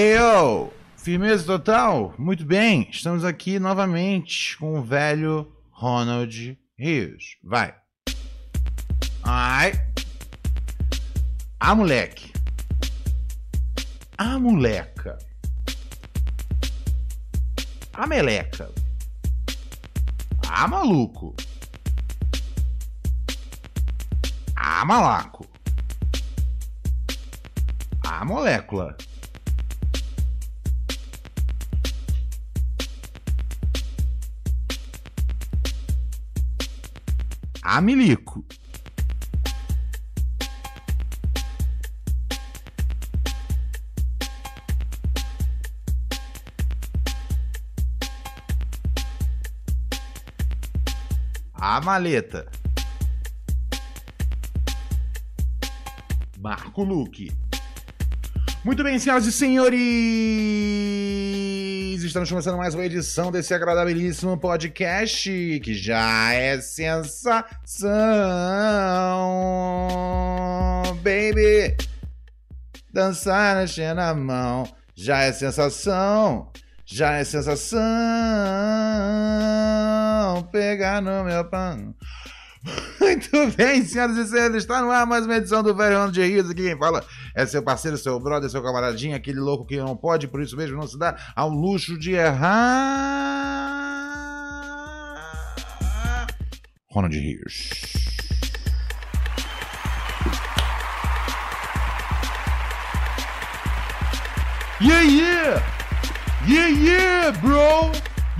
Eu, firmeza total, muito bem, estamos aqui novamente com o velho Ronald Rios. Vai. Ai. A moleque. A moleca. A meleca. A maluco. A malaco. A molécula. A milico. A maleta. Marco Luque. Muito bem, senhoras e senhores! Estamos começando mais uma edição desse agradabilíssimo podcast que já é sensação, baby. Dançar, encher na mão, já é sensação, já é sensação. Pegar no meu pão. Muito bem, senhoras e senhores, está no ar mais uma edição do Velho Ano de Rios. Aqui quem fala é seu parceiro, seu brother, seu camaradinho, aquele louco que não pode, por isso mesmo não se dá ao luxo de errar. Ronald Rios. Yeah, yeah! Yeah, yeah, bro!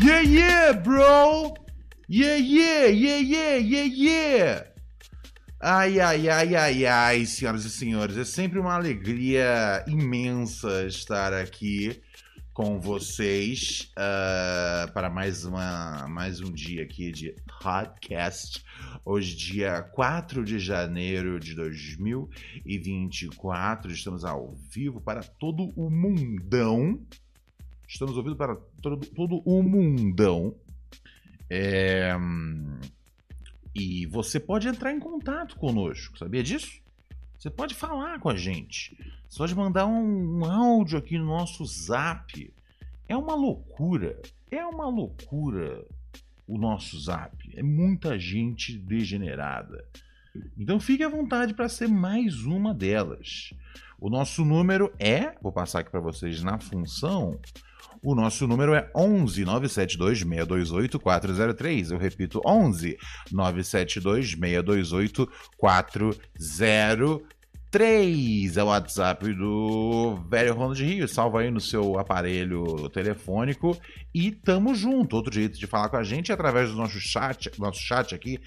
Yeah, yeah, bro! Yeah, yeah, yeah, yeah, yeah, yeah! Ai, ai, ai, ai, ai, senhoras e senhores, é sempre uma alegria imensa estar aqui com vocês uh, para mais, uma, mais um dia aqui de podcast. Hoje, dia 4 de janeiro de 2024, estamos ao vivo para todo o mundão. Estamos ouvindo para todo, todo o mundão. É... E você pode entrar em contato conosco, sabia disso? Você pode falar com a gente. Você pode mandar um, um áudio aqui no nosso zap. É uma loucura. É uma loucura o nosso zap. É muita gente degenerada. Então fique à vontade para ser mais uma delas. O nosso número é, vou passar aqui para vocês na função, o nosso número é 11 972 628 403. Eu repito, 11 972 628 403. É o WhatsApp do velho Ronald Rio. Salva aí no seu aparelho telefônico e tamo junto. Outro jeito de falar com a gente é através do nosso chat, nosso chat aqui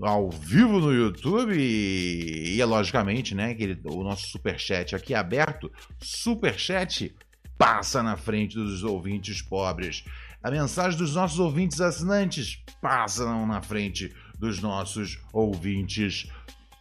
ao vivo no YouTube e, e logicamente, né, aquele, o nosso super chat aqui aberto, super chat passa na frente dos ouvintes pobres. A mensagem dos nossos ouvintes assinantes passa na frente dos nossos ouvintes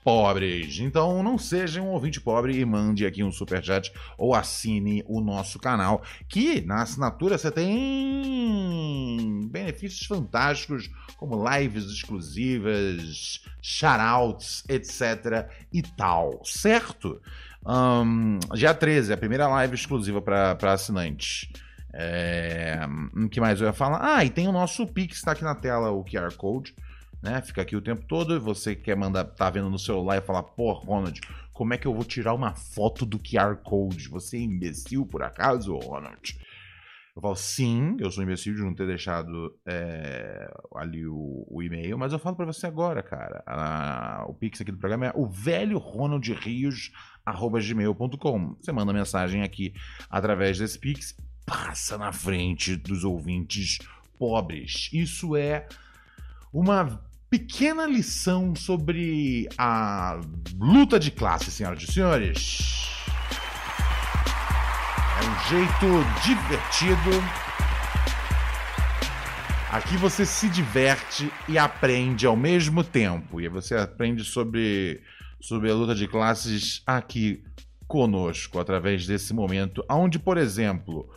pobres. Então não seja um ouvinte pobre e mande aqui um superchat ou assine o nosso canal, que na assinatura você tem benefícios fantásticos como lives exclusivas, shoutouts, etc e tal, certo? Um, dia 13, a primeira live exclusiva para assinantes. É, o que mais eu ia falar? Ah, e tem o nosso Pix, está aqui na tela o QR Code. Né? Fica aqui o tempo todo. Você quer mandar, tá vendo no celular e falar, pô, Ronald, como é que eu vou tirar uma foto do QR Code? Você é imbecil por acaso, Ronald? Eu falo, sim, eu sou imbecil de não ter deixado é, ali o, o, e-mail, mas eu falo para você agora, cara. A, o Pix aqui do programa é o velho Ronald Rios gmail.com. Você manda mensagem aqui através desse Pix, passa na frente dos ouvintes pobres. Isso é uma pequena lição sobre a luta de classe, senhoras e senhores. É um jeito divertido. Aqui você se diverte e aprende ao mesmo tempo. E você aprende sobre sobre a luta de classes aqui conosco, através desse momento, onde, por exemplo,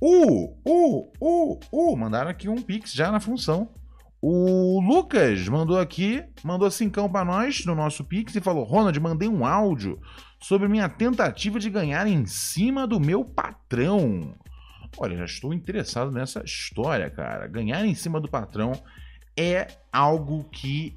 o, o, o, o, mandaram aqui um pix já na função. O Lucas mandou aqui, mandou cincão pra nós no nosso Pix e falou: Ronald, mandei um áudio sobre minha tentativa de ganhar em cima do meu patrão. Olha, já estou interessado nessa história, cara. Ganhar em cima do patrão é algo que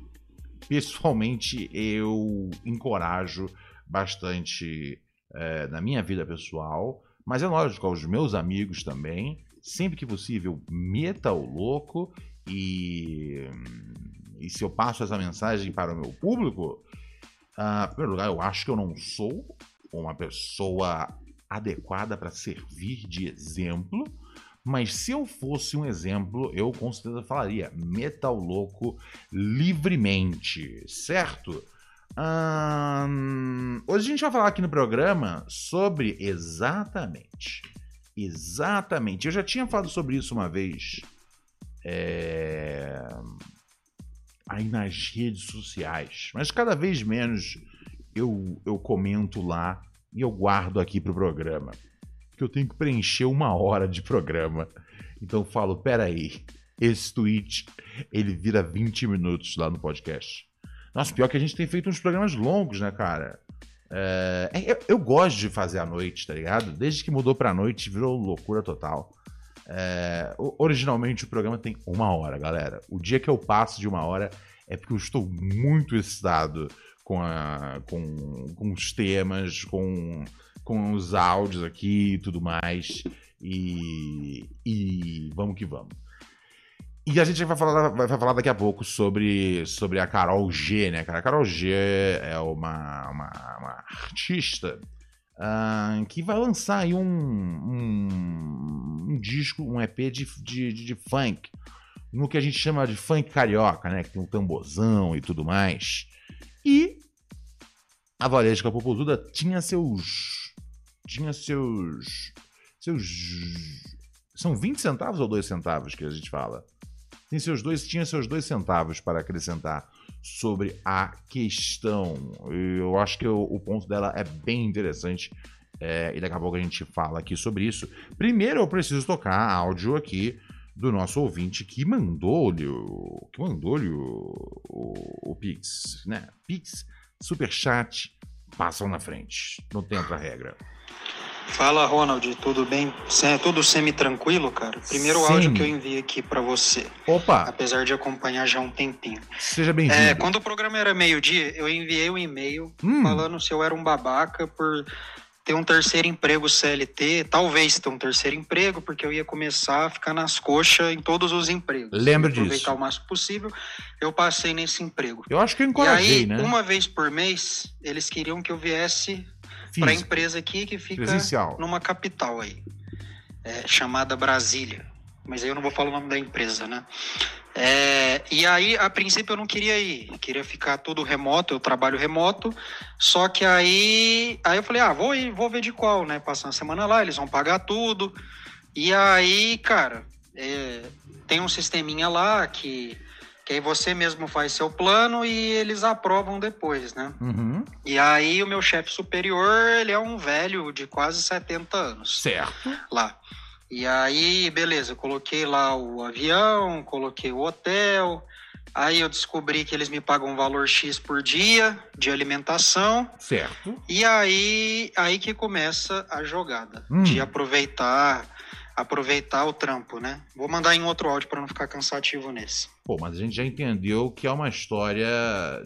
pessoalmente eu encorajo bastante é, na minha vida pessoal, mas é lógico, aos meus amigos também. Sempre que possível, meta o louco e, e se eu passo essa mensagem para o meu público, uh, em primeiro lugar, eu acho que eu não sou uma pessoa adequada para servir de exemplo, mas se eu fosse um exemplo, eu com certeza falaria metal louco livremente, certo? hoje a gente vai falar aqui no programa sobre exatamente, exatamente. Eu já tinha falado sobre isso uma vez é... aí nas redes sociais, mas cada vez menos eu, eu comento lá e eu guardo aqui pro programa que eu tenho que preencher uma hora de programa. Então eu falo, peraí, esse tweet, ele vira 20 minutos lá no podcast. Nossa, pior que a gente tem feito uns programas longos, né, cara? É, eu, eu, gosto de fazer à noite, tá ligado? Desde que mudou pra noite, virou loucura total. É, originalmente o programa tem uma hora, galera. O dia que eu passo de uma hora é porque eu estou muito excitado com, a, com, com os temas, com com os áudios aqui e tudo mais. E, e vamos que vamos. E a gente vai falar, vai falar daqui a pouco sobre, sobre a Carol G, né? A Carol G é uma, uma, uma artista uh, que vai lançar aí um, um, um, disco, um EP de, de, de, funk, no que a gente chama de funk carioca, né? Que tem um tamborzão e tudo mais. E a Valesca Popozuda tinha seus tinha seus. seus. São 20 centavos ou 2 centavos que a gente fala? Tem seus dois, tinha seus dois centavos para acrescentar sobre a questão. Eu acho que o, ponto dela é bem interessante. É, e daqui a pouco a gente fala aqui sobre isso. Primeiro eu preciso tocar áudio aqui do nosso ouvinte que mandou-lhe o, que mandou-lhe o, o, o Pix, né? Pix, Superchat, passam na frente. Não tem outra regra. Fala, Ronald, tudo bem? Tudo semi-tranquilo, cara? Primeiro Sim. áudio que eu enviei aqui para você. Opa! Apesar de acompanhar já um tempinho. Seja bem-vindo. É, quando o programa era meio-dia, eu enviei um e-mail hum. falando se eu era um babaca por ter um terceiro emprego CLT, talvez ter um terceiro emprego, porque eu ia começar a ficar nas coxas em todos os empregos. Lembro disso. Aproveitar o máximo possível. Eu passei nesse emprego. Eu acho que eu encorajei, e aí, né? uma vez por mês, eles queriam que eu viesse para a empresa aqui que fica Presencial. numa capital aí, é, chamada Brasília. Mas aí eu não vou falar o nome da empresa, né? É, e aí, a princípio, eu não queria ir, queria ficar tudo remoto, eu trabalho remoto. Só que aí, aí eu falei, ah, vou ir, vou ver de qual, né? Passar uma semana lá, eles vão pagar tudo. E aí, cara, é, tem um sisteminha lá que que aí você mesmo faz seu plano e eles aprovam depois, né? Uhum. E aí o meu chefe superior, ele é um velho de quase 70 anos. Certo. Lá. E aí, beleza, eu coloquei lá o avião, coloquei o hotel. Aí eu descobri que eles me pagam um valor X por dia de alimentação. Certo. E aí, aí que começa a jogada hum. de aproveitar aproveitar o trampo, né? Vou mandar em outro áudio para não ficar cansativo nesse. Pô, mas a gente já entendeu que é uma história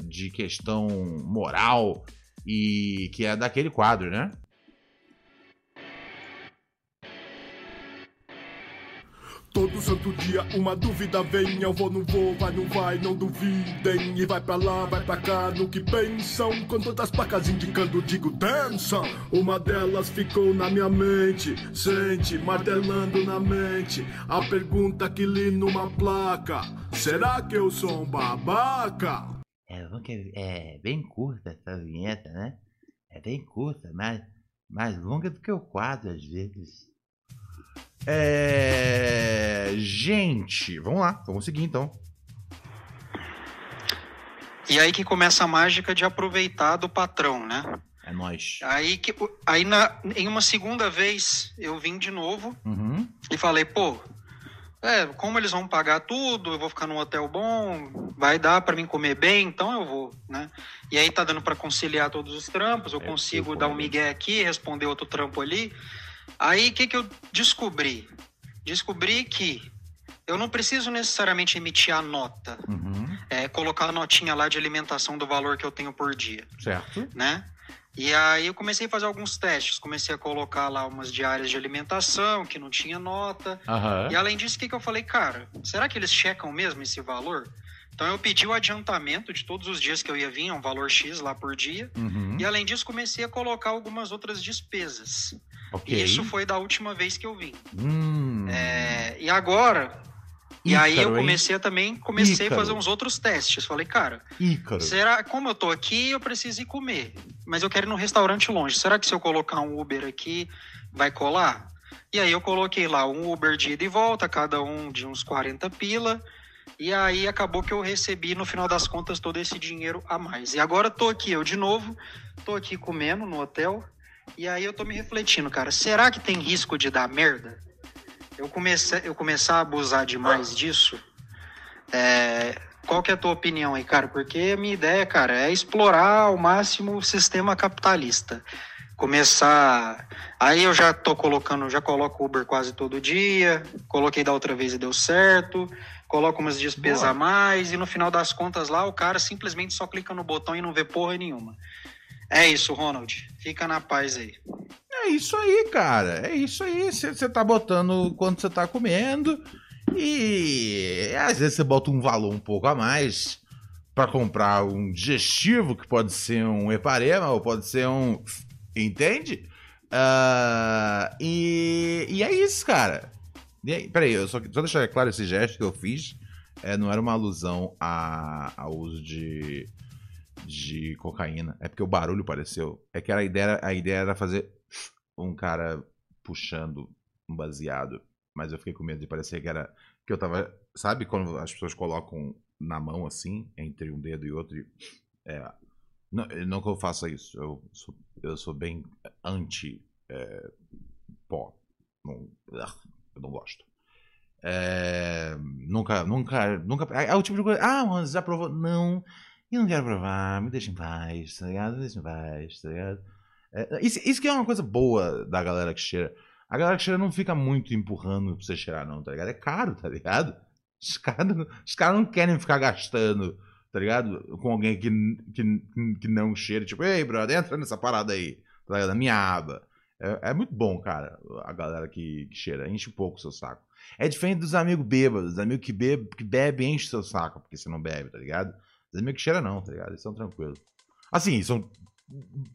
de questão moral e que é daquele quadro, né? Todo santo dia uma dúvida vem, eu vou, não vou, vai, não vai, não duvidem. E vai pra lá, vai pra cá, no que pensam. Com todas as placas indicando, digo dança. Uma delas ficou na minha mente, sente, martelando na mente. A pergunta que li numa placa: Será que eu sou um babaca? É, é bem curta essa vinheta, né? É bem curta, mas mais longa do que o quadro às vezes. É... Gente, vamos lá, vamos seguir então. E aí que começa a mágica de aproveitar do patrão, né? É nóis. Aí, que, aí na, em uma segunda vez eu vim de novo uhum. e falei, pô, É, como eles vão pagar tudo, eu vou ficar num hotel bom, vai dar para mim comer bem, então eu vou, né? E aí tá dando para conciliar todos os trampos, eu É, consigo eu dar um migué aqui, responder outro trampo ali. Aí o que que eu descobri? Descobri que eu não preciso necessariamente emitir a nota, Uhum, é, colocar a notinha lá de alimentação do valor que eu tenho por dia certo. né? E aí eu comecei a fazer alguns testes, comecei a colocar lá umas diárias de alimentação que não tinha nota. Aham. E além disso, o que, que eu falei, cara, será que eles checam mesmo esse valor? Então eu pedi o adiantamento de todos os dias que eu ia vir, um valor X lá por dia. Uhum, E além disso, comecei a colocar algumas outras despesas. Ok. E isso foi da última vez que eu vim. Hum, É, e agora. E aí eu Ícaro, comecei a também, comecei Ícaro. a fazer uns outros testes. Falei, cara, Ícaro. Será, como eu tô aqui, eu preciso ir comer. Mas eu quero ir num restaurante longe. Será que se eu colocar um Uber aqui, vai colar? E aí eu coloquei lá um Uber de ida e volta, cada um de uns 40 pila. E aí acabou que eu recebi, no final das contas, todo esse dinheiro a mais. E agora tô aqui, eu de novo, tô aqui comendo no hotel. E aí eu tô me refletindo, cara, será que tem risco de dar merda? Eu, comecei, eu começar a abusar demais disso? É, qual que é a tua opinião aí, cara? Porque a minha ideia, cara, é explorar ao máximo o sistema capitalista. Começar. Aí eu já tô colocando, já coloco Uber quase todo dia. Coloquei da outra vez e deu certo. Coloco umas despesas Boa. a mais. E no final das contas lá, o cara simplesmente só clica no botão e não vê porra nenhuma. É isso, Ronald. Fica na paz aí. É isso aí, cara. É isso aí. Você tá botando quanto você tá comendo. E às vezes você bota um valor um pouco a mais pra comprar um digestivo, que pode ser um Eparema ou pode ser um. Entende? Ah, e, e é isso, cara. E aí, peraí, eu só, só deixar claro esse gesto que eu fiz. é, não era uma alusão a, ao uso de, de cocaína. É porque o barulho pareceu. É que a ideia, a ideia era fazer um cara puxando um baseado. Mas eu fiquei com medo de parecer que era. Que eu tava. Sabe quando as pessoas colocam na mão assim, entre um dedo e outro? e- é, não, não que eu faça isso. Eu sou, eu sou bem anti é, pó. Não, eu não gosto. É, nunca, nunca, nunca. É o tipo de coisa. Ah, você já provou? Não, eu não quero provar, me deixa em paz, tá ligado? Me deixa em paz, tá ligado? É, isso, isso que é uma coisa boa da galera que cheira. A galera que cheira não fica muito empurrando pra você cheirar, não, tá ligado? É caro, tá ligado? Os caras os caras não querem ficar gastando, tá ligado? Com alguém que, que, que não cheira. Tipo, ei, brother, entra nessa parada aí, tá ligado? Na minha aba. É, é muito bom, cara, a galera que, que cheira. Enche um pouco o seu saco. É diferente dos amigos bêbados. Os amigos que, bebe, que bebem enche seu saco, porque você não bebe, tá ligado? Os amigos que cheiram não, tá ligado? Eles são tranquilos. Assim, são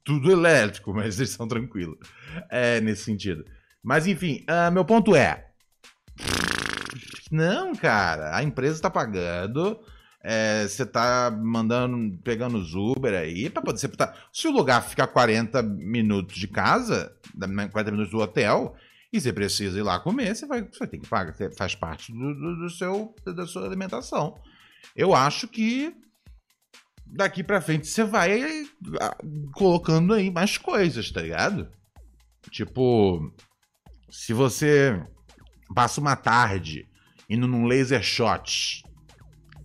tudo elétrico, mas eles são tranquilos. É, nesse sentido. Mas enfim, ah, meu ponto é. Não, cara, a empresa tá pagando. é, Você tá mandando, pegando os Uber aí pra poder. Você tá, se o lugar ficar 40 minutos de casa, da- 40 minutos do hotel, e você precisa ir lá comer, você vai, você tem que pagar, faz parte do, do- do seu, da sua alimentação. Eu acho que daqui pra frente você vai ah, colocando aí mais coisas, tá ligado? Tipo, se você passa uma tarde indo num laser shot,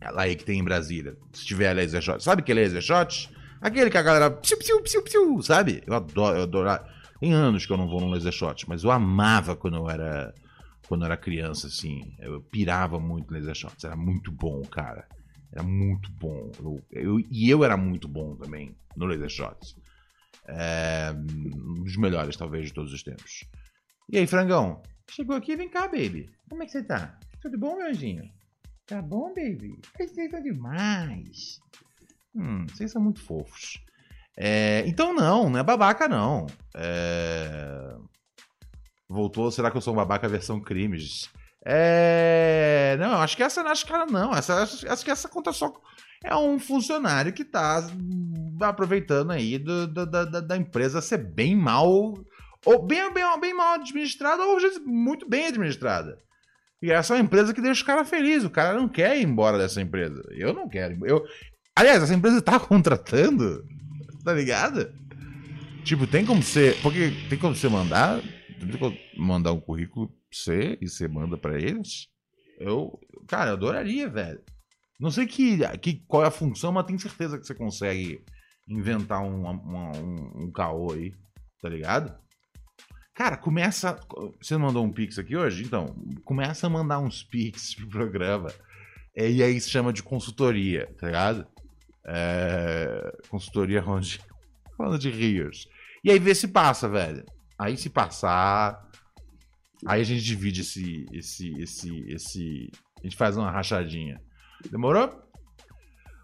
é lá aí que tem em Brasília, se tiver laser shot, sabe que é laser shot? Aquele que a galera psiu, psiu, psiu, psiu, sabe? Eu adoro, eu adoro. Tem anos que eu não vou num laser shot, mas eu amava quando eu era quando eu era criança, assim. Eu pirava muito laser shots, era muito bom, cara. Era muito bom. Eu, eu- e eu era muito bom também no laser shots. É, um dos melhores, talvez, de todos os tempos. E aí, frangão? Chegou aqui, vem cá, baby. Como é que você tá? Tudo bom, meu anjinho? Tá bom, baby? Vocês são demais. Hum, vocês são muito fofos. É, então não, não é babaca não. É, Voltou, será que eu sou um babaca versão crimes? É... Não, acho que essa acho que ela não. Essa, acho, acho que essa conta só é um funcionário que tá aproveitando aí do- do- da, da, empresa ser bem mal. Ou bem, bem, bem mal administrada, ou muito bem administrada. E essa é uma empresa que deixa o cara feliz. O cara não quer ir embora dessa empresa. Eu não quero. Eu... Aliás, essa empresa tá contratando. Tá ligado? Tipo, tem como você. Porque tem como você mandar. Tem como mandar um currículo você e você manda pra eles? Eu, cara, eu adoraria, velho. Não sei que, que, qual é a função, mas tenho certeza que você consegue inventar um, um, um caô aí, tá ligado? Cara, começa. Você mandou um pix aqui hoje? Então, começa a mandar uns pix pro programa. É, e aí se chama de consultoria, tá ligado? É, consultoria onde. Falando de Rios. E aí vê se passa, velho. Aí se passar. Aí a gente divide esse. esse, esse, esse. A gente faz uma rachadinha. Demorou?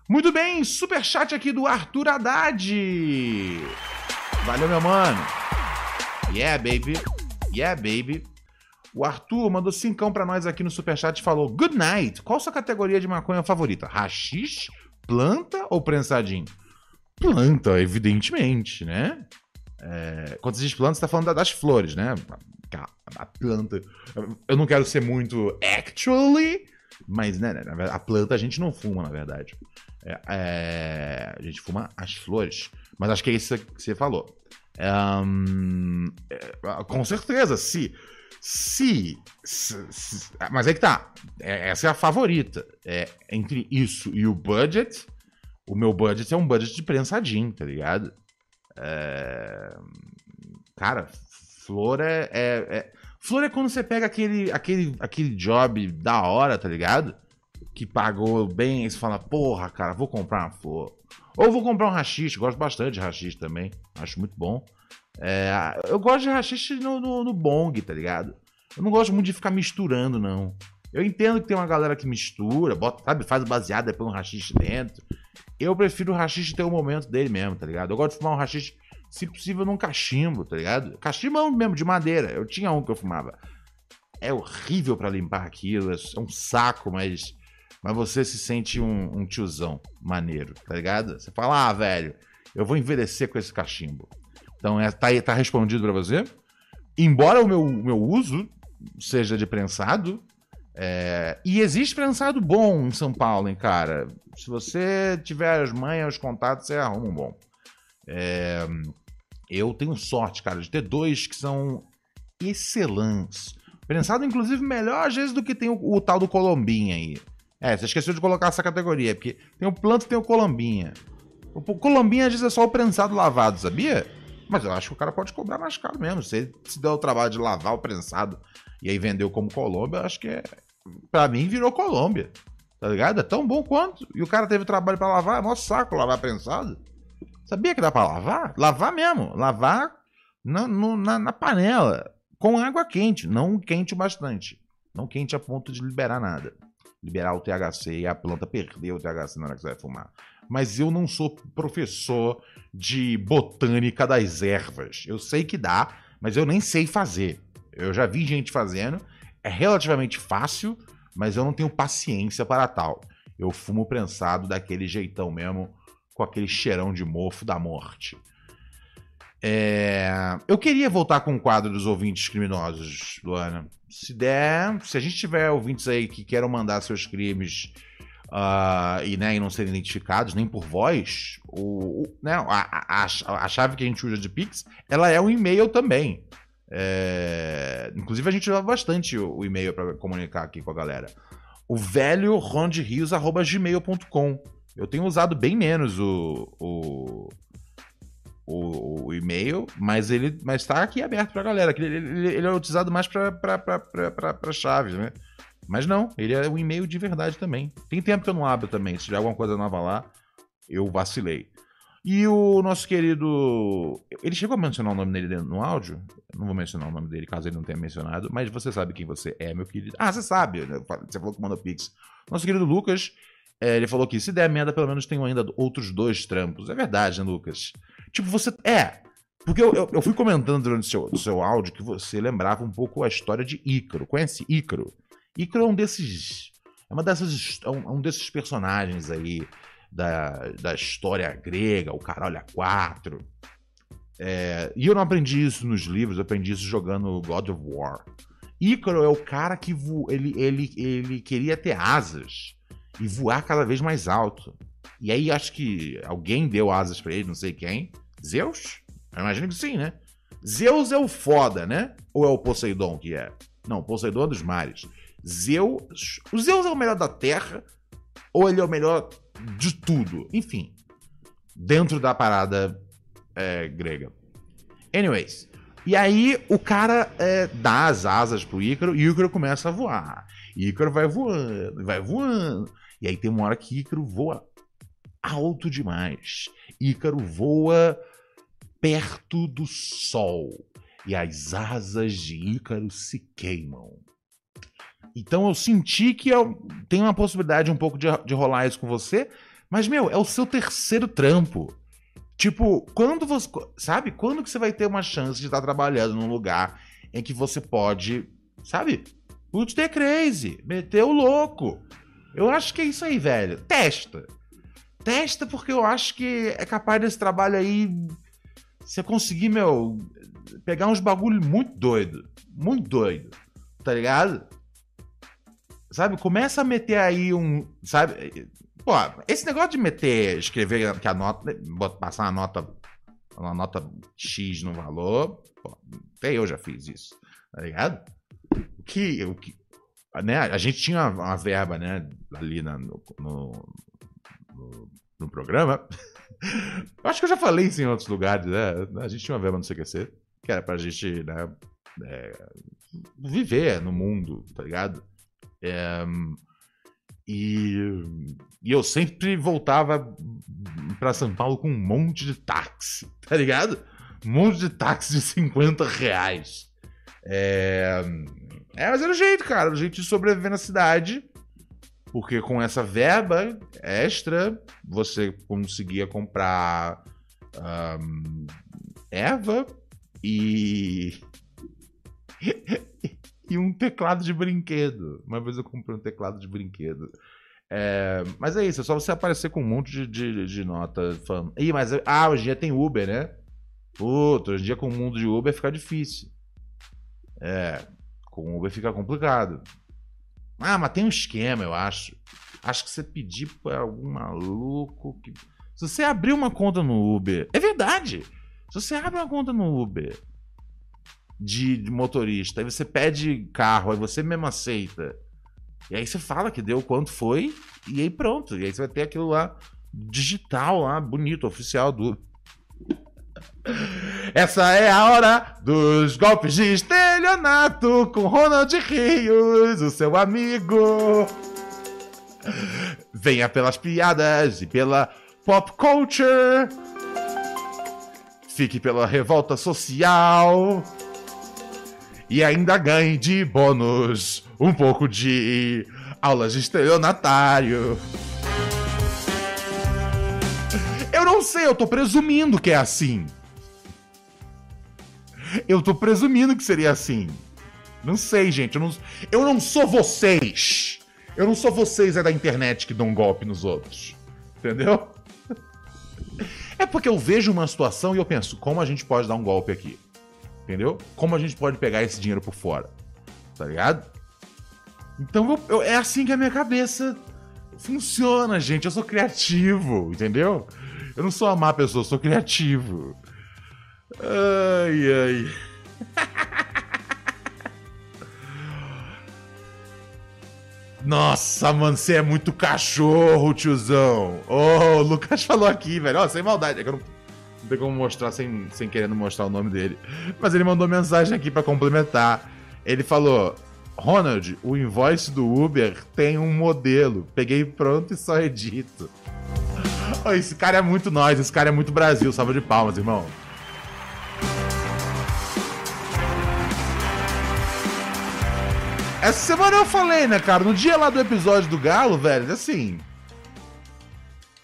Muito bem, super chat aqui do Arthur Haddad. Valeu, meu mano. Yeah, baby. Yeah, baby. O Arthur mandou cincão pra nós aqui no Superchat e falou: Good night. Qual sua categoria de maconha favorita? Rachixe, planta ou prensadinho? Planta, evidentemente, né? É, quando você diz planta, você tá falando das flores, né? A, a planta. Eu não quero ser muito actually, mas né, a planta a gente não fuma, na verdade. É, é, a gente fuma as flores. Mas acho que é isso que você falou. Um, é, com certeza, se, se, se, se, Mas é que tá. É, essa é a favorita. É, entre isso e o budget, o meu budget é um budget de prensadinho, tá ligado? É, cara, flor é, é, é, Flor é quando você pega aquele, aquele, aquele job da hora, tá ligado? Que pagou bem, e você fala, porra, cara, vou comprar uma flor. Ou vou comprar um rachixe, gosto bastante de rachixe também, acho muito bom. É, eu gosto de rachixe no, no, no, bong, tá ligado? Eu não gosto muito de ficar misturando, não. Eu entendo que tem uma galera que mistura, bota, sabe, faz baseado põe um rachixe dentro. Eu prefiro o rachixe ter o momento dele mesmo, tá ligado? Eu gosto de fumar um rachixe, se possível, num cachimbo, tá ligado? Cachimbo é um mesmo, de madeira. Eu tinha um que eu fumava. É horrível para limpar aquilo, é um saco, mas mas você se sente um, um tiozão maneiro, tá ligado? Você fala, ah, velho, eu vou envelhecer com esse cachimbo. Então, é, tá, tá respondido para você. Embora o meu, meu uso seja de prensado, é, e existe prensado bom em São Paulo, hein, cara. Se você tiver as manhas, os contatos, você arruma um bom. É, eu tenho sorte, cara, de ter dois que são excelentes. Prensado, inclusive, melhor às vezes do que tem o, o tal do Colombinha aí. É, você esqueceu de colocar essa categoria, porque tem o planto e tem o colombinha. O colombinha às vezes é só o prensado lavado, sabia? Mas eu acho que o cara pode cobrar mais caro mesmo. Se ele se der o trabalho de lavar o prensado e aí vendeu como Colômbia, eu acho que é. Pra mim virou Colômbia. Tá ligado? É tão bom quanto. E o cara teve trabalho para lavar, é mó saco lavar prensado. Sabia que dá pra lavar? Lavar mesmo. Lavar na, no, na, na panela. Com água quente. Não quente bastante. Não quente a ponto de liberar nada liberar o THC e a planta perder o THC na hora que você vai fumar. Mas eu não sou professor de botânica das ervas. Eu sei que dá, mas eu nem sei fazer. Eu já vi gente fazendo, é relativamente fácil, mas eu não tenho paciência para tal. Eu fumo prensado daquele jeitão mesmo, com aquele cheirão de mofo da morte. É... Eu queria voltar com o quadro dos ouvintes criminosos, Luana. Se der, se a gente tiver ouvintes aí que queiram mandar seus crimes uh, e, né, e não serem identificados nem por voz, o, o né, a, a, a, chave que a gente usa de Pix, ela é um e-mail também. É... Inclusive, a gente usa bastante o, e-mail para comunicar aqui com a galera. O velho ronderios.gmail.com. Eu tenho usado bem menos o, o, o, o e-mail, mas ele mas está aqui aberto para a galera. Ele, ele, ele, é utilizado mais para chaves, né? Mas não, ele é um e-mail de verdade também. Tem tempo que eu não abro também. Se tiver alguma coisa nova lá, eu vacilei. E o nosso querido. Ele chegou a mencionar o nome dele no áudio? Não vou mencionar o nome dele caso ele não tenha mencionado, mas você sabe quem você é, meu querido. Ah, você sabe, né? você falou que mandou Pix. Nosso querido Lucas, é, ele falou que se der merda, pelo menos tenho ainda outros dois trampos. É verdade, né, Lucas? Tipo, você. É. Porque eu, eu, eu fui comentando durante o seu, seu áudio que você lembrava um pouco a história de Ícaro. Conhece Ícaro? Ícaro é um desses. É uma dessas. É um, é um desses personagens aí da, da história grega, o caralho a quatro. É, e eu não aprendi isso nos livros, eu aprendi isso jogando God of War. Ícaro é o cara que vo, ele, ele, ele queria ter asas e voar cada vez mais alto. E aí acho que alguém deu asas para ele, não sei quem. Zeus? Eu imagino que sim, né? Zeus é o foda, né? Ou é o Poseidon que é? Não, Poseidon é dos mares. Zeus. O Zeus é o melhor da Terra ou ele é o melhor de tudo? Enfim, dentro da parada é, grega. Anyways, e aí o cara é, dá as asas pro Ícaro e o Ícaro começa a voar. Ícaro vai voando, vai voando. E aí tem uma hora que Ícaro voa alto demais. Ícaro voa perto do sol. E as asas de Ícaro se queimam. Então eu senti que eu tenho uma possibilidade um pouco de, de rolar isso com você. Mas, meu, é o seu terceiro trampo. Tipo, quando você. Sabe? Quando que você vai ter uma chance de estar trabalhando num lugar em que você pode. Sabe? Putz, ter crazy. Meter o louco. Eu acho que é isso aí, velho. Testa. Testa porque eu acho que é capaz desse trabalho aí. Você conseguir, meu. Pegar uns bagulho muito doido. Muito doido. Tá ligado? Sabe? Começa a meter aí um. Sabe? Pô, esse negócio de meter, escrever que a nota. Passar uma nota. Uma nota X no valor. Pô, até eu já fiz isso. Tá ligado? O que. O que né, a gente tinha uma verba, né? Ali na, no, no, no, no programa. Acho que eu já falei isso em outros lugares, né? A gente tinha uma verba no CQC, que era pra gente, né? É, viver no mundo, tá ligado? É, e, e, eu sempre voltava para São Paulo com um monte de táxi, tá ligado? Um monte de táxi de 50 reais. É, é, mas era o jeito, cara, o jeito de sobreviver na cidade. Porque com essa verba extra, você conseguia comprar um, erva e. e um teclado de brinquedo. Uma vez eu comprei um teclado de brinquedo. É, mas é isso, é só você aparecer com um monte de, de, de nota falando. Ih, mas ah, hoje em dia tem Uber, né? Puta, hoje em dia com o mundo de Uber fica difícil. É, com Uber fica complicado. Ah, mas tem um esquema, eu acho. Acho que você pedir pra algum maluco que. Se você abrir uma conta no Uber. É verdade! Se você abre uma conta no Uber de, motorista, aí você pede carro, aí você mesmo aceita. E aí você fala que deu quanto foi, e aí pronto. E aí você vai ter aquilo lá digital lá, bonito, oficial do. Essa é a hora dos golpes de estelionato com Ronald Rios, o seu amigo. Venha pelas piadas e pela pop culture. Fique pela revolta social e ainda ganhe de bônus um pouco de aulas de estelionatário. Eu não sei, eu tô presumindo que é assim. Eu tô presumindo que seria assim. Não sei, gente. Eu não, eu não sou vocês. Eu não sou vocês é da internet que dão um golpe nos outros. Entendeu? É porque eu vejo uma situação e eu penso, como a gente pode dar um golpe aqui? Entendeu? Como a gente pode pegar esse dinheiro por fora? Tá ligado? Então eu, eu, é assim que a minha cabeça funciona, gente. Eu sou criativo, entendeu? Eu não sou uma má pessoa, eu sou criativo. Ai, ai. Nossa, mano, você é muito cachorro, tiozão. Oh, o Lucas falou aqui, velho. Ó, sem maldade, é que eu não não como mostrar sem, sem querendo mostrar o nome dele. Mas ele mandou mensagem aqui para complementar. Ele falou: Ronald, o invoice do Uber tem um modelo. Peguei pronto e só edito. Oh, esse cara é muito nós, esse cara é muito Brasil. Salva de palmas, irmão. Essa semana eu falei, né, cara? No dia lá do episódio do Galo, velho, assim.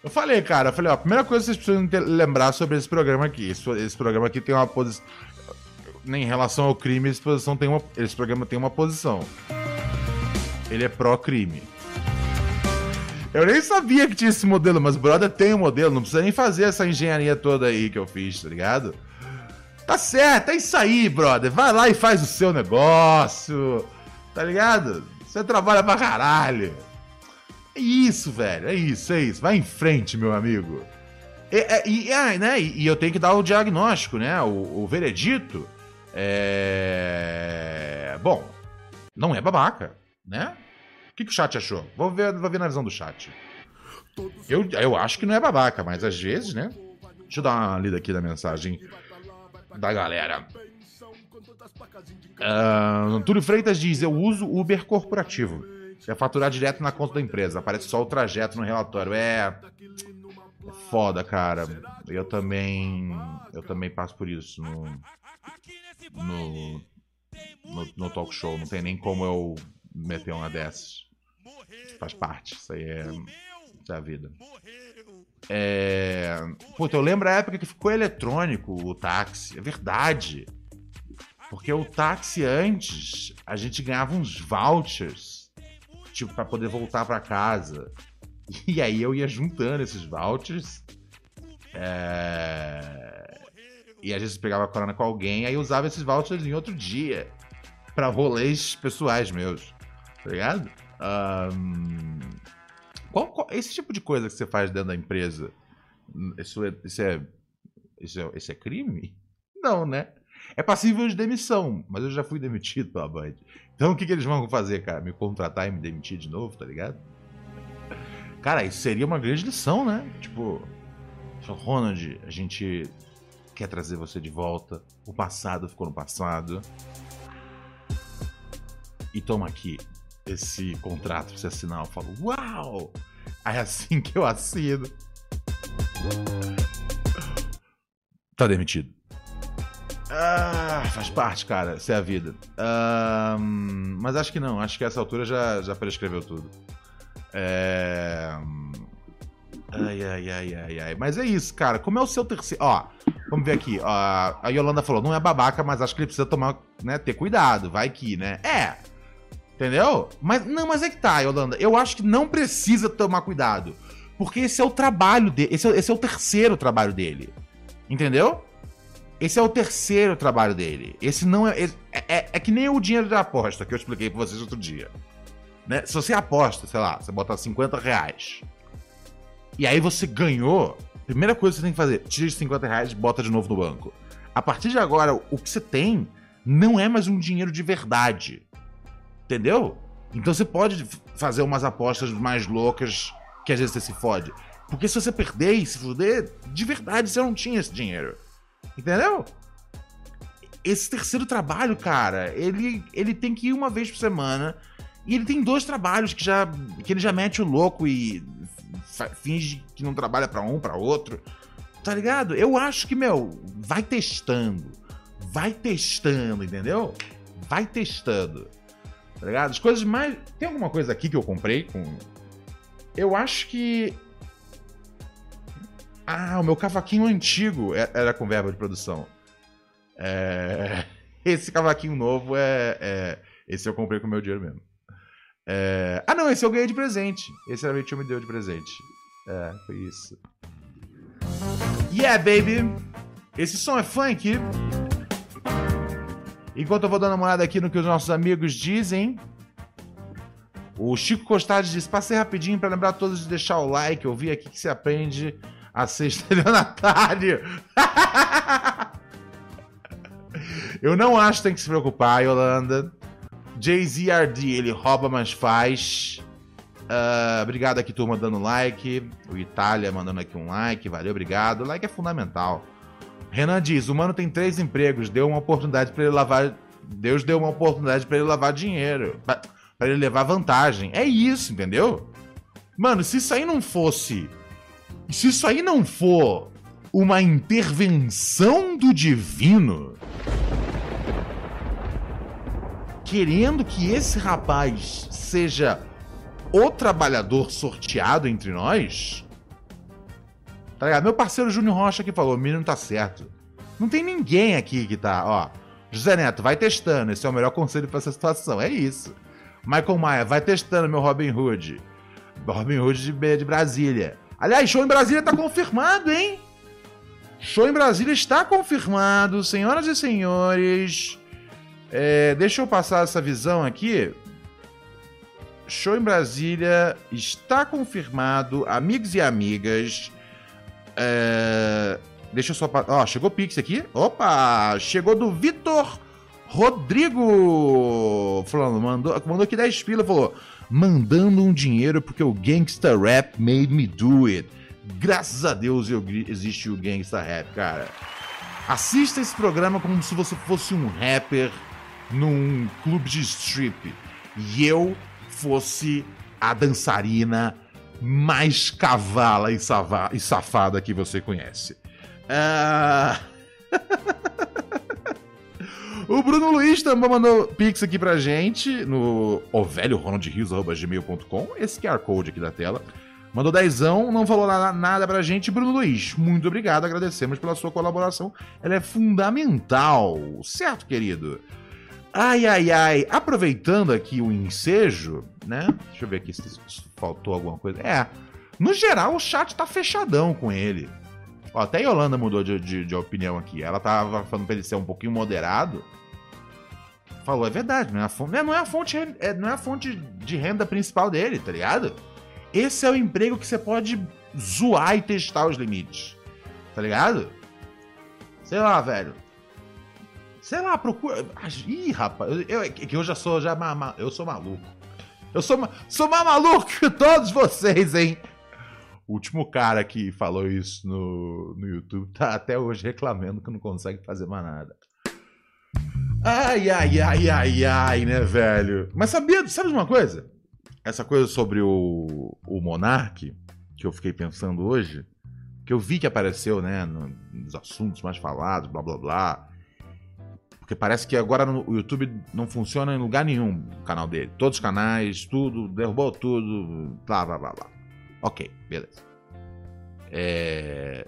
Eu falei, cara, eu falei, ó, a primeira coisa que vocês precisam ter, lembrar sobre esse programa aqui. Esse, esse programa aqui tem uma posição. Em relação ao crime, esse, posição tem uma, esse programa tem uma posição. Ele é pró-crime. Eu nem sabia que tinha esse modelo, mas o brother tem um modelo, não precisa nem fazer essa engenharia toda aí que eu fiz, tá ligado? Tá certo, é isso aí, brother. Vai lá e faz o seu negócio, tá ligado? Você trabalha pra caralho. É isso, velho. É isso, é isso. Vai em frente, meu amigo. E, e, e, né, e eu tenho que dar o diagnóstico, né? O, o veredito. É. Bom, não é babaca. Né? O que, que o chat achou? Vou ver, vou ver na visão do chat. Eu, eu acho que não é babaca, mas às vezes, né? Deixa eu dar uma lida aqui da mensagem da galera. Uh, Túlio Freitas diz: Eu uso Uber corporativo. É faturar direto na conta da empresa. Aparece só o trajeto no relatório. É. é foda, cara. Eu também. Eu também passo por isso no. No, no, no talk show. Não tem nem como eu meter uma dessas. Faz parte. Isso aí é. Isso é a vida. É... Puta, eu lembro a época que ficou eletrônico o táxi. É verdade. Porque o táxi antes, a gente ganhava uns vouchers, tipo, para poder voltar para casa. E aí eu ia juntando esses vouchers. É... E às vezes pegava corona com alguém, aí usava esses vouchers em outro dia. para rolês pessoais meus. Tá ligado? Um... Qual, qual, esse tipo de coisa que você faz dentro da empresa, isso é, isso é, isso é, isso é crime? Não, né? É passível de demissão, mas eu já fui demitido pela Band. Então o que, que eles vão fazer, cara? Me contratar e me demitir de novo, tá ligado? Cara, isso seria uma grande lição, né? Tipo, Ronald, a gente quer trazer você de volta. O passado ficou no passado. E toma aqui esse contrato pra você assinar. Eu falo, uau! Aí é assim que eu assino. Tá demitido. Ah, faz parte, cara. Isso é a vida. mas acho que não. Acho que essa altura já, já prescreveu tudo. É... Ai, ai, ai, ai, ai. Mas é isso, cara. Como é o seu terceiro. Ó, vamos ver aqui. Ó, a Yolanda falou: não é babaca, mas acho que ele precisa tomar, né? Ter cuidado. Vai que, né? É. Entendeu? Mas não, mas é que tá, Yolanda. Eu acho que não precisa tomar cuidado. Porque esse é o trabalho dele. Esse é, esse é o terceiro trabalho dele. Entendeu? Esse é o terceiro trabalho dele. Esse não é. É, é, é que nem o dinheiro de aposta que eu expliquei pra vocês outro dia. Né? Se você aposta, sei lá, você bota 50 reais. E aí você ganhou. Primeira coisa que você tem que fazer: tira os 50 reais e bota de novo no banco. A partir de agora, o que você tem não é mais um dinheiro de verdade. Entendeu? Então você pode fazer umas apostas mais loucas que às vezes você se fode. Porque se você perder e se fuder, de verdade você não tinha esse dinheiro. Entendeu? Esse terceiro trabalho, cara, ele, ele tem que ir uma vez por semana. E ele tem dois trabalhos que já que ele já mete o louco e finge que não trabalha para um, para outro. Tá ligado? Eu acho que, meu, vai testando. Vai testando, entendeu? Vai testando. Tá ligado? As coisas mais. Tem alguma coisa aqui que eu comprei com. Eu acho que ah, o meu cavaquinho antigo é, era com verba de produção. É... Esse cavaquinho novo é, é, Esse eu comprei com meu dinheiro mesmo. É... Ah, não, esse eu ganhei de presente. Esse era o tio me deu de presente. É, foi isso. Yeah, baby! Esse som é funk. Enquanto eu vou dando uma olhada aqui no que os nossos amigos dizem. O Chico Costades disse: Passei rapidinho para lembrar todos de deixar o like. Eu vi aqui que se aprende a ser estelionatário. Eu não acho que tem que se preocupar, Yolanda. JZRD, ele rouba, mas faz. Uh, obrigado aqui, turma, dando like. O Itália mandando aqui um like. Valeu, obrigado. Like é fundamental. Renan diz: o mano tem três empregos. Deu uma oportunidade para ele lavar. Deus deu uma oportunidade para ele lavar dinheiro. para ele levar vantagem. É isso, entendeu? Mano, se isso aí não fosse se isso aí não for uma intervenção do divino, querendo que esse rapaz seja o trabalhador sorteado entre nós, tá ligado? Meu parceiro Júnior Rocha que falou: o menino tá certo. Não tem ninguém aqui que tá, ó. José Neto, vai testando. Esse é o melhor conselho para essa situação. É isso. Michael Maia, vai testando, meu Robin Hood. Robin Hood de, de Brasília. Aliás, show em Brasília está confirmado, hein? Show em Brasília está confirmado, senhoras e senhores. É, deixa eu passar essa visão aqui. Show em Brasília está confirmado, amigos e amigas. É, deixa eu só. Ó, chegou o Pix aqui. Opa! Chegou do Vitor Rodrigo falando, mandou, mandou aqui 10 pila, falou, mandando um dinheiro porque o Gangsta Rap made me do it. Graças a Deus eu, existe o Gangsta Rap, cara. Assista esse programa como se você fosse um rapper num clube de strip e eu fosse a dançarina mais cavala e, e safada que você conhece. Uh... o Bruno Luiz também mandou pix aqui pra gente no ovelhoronaldrios.gmail.com esse QR Code aqui da tela. Mandou dezão, não falou nada pra gente. Bruno Luiz, muito obrigado, agradecemos pela sua colaboração. Ela é fundamental, certo, querido? Ai, ai, ai. Aproveitando aqui o ensejo, né? Deixa eu ver aqui se faltou alguma coisa. É, no geral o chat tá fechadão com ele. Até a Yolanda mudou de, de, de, opinião aqui. Ela tava falando pra ele ser um pouquinho moderado. Falou, é verdade, não é a fonte, não é a fonte, é, não é a fonte de renda principal dele, tá ligado? Esse é o emprego que você pode zoar e testar os limites. Tá ligado? Sei lá, velho. Sei lá, procura. Ih, rapaz, eu, eu, que eu já sou já eu sou maluco. Eu sou, sou mais maluco que todos vocês, hein? O último cara que falou isso no, no YouTube tá até hoje reclamando que não consegue fazer mais nada. Ai, ai, ai, ai, ai, né, velho? Mas sabia, sabe de uma coisa? Essa coisa sobre o, o Monark, que eu fiquei pensando hoje, que eu vi que apareceu, né, nos assuntos mais falados, blá blá blá. Porque parece que agora no, o YouTube não funciona em lugar nenhum, o canal dele. Todos os canais, tudo, derrubou tudo, blá blá blá blá. Ok, beleza. É...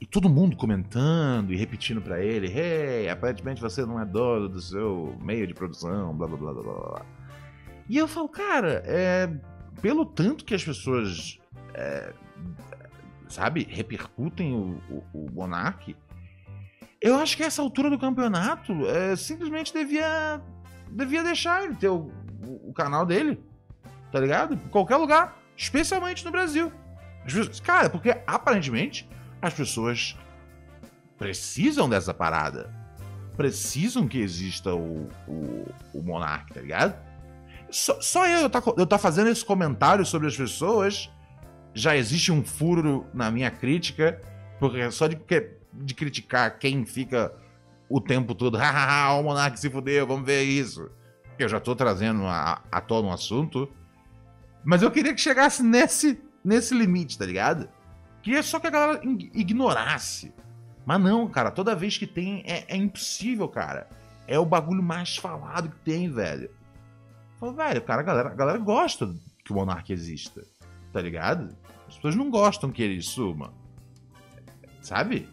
E todo mundo comentando e repetindo para ele: Hey, aparentemente você não é dono do seu meio de produção, blá blá blá blá blá. E eu falo, cara, é... pelo tanto que as pessoas, é... sabe, repercutem o, o, o Monark eu acho que essa altura do campeonato é, simplesmente devia devia deixar ele ter o, o, canal dele, tá ligado? Em qualquer lugar, especialmente no Brasil. Cara, porque aparentemente as pessoas precisam dessa parada. Precisam que exista o, o, o Monark, tá ligado? Só, só eu tá, eu tá fazendo esse comentário sobre as pessoas. Já existe um furo na minha crítica, porque só de de criticar quem fica o tempo todo, hahaha, o Monark se fudeu, vamos ver isso. Eu já tô trazendo a, a tona um assunto. Mas eu queria que chegasse nesse, nesse limite, tá ligado? Queria só que a galera ignorasse. Mas não, cara, toda vez que tem é, é impossível, cara. É o bagulho mais falado que tem, velho. Velho, cara, a galera, a galera gosta que o Monark exista, tá ligado? As pessoas não gostam que ele suma. Sabe?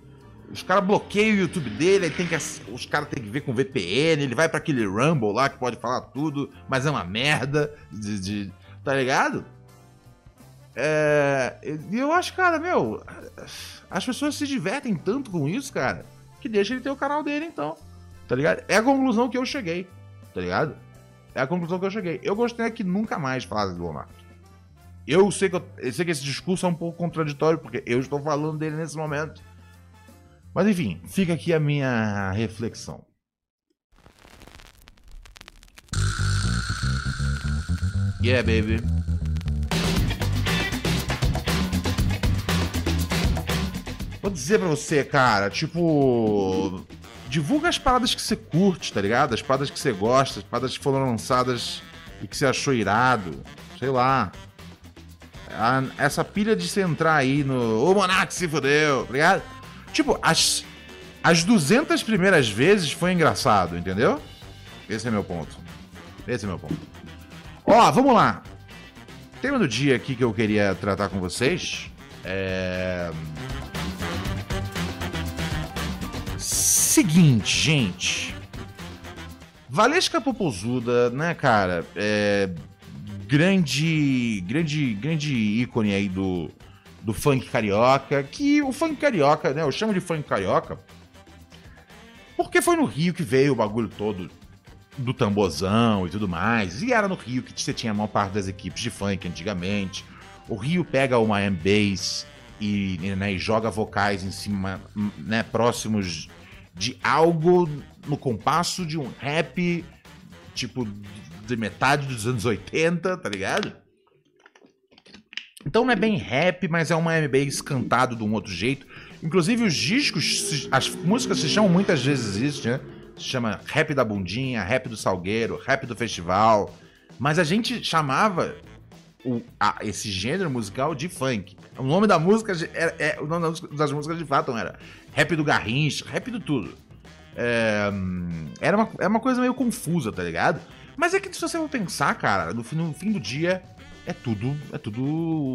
Os caras bloqueiam o YouTube dele, aí tem que, os caras têm que ver com VPN, ele vai para aquele Rumble lá que pode falar tudo, mas é uma merda, de, de tá ligado? É, e eu acho, cara, meu, as pessoas se divertem tanto com isso, cara, que deixa ele ter o canal dele então, tá ligado? É a conclusão que eu cheguei, tá ligado? É a conclusão que eu cheguei. Eu gostaria que nunca mais falasse do Omar. Eu sei, que eu, eu sei que esse discurso é um pouco contraditório, porque eu estou falando dele nesse momento. Mas enfim, fica aqui a minha reflexão. Yeah, baby. Vou dizer pra você, cara, tipo. Divulga as paradas que você curte, tá ligado? As paradas que você gosta, as paradas que foram lançadas e que você achou irado. Sei lá. essa pilha de você entrar aí no. Ô Monark se fodeu, tá ligado? Tipo, as, as 200 primeiras vezes foi engraçado, entendeu? Esse é meu ponto. Esse é meu ponto. Ó, vamos lá. Tema do dia aqui que eu queria tratar com vocês é. Seguinte, gente. Valesca Popozuda, né, cara? É. Grande. Grande. Grande ícone aí do do funk carioca, que o funk carioca, né, eu chamo de funk carioca, porque foi no Rio que veio o bagulho todo do tambozão e tudo mais, e era no Rio que você tinha a maior parte das equipes de funk antigamente. O Rio pega o Miami Bass e, né, e joga vocais em cima, né, próximos de algo no compasso de um rap, tipo, de metade dos anos 80, tá ligado? Então não é bem rap, mas é uma M-Bass cantado de um outro jeito. Inclusive os discos, as músicas se chamam muitas vezes isso, né? Se chama Rap da Bundinha, Rap do Salgueiro, Rap do Festival. Mas a gente chamava o, a, esse gênero musical de funk. O nome da música, é, é, o nome das músicas de fato era Rap do Garrincha, Rap do tudo. É, era uma, é uma coisa meio confusa, tá ligado? Mas é que se você for pensar, cara, no, no fim do dia é tudo é tudo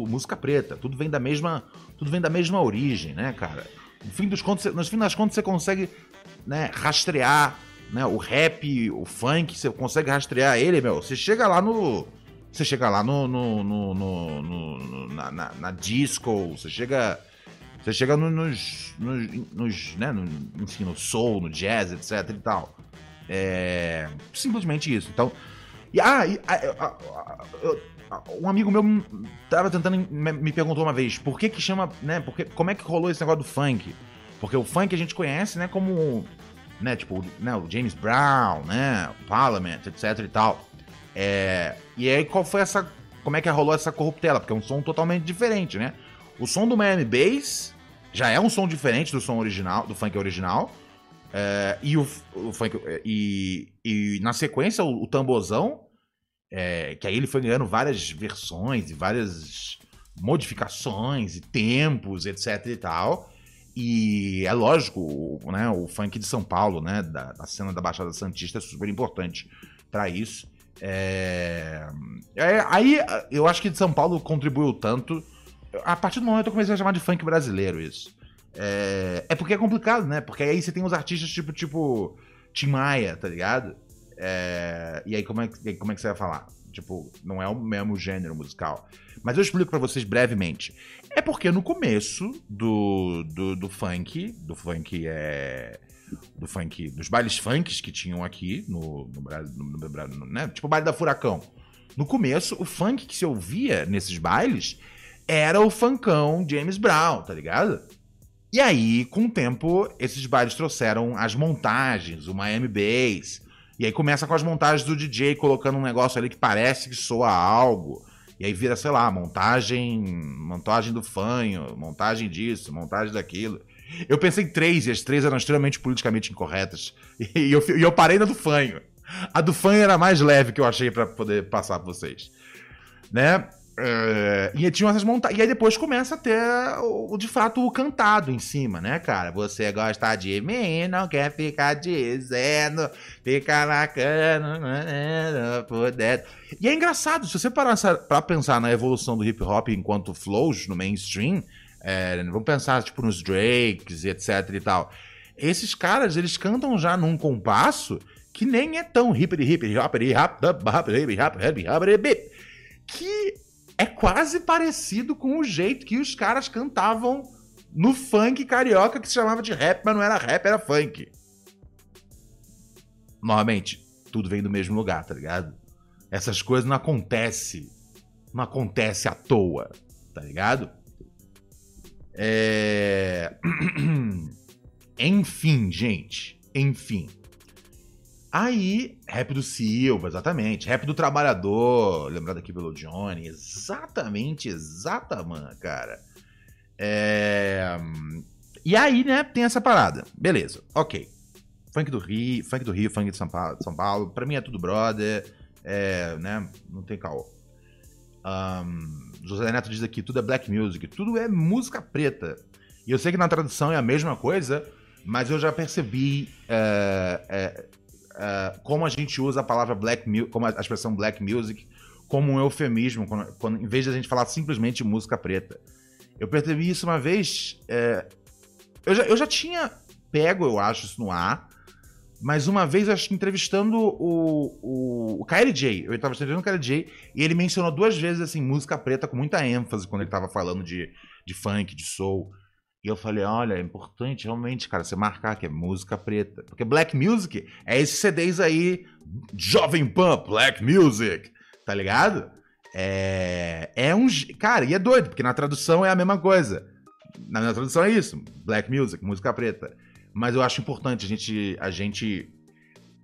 música preta, tudo vem da mesma tudo vem da mesma origem, né, cara? No fim dos contos, no fim das contas você consegue, né, rastrear, né, o rap, o funk, você consegue rastrear ele, meu. Você chega lá no você chega lá no, no, no, no na, na, na, disco, você chega você chega nos, nos, nos né, no, enfim, no soul, no jazz, etc e tal. É simplesmente isso. Então, e, ah, e, ah, eu, um amigo meu tava tentando me perguntou uma vez por que que chama, né? Porque, como é que rolou esse negócio do funk? Porque o funk a gente conhece, né, como, né, tipo, né, o James Brown, né, o Parliament, etc e tal. É, e aí qual foi essa, como é que rolou essa corruptela? Porque é um som totalmente diferente, né? O som do Miami Bass já é um som diferente do som original, do funk original. É, e o, o funk e, e na sequência o, o tambozão é, que aí ele foi ganhando várias versões e várias modificações e tempos, etc e tal. E é lógico, o, né, o funk de São Paulo, né, da, da cena da Baixada Santista é super importante para isso. É... É, aí eu acho que de São Paulo contribuiu tanto. A partir do momento eu comecei a chamar de funk brasileiro isso. É, é porque é complicado, né? Porque aí você tem os artistas tipo, tipo Tim Maia, tá ligado? É, e aí como é, que, como é que você vai falar? Tipo, não é o mesmo gênero musical. Mas eu explico para vocês brevemente. É porque no começo do, do, do funk, do funk é do funk, dos bailes funks que tinham aqui no, no no, no, né? tipo o baile da Furacão. No começo, o funk que se ouvia nesses bailes era o funkão James Brown, tá ligado? E aí, com o tempo, esses bailes trouxeram as montagens, o Miami Bass, e aí começa com as montagens do DJ colocando um negócio ali que parece que soa algo. E aí vira, sei lá, montagem, montagem do fanho, montagem disso, montagem daquilo. Eu pensei em três, e as três eram extremamente politicamente incorretas. E eu, e eu parei na do fanho. A do fanho era a mais leve que eu achei para poder passar pra vocês. Né? É, e tinha essas montagens. E aí depois começa a ter, o, de fato, o cantado em cima, né, cara? Você gosta de mim, não quer ficar dizendo, fica na cana, por dentro. E é engraçado, se você parar pra pensar na evolução do hip hop enquanto flows no mainstream, é, vamos pensar, tipo, nos Drakes, etc e tal. Esses caras, eles cantam já num compasso que nem é tão hip hip hop hip hop hip hop hip hop que é quase parecido com o jeito que os caras cantavam no funk carioca que se chamava de rap, mas não era rap, era funk. Novamente, tudo vem do mesmo lugar, tá ligado? Essas coisas não acontecem. Não acontece à toa, tá ligado? É... Enfim, gente. Enfim. Aí, rap do Silva, exatamente. Rap do Trabalhador, lembrado aqui pelo Johnny. Exatamente, exatamente, cara. É... E aí, né, tem essa parada. Beleza, ok. Funk do Rio, funk do Rio, funk de São Paulo, São Paulo. Pra mim é tudo brother. É, né, não tem caô. Um, José Neto diz aqui, tudo é black music. Tudo é música preta. E eu sei que na tradução é a mesma coisa, mas eu já percebi... É, é, uh, como a gente usa a palavra black music, como a expressão black music, como um eufemismo, quando, quando, em vez de a gente falar simplesmente música preta. Eu percebi isso uma vez. É, eu, já, eu já tinha pego, eu acho, isso no ar, mas uma vez, acho que entrevistando o, o, o KLJ, eu estava entrevistando o KLJ, e ele mencionou duas vezes assim, música preta com muita ênfase quando ele estava falando de, de funk, de soul. E eu falei, olha, é importante realmente, cara, você marcar que é música preta. Porque Black Music é esses CDs aí, Jovem Pan, Black Music, tá ligado? É, é um. Cara, e é doido, porque na tradução é a mesma coisa. Na minha tradução é isso, Black Music, música preta. mas eu acho importante a gente. A gente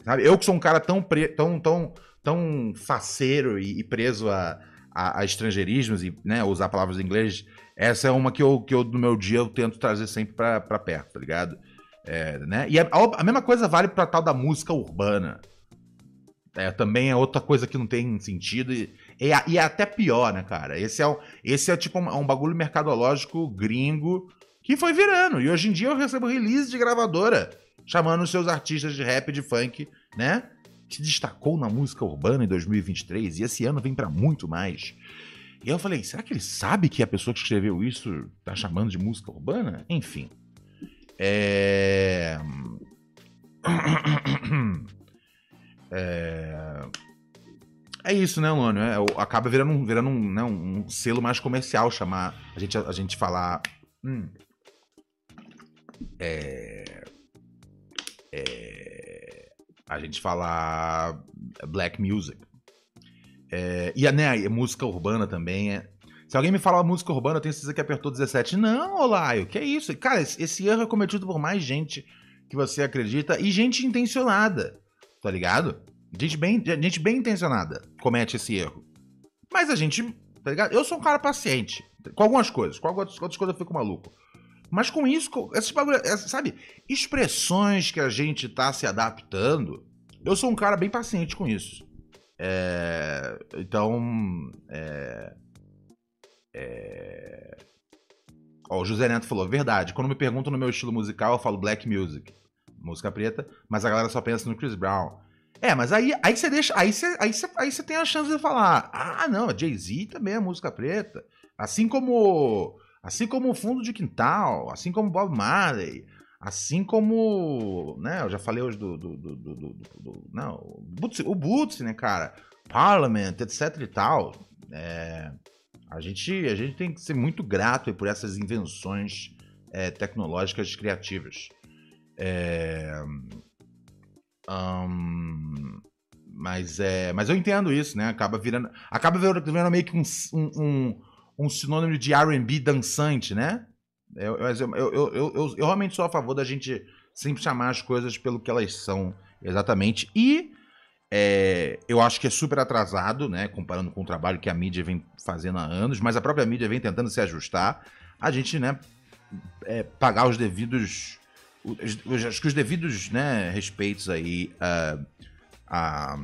sabe? Eu que sou um cara tão, pre, tão, tão, tão faceiro e, e preso a, a, a, estrangeirismos e né, usar palavras em inglês, essa é uma que eu, que eu, no meu dia, eu tento trazer sempre pra, pra perto, tá ligado? É, né? E a, a, mesma coisa vale pra tal da música urbana. É, também é outra coisa que não tem sentido. E, e, e é até pior, né, cara? Esse é, esse é tipo um, um bagulho mercadológico gringo que foi virando. E hoje em dia eu recebo release de gravadora chamando os seus artistas de rap, de funk, né? Se destacou na música urbana em 2023 e esse ano vem para muito mais. E eu falei, será que ele sabe que a pessoa que escreveu isso tá chamando de música urbana? Enfim. É. É, é isso, né, Luano? É, acaba virando, um, virando um, né, um, selo mais comercial chamar a gente, a gente falar. Hum, é, é, a gente falar black music. É, e né, música urbana também é. Se alguém me falar música urbana, eu tenho certeza que apertou 17. Não, Olaio, que é isso? Cara, esse, erro é cometido por mais gente que você acredita e gente intencionada tá ligado? Gente bem, gente bem intencionada comete esse erro. Mas a gente, tá ligado? Eu sou um cara paciente. Com algumas coisas. Com algumas outras coisas eu fico maluco. Mas com isso, esses bagulho, sabe? Expressões que a gente tá se adaptando. Eu sou um cara bem paciente com isso. É, então. É, é, ó, o José Neto falou: verdade. Quando me perguntam no meu estilo musical, eu falo black music música preta, mas a galera só pensa no Chris Brown. É, mas aí, aí você deixa. Aí você, aí, você, aí você tem a chance de falar: ah, não, Jay-Z também é música preta. Assim como. Assim como o fundo de quintal, assim como Bob Marley, assim como. Né, eu já falei hoje do. do, do, do, do, do não, o Bootsy, o Bootsy, né, cara? Parliament, etc e tal. É, a, gente, a gente tem que ser muito grato por essas invenções é, tecnológicas criativas. É, um, mas é, mas eu entendo isso, né? Acaba virando, acaba virando meio que um, um, um sinônimo de R&B dançante, né? Eu eu, eu, eu, eu, realmente sou a favor da gente sempre chamar as coisas pelo que elas são, exatamente. E é, eu acho que é super atrasado, né? Comparando com o trabalho que a mídia vem fazendo há anos, mas a própria mídia vem tentando se ajustar. A gente, né? É, pagar os devidos acho que os devidos né, respeitos aí a, a,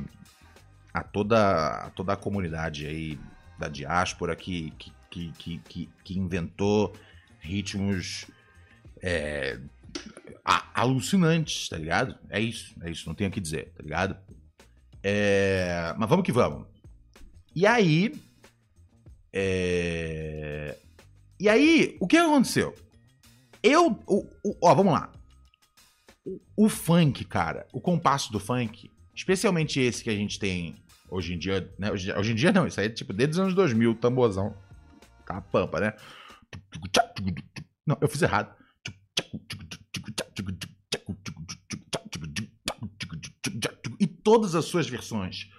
a, toda, a toda a comunidade aí da diáspora que, que, que, que inventou ritmos é, alucinantes, tá ligado? É isso, é isso, não tenho o que dizer, tá ligado? É, mas vamos que vamos. E aí. É, e aí, o que aconteceu? Eu. O, o, ó, vamos lá o funk, cara, o compasso do funk, especialmente esse que a gente tem hoje em dia, né? Hoje, hoje em dia não, isso aí é tipo desde os anos 2000, tamborzão. Tá pampa, né? Não, eu fiz errado. E todas as suas versões.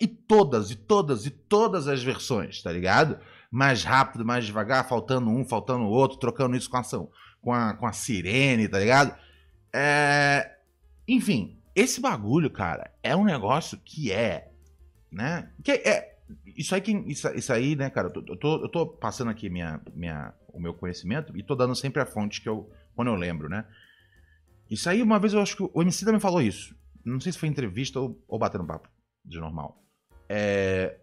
E todas, e todas, e todas as versões, tá ligado? Mais rápido, mais devagar, faltando um, faltando outro, trocando isso com ação com a, com a sirene, tá ligado? É... Enfim, esse bagulho, cara, é um negócio que é, né? Que é, isso aí, isso, isso aí, né, cara, eu tô, eu tô passando aqui minha, minha, o meu conhecimento e tô dando sempre a fonte que eu, quando eu lembro, né? Isso aí, uma vez eu acho que o MC também falou isso. Não sei se foi entrevista ou, ou batendo papo de normal. É...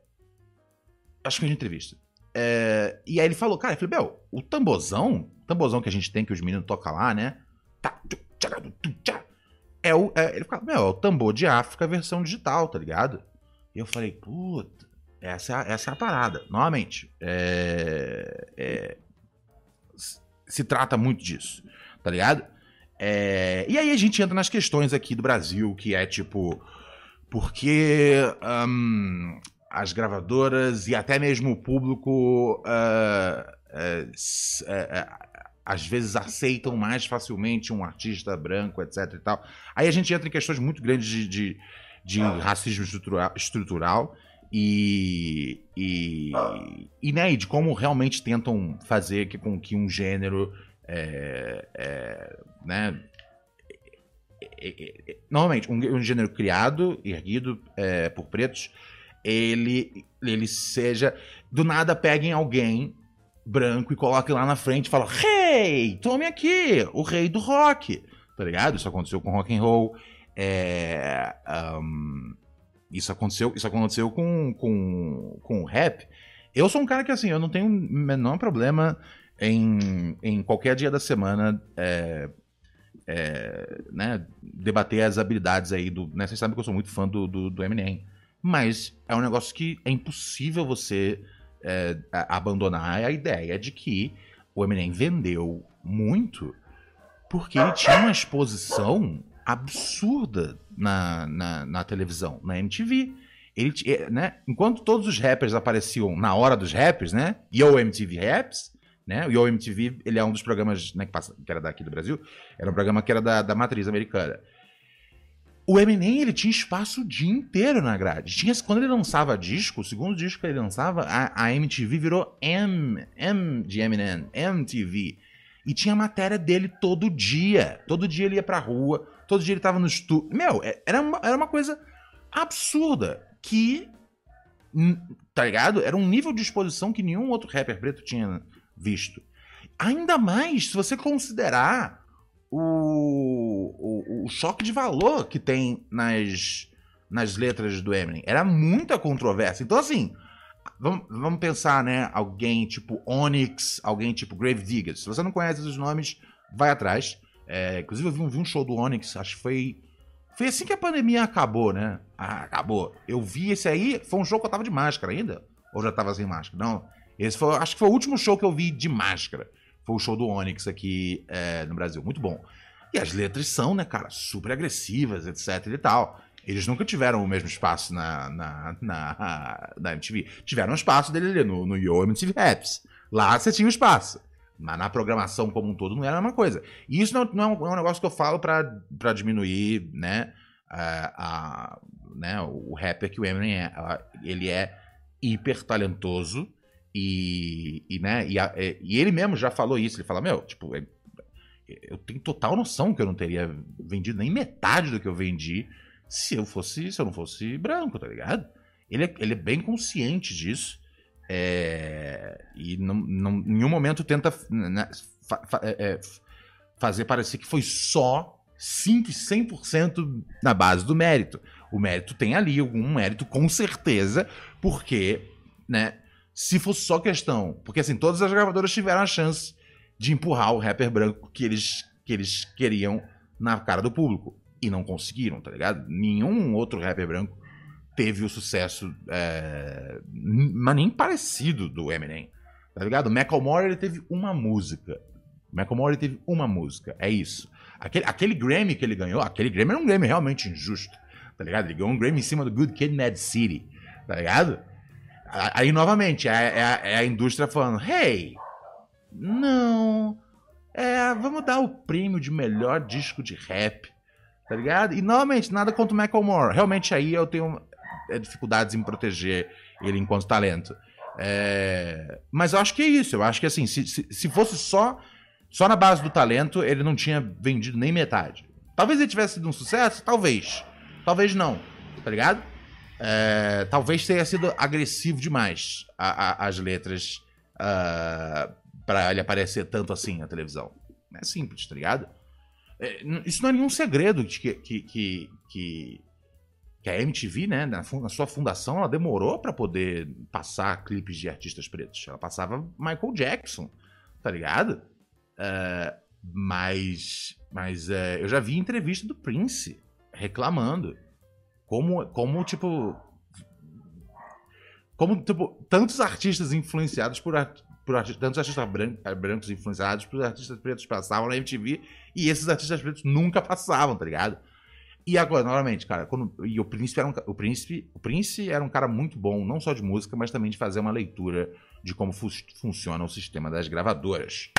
Acho que foi entrevista. É... E aí ele falou, cara, eu falei, Bel, o tambozão tamborzão que a gente tem, que os meninos tocam lá, né? É o, é, ele fala, meu, é o tambor de África versão digital, tá ligado? E eu falei, puta, essa é essa é a parada. Novamente, é, é, se trata muito disso, tá ligado? É, e aí a gente entra nas questões aqui do Brasil, que é tipo, porque um, as gravadoras e até mesmo o público uh, uh, uh, às vezes aceitam mais facilmente um artista branco, etc e tal. Aí a gente entra em questões muito grandes de, de, de racismo estrutural, estrutural e, e, e, né, e de como realmente tentam fazer que, com que um gênero é, é, né? É, é, é, normalmente, um, um, gênero criado, erguido é, por pretos, ele, ele seja. Do nada peguem alguém branco e coloquem lá na frente e falam: Hey, tome aqui, o rei do rock. Tá ligado? Isso aconteceu com rock and roll. Um, isso aconteceu, isso aconteceu com, com, com rap. Eu sou um cara que, assim, eu não tenho o menor problema em, em qualquer dia da semana é, é, né, debater as habilidades aí do. Né, vocês sabem que eu sou muito fã do, do, do Eminem. Mas é um negócio que é impossível você é, abandonar a ideia de que o Eminem vendeu muito porque ele tinha uma exposição absurda na, na, na televisão, na MTV. Ele, é, né, enquanto todos os rappers apareciam na hora dos rappers, né? Yo MTV Raps, né? O MTV, ele é um dos programas né, que, passa, que era daqui do Brasil, era um programa que era da, da matriz americana. O Eminem, ele tinha espaço o dia inteiro na grade. Tinha, quando ele lançava disco, o segundo disco que ele lançava, a, a MTV virou M, M de Eminem, MTV. E tinha matéria dele todo dia. Todo dia ele ia pra rua, todo dia ele tava no estúdio. Meu, é, era uma, era uma coisa absurda. Que, tá ligado? Era um nível de exposição que nenhum outro rapper preto tinha visto. Ainda mais se você considerar o, o, o choque de valor que tem nas, nas letras do Eminem. Era muita controvérsia. Então, assim, vamos, vamos pensar, né? Alguém tipo Onyx, alguém tipo Grave Digger. Se você não conhece esses nomes, vai atrás. É, inclusive, eu vi um, vi um, show do Onyx, acho que foi. Foi assim que a pandemia acabou, né? Ah, acabou. Eu vi esse aí, foi um show que eu tava de máscara ainda. Ou já tava sem máscara? Não. Esse foi, acho que foi o último show que eu vi de máscara. Foi o show do Onyx aqui é, no Brasil. Muito bom. E as letras são, né, cara, super agressivas, etc e tal. Eles nunca tiveram o mesmo espaço na, na, na, na MTV. Tiveram um espaço dele no, no Yo MTV Raps. Lá você tinha o espaço. Mas na programação como um todo não era a mesma coisa. E isso não, não, é, um, é, um, negócio que eu falo para diminuir, né, a, a, né, o rapper que o Eminem é. Ele é hiper talentoso e, e, né, e, a, e, ele mesmo já falou isso. Ele fala, meu, tipo, é, eu tenho total noção que eu não teria vendido nem metade do que eu vendi se eu fosse, se eu não fosse branco, tá ligado? Ele é, ele é bem consciente disso. É, e não, não, em nenhum momento tenta né, fa, fa, é, é fazer parecer que foi só 5, 100% na base do mérito. O mérito tem ali algum mérito, com certeza, porque, né, se fosse só questão. Porque, assim, todas as gravadoras tiveram a chance de empurrar o rapper branco que eles, que eles queriam na cara do público. E não conseguiram, tá ligado? Nenhum outro rapper branco teve o sucesso, é, mas nem parecido do Eminem. Tá ligado? O Macklemore ele teve uma música. O Macklemore teve uma música. É isso. Aquele, aquele Grammy que ele ganhou, aquele Grammy era um Grammy realmente injusto. Tá ligado? Ele ganhou um Grammy em cima do Good Kid, Mad City. Tá ligado? Aí, novamente, é, é, é a indústria falando: hey, não. É, vamos dar o prêmio de melhor disco de rap. Tá ligado? E novamente, nada contra o Macklemore. Realmente aí eu tenho é, dificuldades em proteger ele enquanto talento. É... Mas eu acho que é isso. Eu acho que assim, se, se, se, fosse só só na base do talento, ele não tinha vendido nem metade. Talvez ele tivesse sido um sucesso, talvez. Talvez não. Tá ligado? É... Talvez tenha sido agressivo demais a, a, as letras uh, para ele aparecer tanto assim na televisão. É simples, tá ligado? É, isso não é nenhum segredo que, que, que, que que a MTV, né, na, na sua fundação, ela demorou para poder passar clipes de artistas pretos. Ela passava Michael Jackson, tá ligado? Uh, mas mas uh, eu já vi entrevista do Prince reclamando como, como tipo. Como, tipo, tantos artistas influenciados por, por tantos artistas brancos, brancos influenciados por artistas pretos passavam na MTV e esses artistas pretos nunca passavam, tá ligado? E agora, novamente, cara, quando, e o príncipe era um, o príncipe, o príncipe era um cara muito bom, não só de música, mas também de fazer uma leitura de como fu funciona o sistema das gravadoras.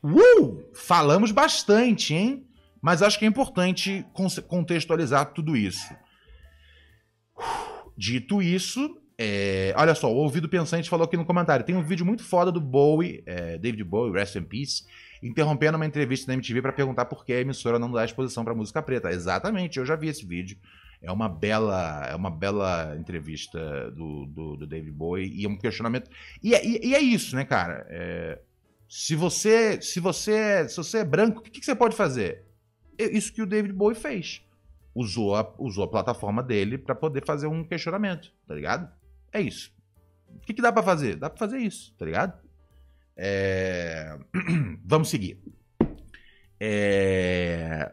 Uh! Falamos bastante, hein? Mas acho que é importante contextualizar tudo isso. Dito isso, é, olha só, o Ouvido Pensante falou aqui no comentário: tem um vídeo muito foda do Bowie, é, David Bowie, Rest in Peace, interrompendo uma entrevista na MTV para perguntar por que a emissora não dá exposição para música preta. Exatamente, eu já vi esse vídeo. É uma bela, é uma bela entrevista do, do, do David Bowie e é um questionamento. E é, e é isso, né, cara? É, se você, se você, se você é branco, o que, que você pode fazer? É isso que o David Bowie fez. Usou a, usou a plataforma dele para poder fazer um questionamento, tá ligado? É isso. O que, que dá para fazer? Dá para fazer isso, tá ligado? É... Vamos seguir. É...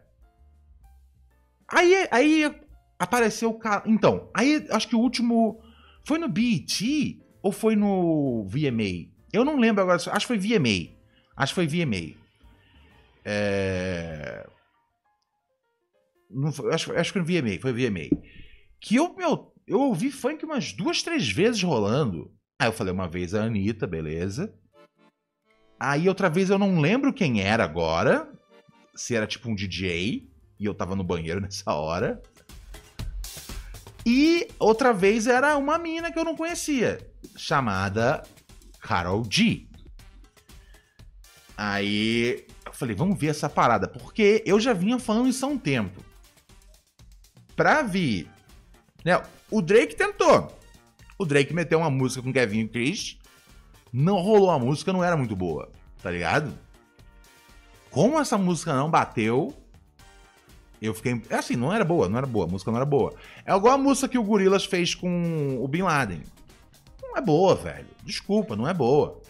Aí, aí apareceu o cara. Então, aí acho que o último. Foi no BET ou foi no VMA? Eu não lembro agora. Acho que foi VMA. Acho que foi VMA. É... Não foi, acho, acho que foi VMA. Foi VMA. Que eu, meu, eu ouvi funk umas duas, três vezes rolando. Aí eu falei uma vez a Anitta, beleza. Aí outra vez eu não lembro quem era agora. Se era tipo um DJ. E eu tava no banheiro nessa hora. E outra vez era uma mina que eu não conhecia. Chamada Carol G. Aí eu falei, vamos ver essa parada. Porque eu já vinha falando isso há um tempo. Pra vir. Né, o Drake tentou. O Drake meteu uma música com Kevin e Chris. Não rolou a música, não era muito boa. Tá ligado? Como essa música não bateu, eu fiquei. É assim, não era boa, não era boa, a música não era boa. É igual a música que o Gorillaz fez com o Bin Laden. Não é boa, velho. Desculpa, não é boa.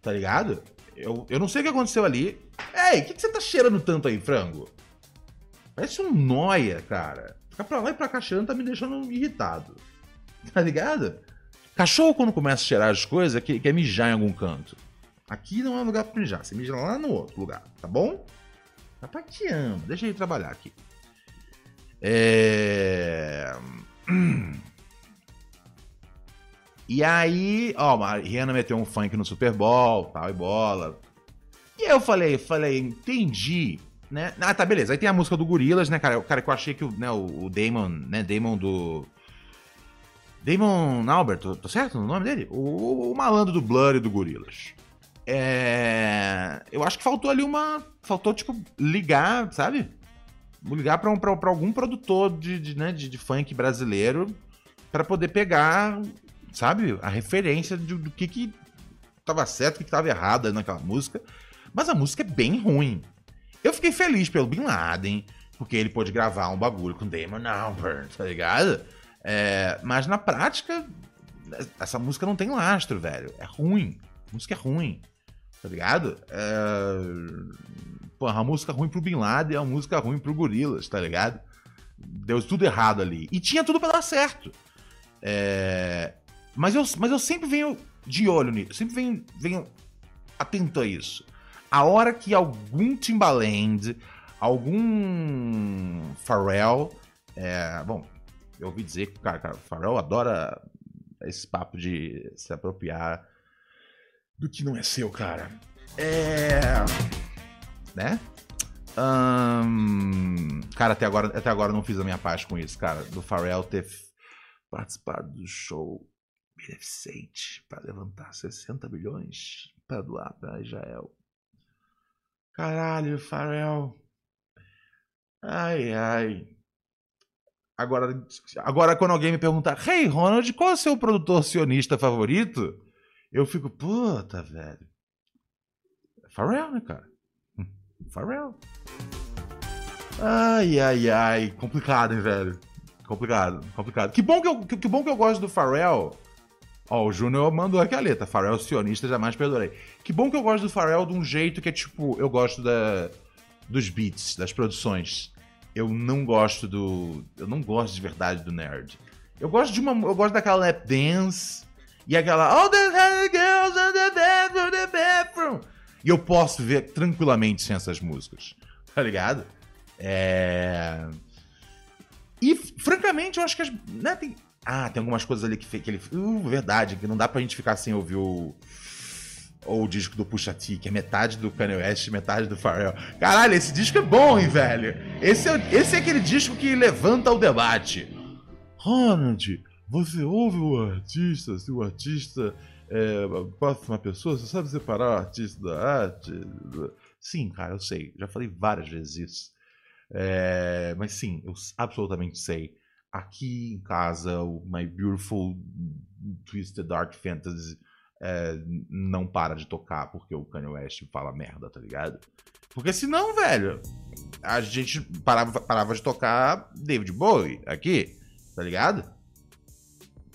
Tá ligado? Eu, eu não sei o que aconteceu ali. Ei, o que, que você tá cheirando tanto aí, frango? Parece um noia, cara. Ficar pra lá e pra cá cheirando tá me deixando irritado. Tá ligado? Cachorro, quando começa a cheirar as coisas, quer, quer mijar em algum canto. Aqui não é lugar pra mijar. Você mija lá no outro lugar, tá bom? Papai te ama. Deixa ele trabalhar aqui. É... E aí, ó, a Rihanna meteu um funk no Super Bowl, tal e bola. E aí eu falei, falei, entendi, né? Ah, tá, beleza. Aí tem a música do Gorilas, né, cara? O cara que eu achei que né, o, o Damon, né, Damon do Damon Albert, tô certo o nome dele? O, o malandro do Blur e do Gorilas. É... Eu acho que faltou ali uma. Faltou, tipo, ligar, sabe? Ligar pra, um, pra, pra algum produtor de, de, né, de, de funk brasileiro para poder pegar, sabe, a referência do, do que que tava certo, o que, que tava errado naquela música. Mas a música é bem ruim. Eu fiquei feliz pelo Bin Laden, porque ele pôde gravar um bagulho com Damon Albarn, tá ligado? É, mas na prática, essa música não tem lastro, velho. É ruim. A música é ruim. Tá ligado? É... Porra, a música ruim pro Bin Laden é uma música ruim pro Gorilas, tá ligado? Deu tudo errado ali. E tinha tudo para dar certo. É... Mas, eu, mas eu sempre venho de olho nisso. Sempre venho, venho atento a isso. A hora que algum Timbaland, algum Pharrell. É... Bom, eu ouvi dizer que cara, cara, Pharrell adora esse papo de se apropriar do que não é seu, cara. É. Né? Um... Cara, até agora, até agora não fiz a minha parte com isso, cara. Do Pharrell ter participado do show beneficente para levantar 60 bilhões para doar para Israel. Caralho, Pharrell. Ai, ai. Agora, agora quando alguém me perguntar, Hey, Ronald, qual é o seu produtor sionista favorito? Eu fico, puta, velho. Pharrell, né, cara? Hum, Pharrell. Ai, ai, ai. Complicado, hein, velho? Complicado, complicado. Que bom que eu, que, que bom que eu gosto do Pharrell. Ó, o Júnior mandou aqui a letra. Pharrell sionista, jamais perdoarei. Que bom que eu gosto do Pharrell de um jeito que é tipo, eu gosto da, dos beats, das produções. Eu não gosto do. Eu não gosto de verdade do nerd. Eu gosto de uma. Eu gosto daquela lap dance e aquela All the girls in the bathroom, the bathroom. E eu posso ver tranquilamente sem essas músicas. Tá ligado? É. E, francamente, eu acho que as. Né, tem... Ah, tem algumas coisas ali que, que ele. Uh, verdade, que não dá pra gente ficar sem ouvir o. Ou o disco do Pusha T, que é metade do Kanye West metade do Pharrell. Caralho, esse disco é bom, hein, velho? Esse é, esse é aquele disco que levanta o debate. Ronald, você ouve o artista, se o artista é uma pessoa, você sabe separar o artista da arte? Sim, cara, eu sei. Já falei várias vezes isso. É, mas sim, eu absolutamente sei. Aqui em casa, o My Beautiful Twisted Dark Fantasy é, não para de tocar porque o Kanye West fala merda, tá ligado? Porque senão, velho, a gente parava, parava de tocar David Bowie aqui, tá ligado?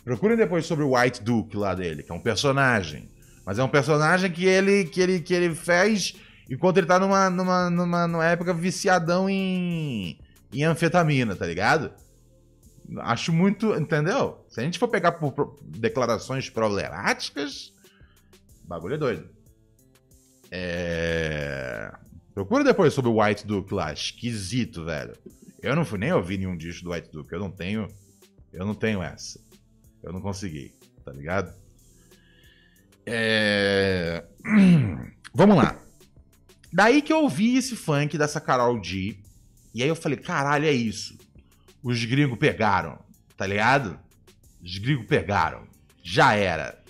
Procurem depois sobre o White Duke lá dele, que é um personagem. Mas é um personagem que ele, que ele, que ele fez enquanto ele tá numa, numa, numa, numa época viciadão em, em anfetamina, tá ligado? Acho muito. Entendeu? Se a gente for pegar por, declarações problemáticas, bagulho é doido. É. Procura depois sobre o White Duke lá. Esquisito, velho. Eu não fui nem ouvir nenhum disco do White Duke. Eu não tenho. Eu não tenho essa. Eu não consegui, tá ligado? É... Vamos lá. Daí que eu ouvi esse funk dessa Carol G. E aí eu falei, caralho, é isso. Os gringos pegaram, tá ligado? Os gringos pegaram. Já era.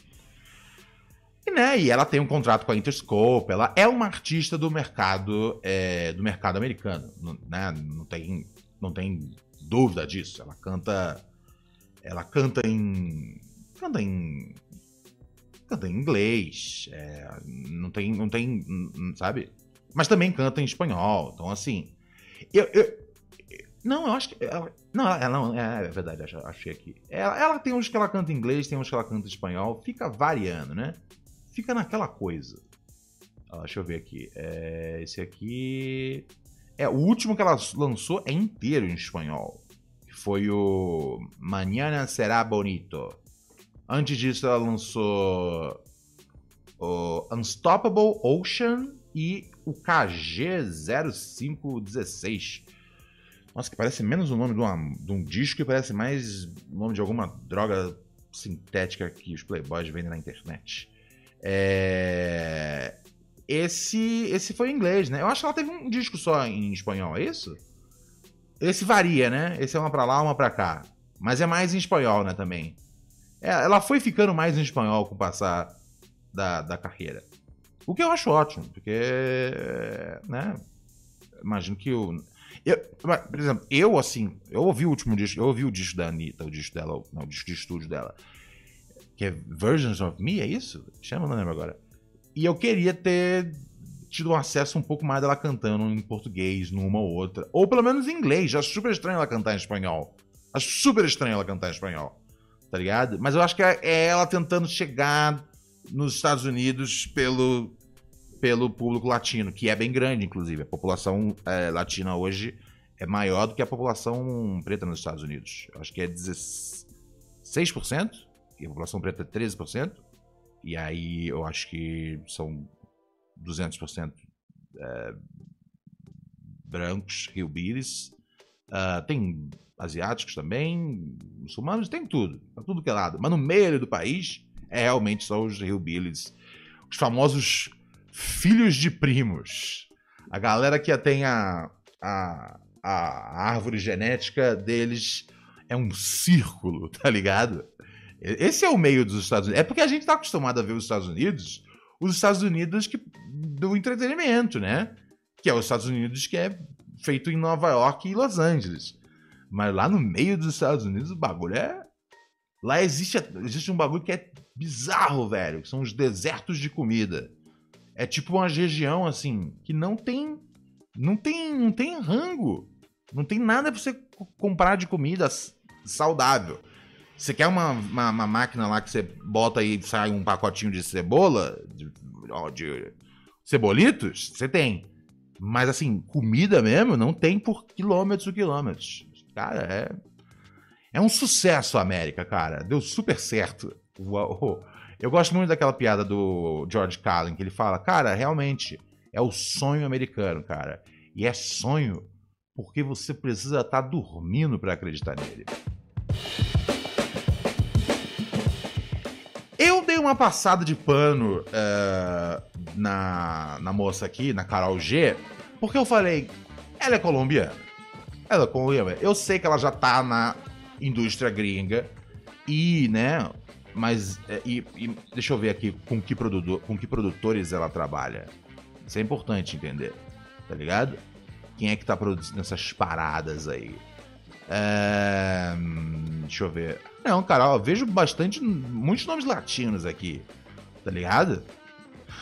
E, né, e ela tem um contrato com a Interscope, ela é uma artista do mercado é, do mercado americano, né? Não tem, não tem dúvida disso. Ela canta ela canta em canta em canta em inglês, é, não tem não tem, sabe? Mas também canta em espanhol. Então assim, eu, eu não, eu acho que ela, não, ela não é, é verdade, achei aqui. Ela, ela tem uns que ela canta em inglês, tem uns que ela canta em espanhol, fica variando, né? Fica naquela coisa. Ah, deixa eu ver aqui. É, esse aqui. É, o último que ela lançou é inteiro em espanhol foi o Mañana Será Bonito. Antes disso, ela lançou o Unstoppable Ocean e o KG0516. Nossa, que parece menos o nome de, uma, de um disco e parece mais o nome de alguma droga sintética que os playboys vendem na internet. É... Esse, esse foi em inglês, né? Eu acho que ela teve um disco só em espanhol, é isso? Esse varia, né? Esse é uma pra lá, uma pra cá. Mas é mais em espanhol, né, também. É, ela foi ficando mais em espanhol com o passar da, da carreira. O que eu acho ótimo, porque. né? Imagino que o. Eu, por exemplo, eu, assim, eu ouvi o último disco, eu ouvi o disco da Anitta, o disco dela, não, o disco de estúdio dela, que é Versions of Me, é isso? Chama, não lembro agora. E eu queria ter tido acesso um pouco mais dela cantando em português, numa ou outra. Ou pelo menos em inglês. Acho super estranho ela cantar em espanhol. Acho super estranho ela cantar em espanhol. Tá ligado? Mas eu acho que é, é ela tentando chegar nos Estados Unidos pelo, pelo público latino, que é bem grande, inclusive. A população é, latina hoje é maior do que a população preta nos Estados Unidos. Eu acho que é 16%, e a população preta é 13%. E aí eu acho que são 200% é, brancos, hillbillies. Uh, tem asiáticos também, muçulmanos, tem tudo. Tá tudo que é lado. Mas no meio do país, é realmente só os hillbillies. Os famosos filhos de primos. A galera que tem a, a, a árvore genética deles é um círculo, tá ligado? Esse é o meio dos Estados Unidos. É porque a gente tá acostumado a ver os Estados Unidos os Estados Unidos que, do entretenimento, né? Que é os Estados Unidos que é feito em Nova York e Los Angeles. Mas lá no meio dos Estados Unidos o bagulho é. Lá existe, existe um bagulho que é bizarro, velho. Que são os desertos de comida. É tipo uma região assim que não tem. Não tem, não tem rango. Não tem nada pra você comprar de comida saudável. Você quer uma, uma, uma, máquina lá que você bota e sai um pacotinho de cebola, de, de cebolitos? Você tem. Mas assim, comida mesmo não tem por quilômetros e quilômetros. Cara, é. É um sucesso a América, cara. Deu super certo. Eu gosto muito daquela piada do George Carlin, que ele fala, cara, realmente é o sonho americano, cara. E é sonho porque você precisa estar tá dormindo para acreditar nele. Eu dei uma passada de pano uh, na, na moça aqui, na Carol G, porque eu falei, ela é colombiana. Ela é colombiana. Eu sei que ela já tá na indústria gringa e, né, mas, é, e, e deixa eu ver aqui com que, produtor, com que produtores ela trabalha. Isso é importante entender. Tá ligado? Quem é que tá produzindo essas paradas aí? É... Deixa eu ver. Não, cara, ó, vejo bastante. Muitos nomes latinos aqui. Tá ligado?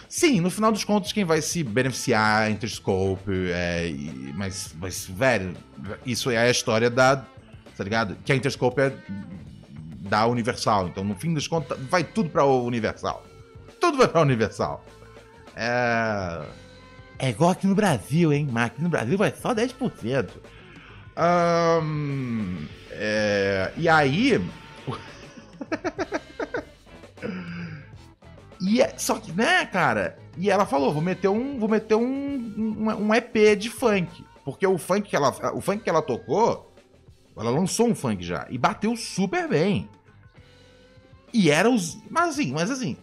Sim, no final dos contos, quem vai se beneficiar é Interscope, é, e- mas, mas, velho, isso é a história da. Tá ligado? Que a Interscope é da Universal. Então, no fim dos contos, vai tudo pra Universal. Tudo vai pra Universal. É. É igual aqui no Brasil, hein? Mas aqui no Brasil vai só 10%. Ahn, é, e aí. e é- só que, né, cara? E ela falou: vou meter um, vou meter um, um, um EP de funk. Porque o funk que ela, o funk que ela tocou, ela lançou um funk já e bateu super bem. E era os, mas assim, mas assim,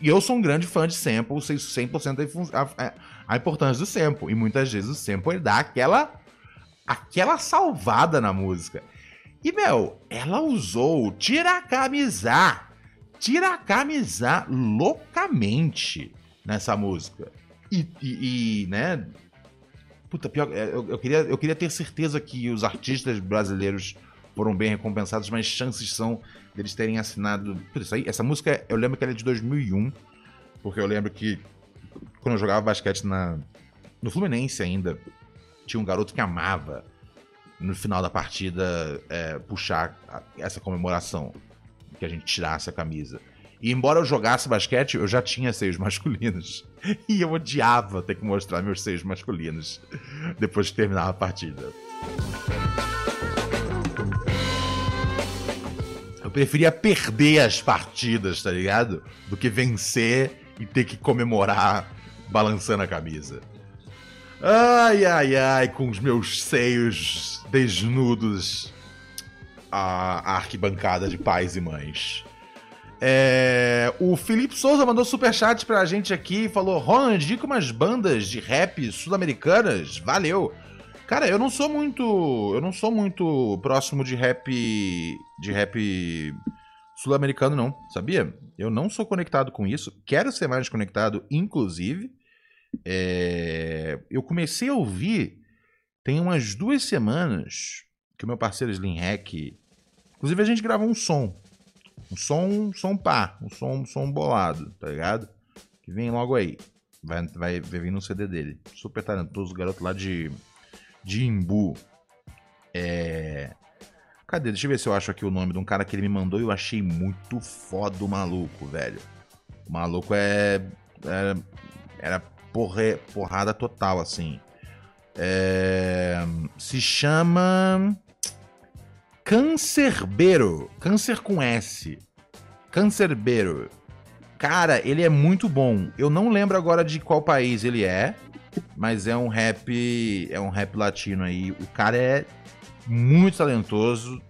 e eu sou um grande fã de sample, sei 100% da infun- a, a, a importância do sample. E muitas vezes o sample dá aquela aquela salvada na música. E, meu, ela usou tira a camisa, tira a camisa loucamente nessa música. E, e- e, né? Puta, pior, é, eu, eu queria, eu queria ter certeza que os artistas brasileiros foram bem recompensados, mas chances são deles terem assinado. Putz, isso aí, essa música, eu lembro que ela é de 2001, porque eu lembro que quando eu jogava basquete na, no Fluminense ainda, tinha um garoto que amava no final da partida é, puxar essa comemoração que a gente tirasse a camisa. E embora eu jogasse basquete, eu já tinha seios masculinos. E eu odiava ter que mostrar meus seios masculinos depois que terminava a partida. Eu preferia perder as partidas, tá ligado? Do que vencer e ter que comemorar balançando a camisa. Ai, ai, ai, com os meus seios desnudos à arquibancada de pais e mães. É, o Felipe Souza mandou superchat pra gente aqui e falou: Ronald, dica umas bandas de rap sul-americanas. Valeu. Cara, eu não sou muito. Eu não sou muito próximo de rap. De rap sul-americano, não, sabia? Eu não sou conectado com isso. Quero ser mais conectado, inclusive. É, eu comecei a ouvir tem umas duas semanas que o meu parceiro Slim Hack. Inclusive, a gente gravou um som. Um som, som pá, um som, um som bolado, tá ligado? Que vem logo aí. Vai, vai, vai vir no CD dele. Super talentoso, garoto lá de, de Imbu. É. Cadê? Deixa eu ver se eu acho aqui o nome de um cara que ele me mandou e eu achei muito foda o maluco, velho. O maluco é. é- era porre- porrada total, assim. É, se chama. Cancerbero. Câncer com S. Cancerbero. Cara, ele é muito bom. Eu não lembro agora de qual país ele é, mas é um rap, é um rap latino aí. O cara é muito talentoso.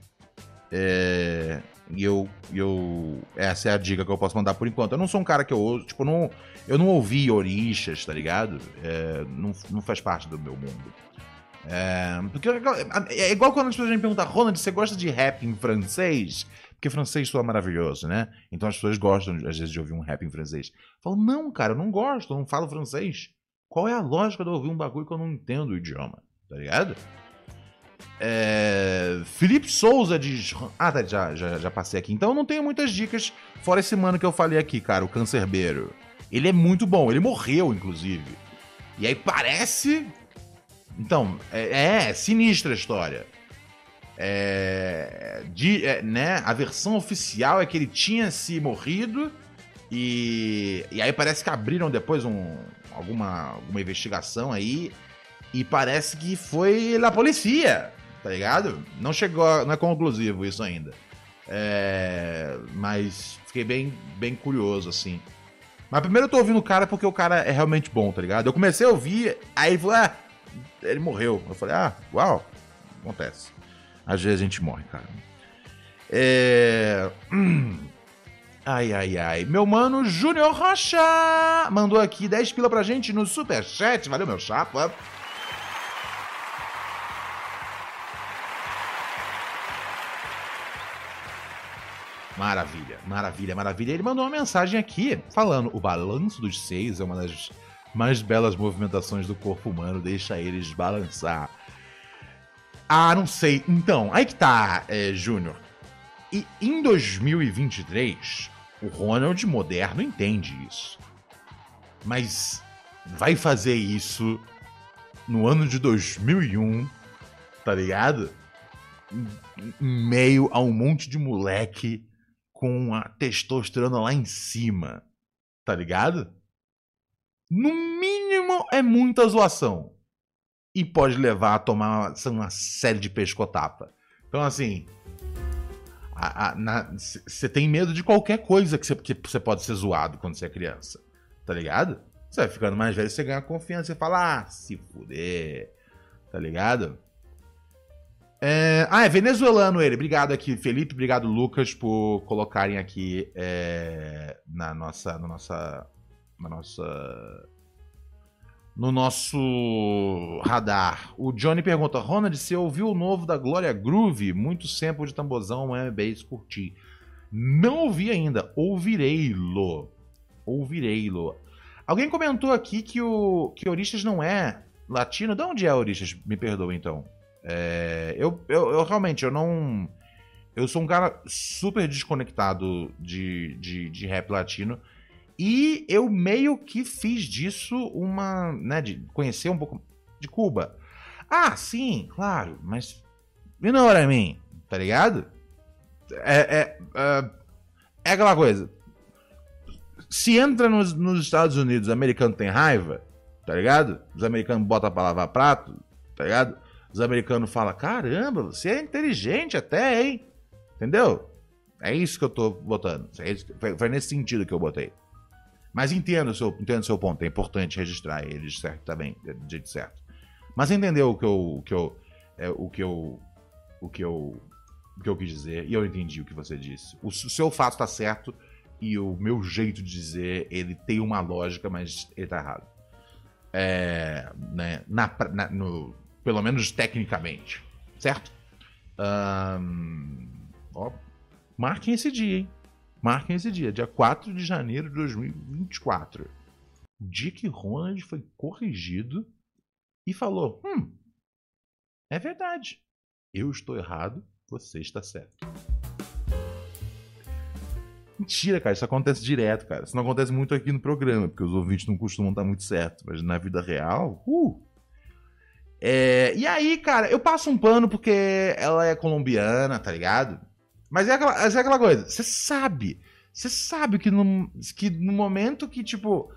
É, e eu, eu, essa é a dica que eu posso mandar por enquanto. Eu não sou um cara que eu ouço, tipo, não, eu não ouvi orixas, tá ligado? É, não, não faz parte do meu mundo. É, porque é igual quando as pessoas me perguntam, Ronald, você gosta de rap em francês? Porque francês soa maravilhoso, né? Então as pessoas gostam, às vezes, de ouvir um rap em francês. Eu falo, não, cara, eu não gosto, eu não falo francês. Qual é a lógica de ouvir um bagulho que eu não entendo o idioma? Tá ligado? É, Felipe Souza diz. Ah, tá, já, já, já passei aqui. Então eu não tenho muitas dicas, fora esse mano que eu falei aqui, cara, o Cancerbeiro. Ele é muito bom, ele morreu, inclusive. E aí parece. Então, é, é sinistra a história. É, de, é, né, a versão oficial é que ele tinha se morrido e, e aí parece que abriram depois um, alguma, alguma investigação aí e parece que foi na polícia, tá ligado? Não chegou, não é conclusivo isso ainda. É, mas fiquei bem, bem curioso, assim. Mas primeiro eu tô ouvindo o cara porque o cara é realmente bom, tá ligado? Eu comecei a ouvir, aí falou, ah, ele morreu. Eu falei, ah, uau, acontece. Às vezes a gente morre, cara. É... Ai, ai, ai. Meu mano Júnior Rocha mandou aqui 10 pila pra gente no superchat. Valeu, meu chapa. Maravilha, maravilha, maravilha. Ele mandou uma mensagem aqui falando: o balanço dos seis é uma das mais belas movimentações do corpo humano deixa eles balançar. Ah, não sei. Então, aí que tá, é, Júnior. E em 2023, o Ronald moderno entende isso. Mas vai fazer isso no ano de 2001, tá ligado? Em meio a um monte de moleque com a testosterona lá em cima, tá ligado? No mínimo é muita zoação. E pode levar a tomar uma série de pescotapa. Então, assim. Você tem medo de qualquer coisa que você pode ser zoado quando você é criança. Tá ligado? Você vai ficando mais velho, você ganha confiança. Você fala, ah, se fuder. Tá ligado? É... Ah, é venezuelano ele. Obrigado aqui, Felipe. Obrigado, Lucas, por colocarem aqui é... na nossa. Na nossa. Na nossa. No nosso radar. O Johnny pergunta: Ronald, você ouviu o novo da Glória Groove? Muito sample de tambozão, um bass, curti. Não ouvi ainda. Ouvirei-lo. Ouvirei-lo. Alguém comentou aqui que o que Oristas não é latino. De onde é Oristas? Me perdoa então. É, eu, eu, eu, realmente eu não. Eu sou um cara super desconectado de, de, de, rap latino. E eu meio que fiz disso uma. né, de conhecer um pouco de Cuba. Ah, sim, claro, mas. Know what I mean? Tá ligado? É, é, é, é aquela coisa se entra nos, nos Estados Unidos, americano tem raiva, tá ligado? Os americanos botam pra lavar prato, tá ligado? Os americanos falam, caramba, você é inteligente até, hein? Entendeu? É isso que eu tô botando. É foi, nesse sentido que eu botei. Mas entendo o seu, entendo seu ponto. É importante registrar eles certo também, de jeito certo. Mas entendeu o que eu, o que eu, é, o que eu, o que eu, o que eu quis dizer e eu entendi o que você disse. O, o seu fato está certo e o meu jeito de dizer, ele tem uma lógica, mas ele tá errado. É, né, na, na, no, pelo menos tecnicamente, certo? Um, ó, marquem esse dia, hein? Marquem esse dia, dia 4 de janeiro de 2024. O dia que Ronald foi corrigido e falou: Hum, é verdade. Eu estou errado, você está certo. Mentira, cara, isso acontece direto, cara. Isso não acontece muito aqui no programa, porque os ouvintes não costumam estar muito certos. Mas na vida real, uh! É, e aí, cara, eu passo um pano porque ela é colombiana, tá ligado? Mas é aquela, é aquela coisa, você sabe. Você sabe que no, que no momento que, tipo.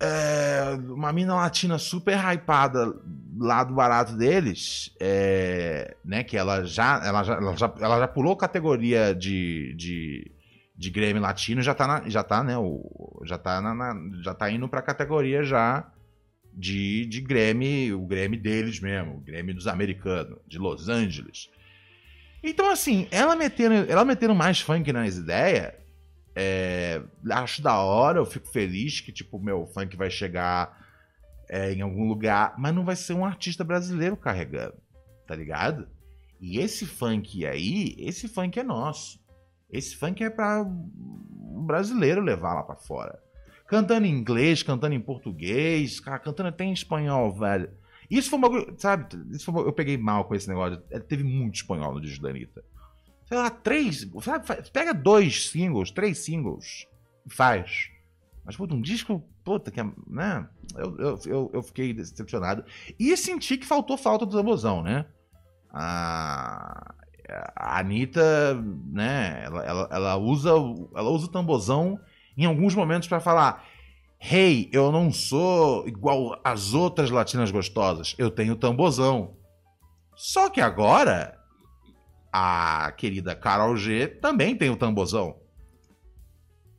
É, uma mina latina super hypada lá do barato deles, é, né? Que ela já, ela já, ela já, ela já pulou categoria de, de de Grêmio Latino já tá, na, já tá, né, o, já tá, na, na já tá indo pra categoria já de, de Grêmio, o Grêmio deles mesmo, o Grêmio dos americanos, de Los Angeles. Então, assim, ela metendo, ela metendo mais funk nas ideias, é, acho da hora, eu fico feliz que, tipo, meu funk vai chegar é, em algum lugar, mas não vai ser um artista brasileiro carregando, tá ligado? E esse funk aí, esse funk é nosso. Esse funk é para um brasileiro levar lá para fora. Cantando em inglês, cantando em português, cara, cantando até em espanhol, velho. Isso foi um bagulho, sabe? Isso foi, eu peguei mal com esse negócio. É, teve muito espanhol no disco da Anitta. Sei lá, três. Sabe, pega dois singles, três singles faz. Mas, puta, um disco, puta, que é. Né? Eu, eu, eu, eu fiquei decepcionado. E senti que faltou falta do Zambozão, né? Ah, a Anitta, né, ela, ela, ela, usa, ela usa o tambozão em alguns momentos para falar: Hey, eu não sou igual as outras latinas gostosas, eu tenho tambozão. Só que agora, a querida Carol G também tem o tambozão.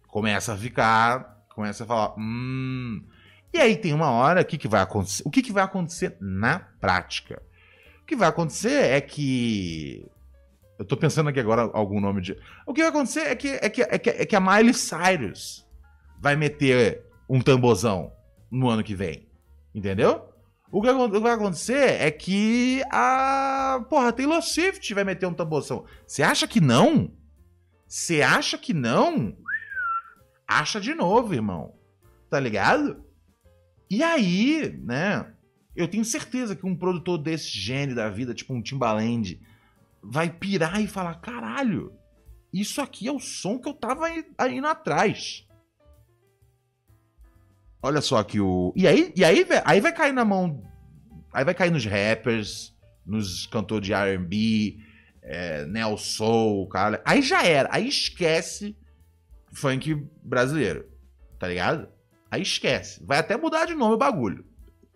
Começa a ficar, começa a falar: Hum. E aí tem uma hora, que, que vai acontecer? O que, que vai acontecer na prática? O que vai acontecer é que eu tô pensando aqui agora algum nome de. O que vai acontecer é que, é que, é que, é que a Miley Cyrus vai meter um tambozão no ano que vem. Entendeu? O que vai acontecer é que a. Porra, a Taylor Swift vai meter um tambozão. Você acha que não? Você acha que não? Acha de novo, irmão. Tá ligado? E aí, né? Eu tenho certeza que um produtor desse gênio da vida, tipo um Timbaland, vai pirar e falar: caralho, isso aqui é o som que eu tava indo atrás. Olha só que o. E aí, e aí, aí vai cair na mão. Aí vai cair nos rappers, nos cantores de RB, é, Soul, cara. Aí já era. Aí esquece funk brasileiro. Tá ligado? Aí esquece. Vai até mudar de nome o bagulho.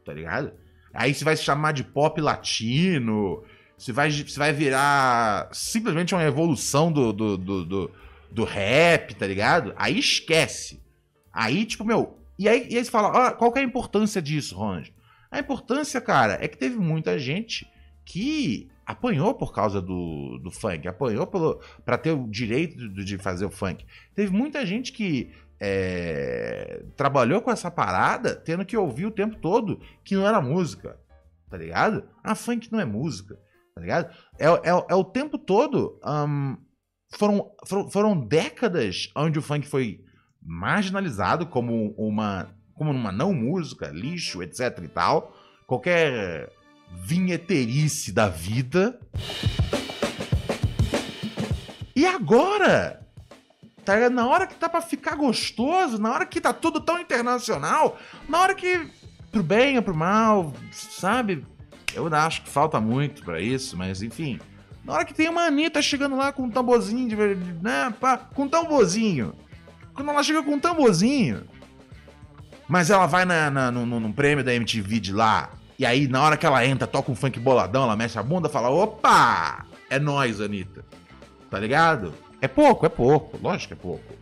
Tá ligado? Aí você vai se chamar de pop latino. Você vai, você vai virar simplesmente uma evolução do, do, do, do, do rap, tá ligado? Aí esquece. Aí, tipo, meu. E aí, e aí você fala, ah, qual que é a importância disso, Ronald? A importância, cara, é que teve muita gente que apanhou por causa do, do funk, apanhou para ter o direito de, de fazer o funk. Teve muita gente que é, trabalhou com essa parada tendo que ouvir o tempo todo que não era música, tá ligado? Ah, funk não é música, tá ligado? É, é, é o tempo todo. Um, foram, foram, foram décadas onde o funk foi marginalizado como uma, como uma não música, lixo, etc e tal. Qualquer vinheterice da vida. E agora, tá na hora que tá para ficar gostoso, na hora que tá tudo tão internacional, na hora que pro bem ou pro mal, sabe? Eu acho que falta muito para isso, mas enfim. Na hora que tem uma Anitta chegando lá com um tamborzinho, de, né, pá, com um tamborzinho. Quando ela chega com um tamborzinho, mas ela vai na, na, no, no, no prêmio da MTV de lá, e aí, na hora que ela entra, toca um funk boladão, ela mexe a bunda, fala: opa! É nós, Anitta. Tá ligado? É pouco, é pouco. Lógico que é pouco.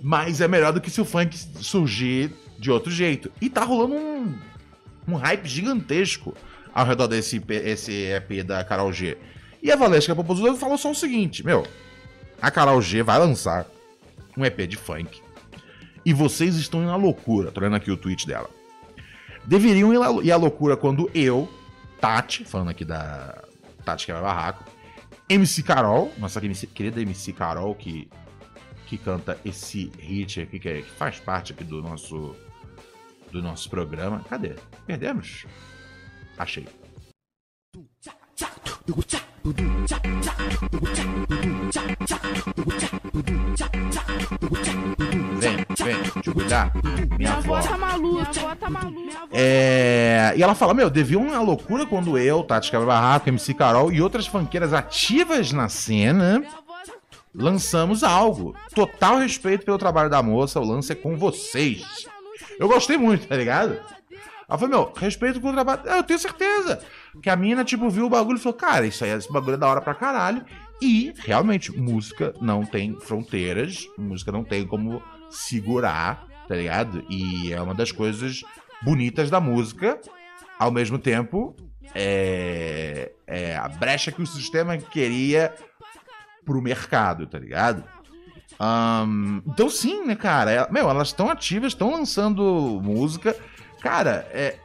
Mas é melhor do que se o funk surgir de outro jeito. E tá rolando um, um hype gigantesco ao redor desse esse EP da Carol G. E a Valesca Popozuda falou só o seguinte: Meu, a Carol G vai lançar um EP de funk. E vocês estão na loucura. Tô lendo aqui o tweet dela deveriam ir à loucura quando eu, Tati, falando aqui da Tati Quebra Barraco, MC Carol, nossa querida MC Carol, que, que canta esse hit aqui, que, é, que faz parte aqui do nosso, do nosso programa. Cadê? Perdemos? Achei. Vem, vem, te cuidar. Minha avó. tá maluca, minha avó tá maluca. É... E ela fala: Meu, devia uma loucura quando eu, Tati Quebra Barraco, MC Carol e outras fanqueiras ativas na cena lançamos algo. Total respeito pelo trabalho da moça, o lance é com vocês. Eu gostei muito, tá ligado? Ela falou, meu, respeito pelo trabalho. Eu tenho certeza. Que a mina, tipo, viu o bagulho e falou, cara, isso aí, esse bagulho é da hora pra caralho. E, realmente, música não tem fronteiras. Música não tem como segurar, tá ligado? E é uma das coisas bonitas da música. Ao mesmo tempo, é, é a brecha que o sistema queria pro mercado, tá ligado? Um, então sim, né, cara? É, meu, elas estão ativas, estão lançando música. Cara, é.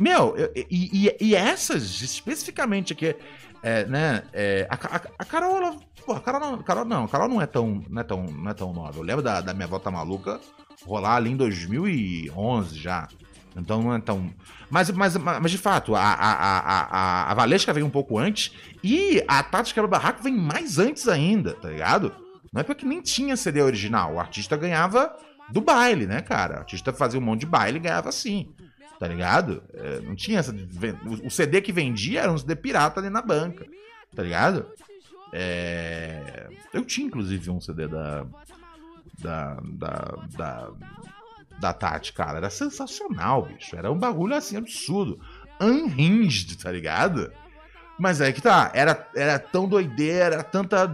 Meu, e, e, e essas, especificamente aqui, é, né? É, a, a, a, Carol, ela, pô, a Carol não, Carol não, Carol não é tão, não é tão, não é tão nova. Eu lembro da, da minha volta maluca rolar ali em 2011 já. Então não é tão. Mas, mas, mas de fato, a, a, a, a, Valesca vem um pouco antes e a Tati Quebra Barraco vem mais antes ainda, tá ligado? Não é porque nem tinha CD original. O artista ganhava do baile, né, cara? O artista fazia um monte de baile e ganhava assim. Tá ligado? É, não tinha essa. O CD que vendia era um CD pirata ali na banca. Tá ligado? É... Eu tinha, inclusive, um CD da. Da. Da. Da, da Tati, cara. Era sensacional, bicho. Era um bagulho assim absurdo. Unhinged, tá ligado? Mas é que tá, era, era tão doideira, era tanta.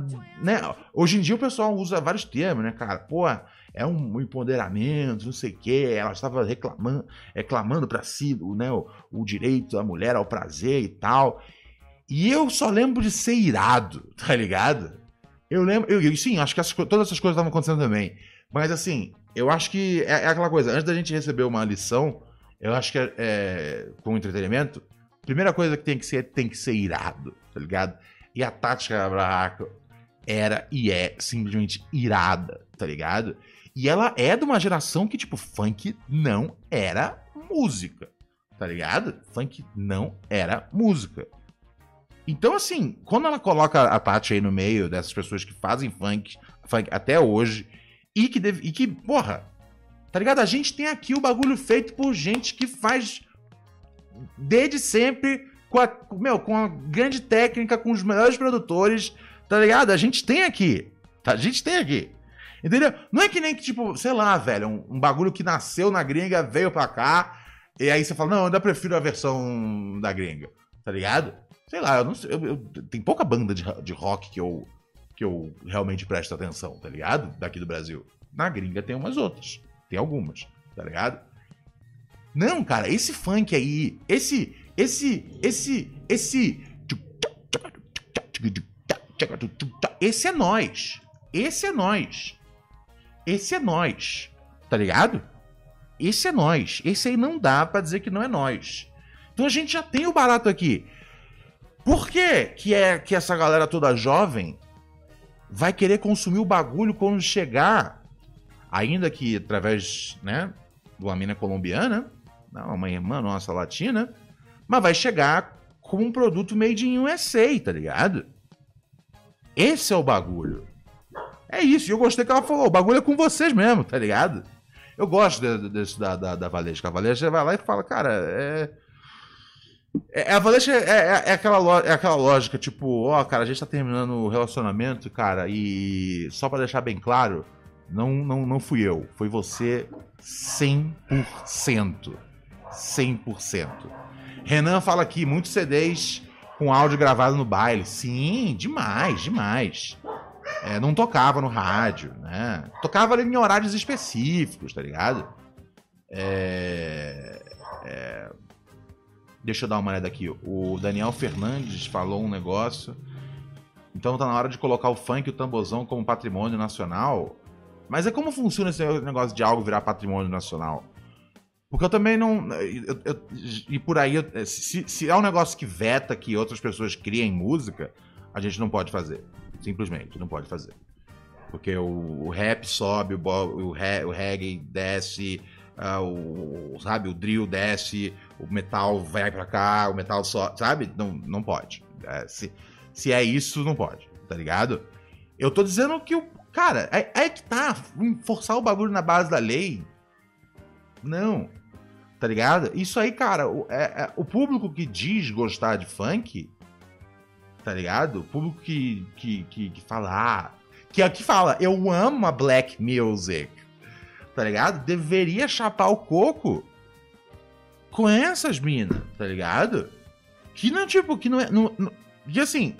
Né? Hoje em dia o pessoal usa vários termos, né, cara? Pô, é um empoderamento, não sei o quê. Ela estava reclamando, reclamando para si né, o, o, direito da mulher ao prazer e tal. E eu só lembro de ser irado, tá ligado? Eu lembro, eu, sim, acho que essas, todas essas coisas estavam acontecendo também. Mas assim, eu acho que é, é, aquela coisa, antes da gente receber uma lição, eu acho que é, é, com entretenimento, primeira coisa que tem que ser, tem que ser irado, tá ligado? E a tática Barraco era e é simplesmente irada, tá ligado? E ela é de uma geração que, tipo, funk não era música, tá ligado? Funk não era música. Então, assim, quando ela coloca a Tati aí no meio dessas pessoas que fazem funk, funk até hoje, e que, deve, e que, porra, tá ligado? A gente tem aqui o bagulho feito por gente que faz desde sempre com a, meu, com a grande técnica, com os melhores produtores, tá ligado? A gente tem aqui, tá? A gente tem aqui. Entendeu? Não é que nem que, tipo, sei lá, velho, um, um bagulho que nasceu na gringa, veio pra cá, e aí você fala, não, eu ainda prefiro a versão da gringa, tá ligado? Sei lá, eu não sei, eu, eu, tem pouca banda de, de rock que eu, que eu realmente presto atenção, tá ligado? Daqui do Brasil. Na gringa tem umas outras, tem algumas, tá ligado? Não, cara, esse funk aí, esse, esse, esse, esse. Esse é nós. Esse é nós. Esse é nós. Tá ligado? Esse é nós. Esse aí não dá para dizer que não é nós. Então a gente já tem o barato aqui. Por que que é que essa galera toda jovem vai querer consumir o bagulho quando chegar, ainda que através, né, de uma mina colombiana, uma irmã nossa latina, mas vai chegar como um produto made in USA, tá ligado? Esse é o bagulho. É isso, e eu gostei que ela falou, o bagulho é com vocês mesmo, tá ligado? Eu gosto desse da, da, da Valesca. A Valesca vai lá e fala, cara, é. É, a Valesca é, é, é, aquela, é aquela lógica, tipo, ó, oh, cara, a gente tá terminando o relacionamento, cara, e só para deixar bem claro, não, não, não fui eu, foi você 100%. 100%. Renan fala aqui, muitos CDs com áudio gravado no baile. Sim, demais, demais. É, não tocava no rádio, né? Tocava em horários específicos, tá ligado? É, é... Deixa eu dar uma olhada aqui. O Daniel Fernandes falou um negócio. Então tá na hora de colocar o funk e o tambozão como patrimônio nacional. Mas é como funciona esse negócio de algo virar patrimônio nacional? Porque eu também não. Eu, eu, e por aí, se, se é um negócio que veta que outras pessoas criem música, a gente não pode fazer. Simplesmente, não pode fazer. Porque o, o rap sobe, o, o, o reggae desce, uh, o, sabe, o drill desce, o metal vai pra cá, o metal só. Sabe? Não, não pode. É, se, se é isso, não pode, tá ligado? Eu tô dizendo que o. Cara, é, é que tá. Forçar o bagulho na base da lei. Não. Tá ligado? Isso aí, cara, o, é, é, o público que diz gostar de funk tá ligado? O público que, que, que, que fala, ah, que aqui fala, eu amo a black music, tá ligado? Deveria chapar o coco com essas minas, tá ligado? Que não, tipo, que não é. Não, não, e assim,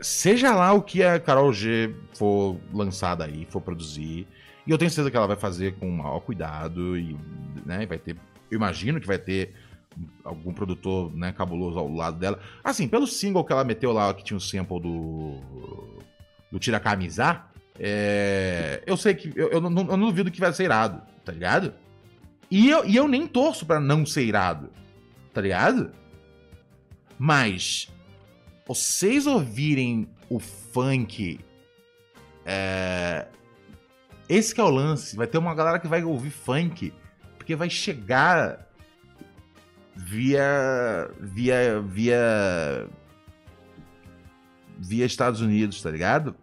seja lá o que a Carol G for lançada aí, for produzir, e eu tenho certeza que ela vai fazer com maior cuidado e, né, vai ter. Eu imagino que vai ter algum produtor né, cabuloso ao lado dela. Assim, pelo single que ela meteu lá, que tinha o sample do. do Tira é, eu sei que. Eu, eu, não, eu não duvido que vai ser irado, tá ligado? E eu, e eu nem torço para não ser irado, tá ligado? Mas. Vocês ouvirem o funk. É, esse que é o lance. Vai ter uma galera que vai ouvir funk. Porque vai chegar via via via via Estados Unidos, tá ligado?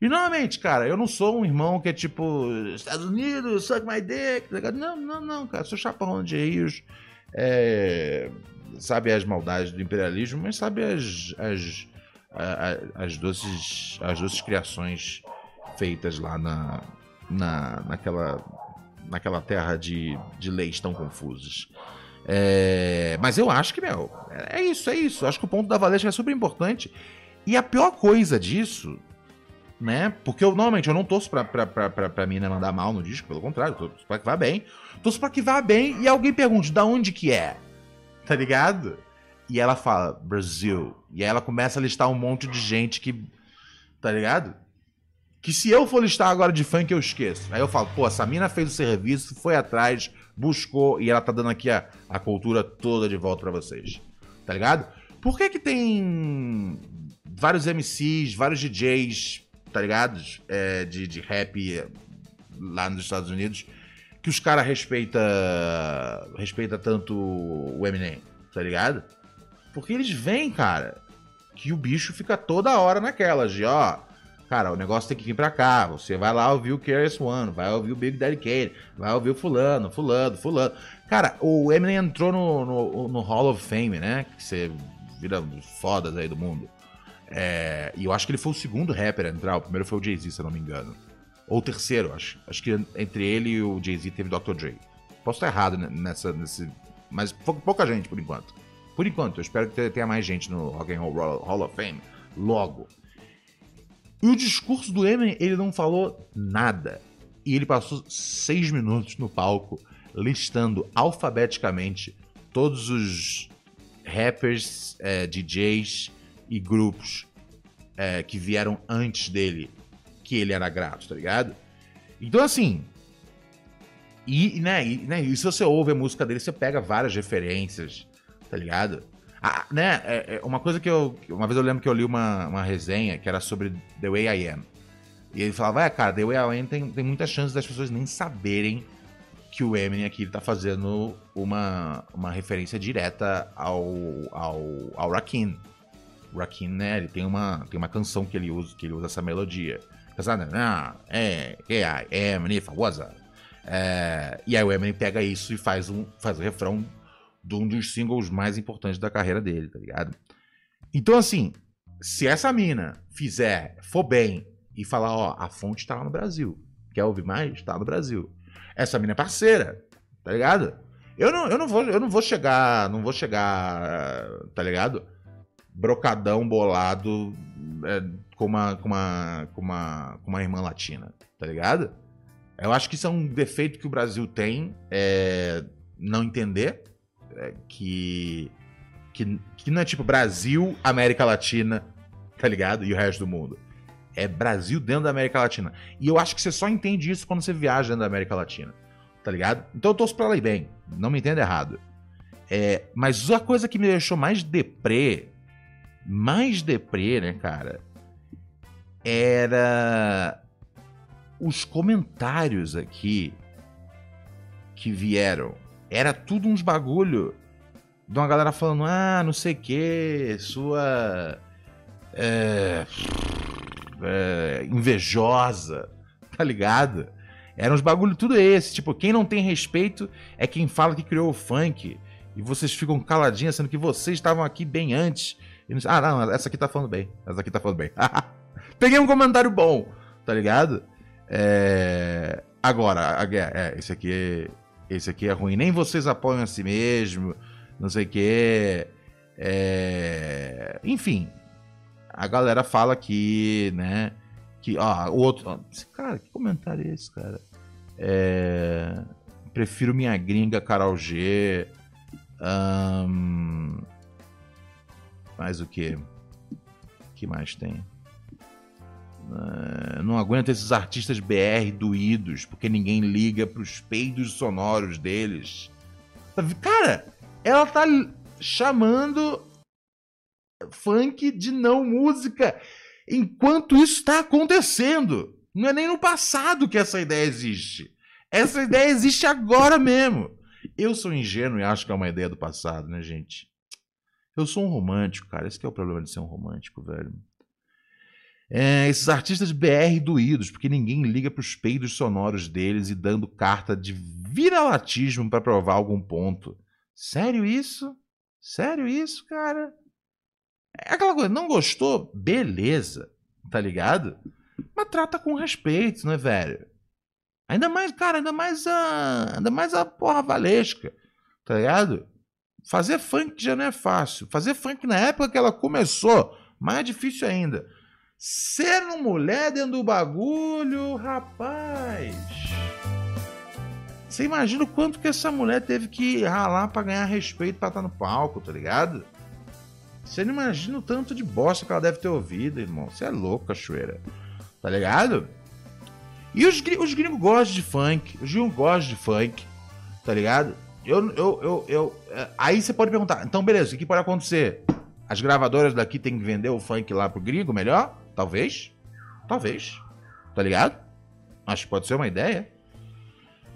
E normalmente, cara, eu não sou um irmão que é tipo Estados Unidos, suck my dick, tá ligado? Não, não, não, cara, sou chaparrão de rios, é, sabe as maldades do imperialismo, mas sabe as as, as, as doces as doces criações feitas lá na, na naquela naquela terra de, de leis tão confusas. É, mas eu acho que, meu, é isso, é isso. Acho que o ponto da Valesca é super importante. E a pior coisa disso, né? Porque eu normalmente eu não torço pra, pra, pra, pra, pra mina mandar mal no disco, pelo contrário, torço pra que vá bem. Torço pra que vá bem e alguém pergunte da onde que é. Tá ligado? E ela fala, Brasil. E aí ela começa a listar um monte de gente que. Tá ligado? Que se eu for listar agora de funk, eu esqueço. Aí eu falo, pô, essa mina fez o serviço, foi atrás, buscou e ela tá dando aqui a, a cultura toda de volta para vocês. Tá ligado? Por que que tem vários MCs, vários DJs, tá ligado? É, de, de rap lá nos Estados Unidos, que os caras respeita, respeita tanto o Eminem, tá ligado? Porque eles veem, cara, que o bicho fica toda hora naquelas de, ó, cara, o negócio tem que vir pra cá, você vai lá ouvir o KRS One, vai ouvir o Big Daddy Kane, vai ouvir o fulano, fulano, fulano. Cara, o Eminem entrou no, no, no Hall of Fame, né? Que você vira fodas aí do mundo. É, e eu acho que ele foi o segundo rapper a entrar. O primeiro foi o Jay-Z, se eu não me engano. Ou o terceiro, acho. Acho que entre ele e o Jay-Z teve Dr. Dre. Posso estar errado nessa, nesse. Mas pouca gente por enquanto. Por enquanto, eu espero que tenha mais gente no Rock and Roll Hall of Fame logo. E o discurso do Eminem, ele não falou nada. E ele passou seis minutos no palco listando alfabeticamente todos os rappers, é, DJs e grupos é, que vieram antes dele, que ele era grato, tá ligado? Então, assim. E, né, e, né, e se você ouve a música dele, você pega várias referências, tá ligado? Ah, né, é, é uma coisa que eu. Uma vez eu lembro que eu li uma, uma resenha que era sobre The Way I Am. E ele falava, é, cara, The Way I Am tem, tem muita chance das pessoas nem saberem que o Eminem aqui está fazendo uma, uma referência direta ao, ao, ao Rakim. O Rakim, né, ele tem uma, tem uma canção que ele usa, que ele usa essa melodia. Ah, é, é, Eminem, famosa. É, e aí o Eminem pega isso e faz, um, faz o refrão de um dos singles mais importantes da carreira dele, tá ligado? Então, assim, se essa mina fizer, for bem e falar, ó, a fonte tá lá no Brasil. Quer ouvir mais? Tá no Brasil. Essa mina é parceira, tá ligado? Eu não, eu não vou, eu não vou chegar, não vou chegar, tá ligado? Brocadão bolado é, com, uma, com, uma, com, uma, com uma irmã latina, tá ligado? Eu acho que isso é um defeito que o Brasil tem, é não entender que, que, que não é tipo Brasil, América Latina, tá ligado? E o resto do mundo é Brasil dentro da América Latina. E eu acho que você só entende isso quando você viaja dentro da América Latina. Tá ligado? Então eu torço pra ir bem. Não me entenda errado. É, mas a coisa que me deixou mais deprê, mais deprê, né, cara, era os comentários aqui que vieram. Era tudo uns bagulho de uma galera falando, ah, não sei o que, sua. É é, invejosa, tá ligado? Eram uns bagulho tudo esse. Tipo, quem não tem respeito é quem fala que criou o funk. E vocês ficam caladinhos, sendo que vocês estavam aqui bem antes. Não... Ah, não, essa aqui tá falando bem. Essa aqui tá falando bem. Peguei um comentário bom, tá ligado? É... Agora. É, esse aqui, esse aqui é ruim. Nem vocês apoiam a si mesmo. Não sei o que. É... Enfim, a galera fala que, né? Que, ó, o outro. Cara, que comentário é esse, cara? É, prefiro minha gringa Carol G. Um, mais o que? que mais tem? Uh, não aguento esses artistas BR doídos, porque ninguém liga pros peidos sonoros deles. Cara, ela tá chamando funk de não música. Enquanto isso está acontecendo. Não é nem no passado que essa ideia existe. Essa ideia existe agora mesmo. Eu sou ingênuo e acho que é uma ideia do passado, né, gente? Eu sou um romântico, cara. Esse é o problema de ser um romântico, velho. É, esses artistas BR doídos, porque ninguém liga para os peidos sonoros deles e dando carta de viralatismo para provar algum ponto. Sério isso? Sério isso, cara? É aquela coisa, não gostou? Beleza, tá ligado? Mas trata com respeito, né, velho? Ainda mais, cara, ainda mais a. Ainda mais a porra valesca, tá ligado? Fazer funk já não é fácil. Fazer funk na época que ela começou, mais difícil ainda. Ser uma mulher dentro do bagulho, rapaz. Você imagina o quanto que essa mulher teve que ralar para ganhar respeito para estar no palco, tá ligado? Você não imagina o tanto de bosta que ela deve ter ouvido, irmão. Você é louco, cachoeira. Tá ligado? E os, os gringos gostam de funk. Os gringos gostam de funk. Tá ligado? Eu, eu, eu, eu, é, aí você pode perguntar, então beleza, o que pode acontecer? As gravadoras daqui têm que vender o funk lá pro gringo melhor? Talvez. Talvez. Tá ligado? Acho que pode ser uma ideia.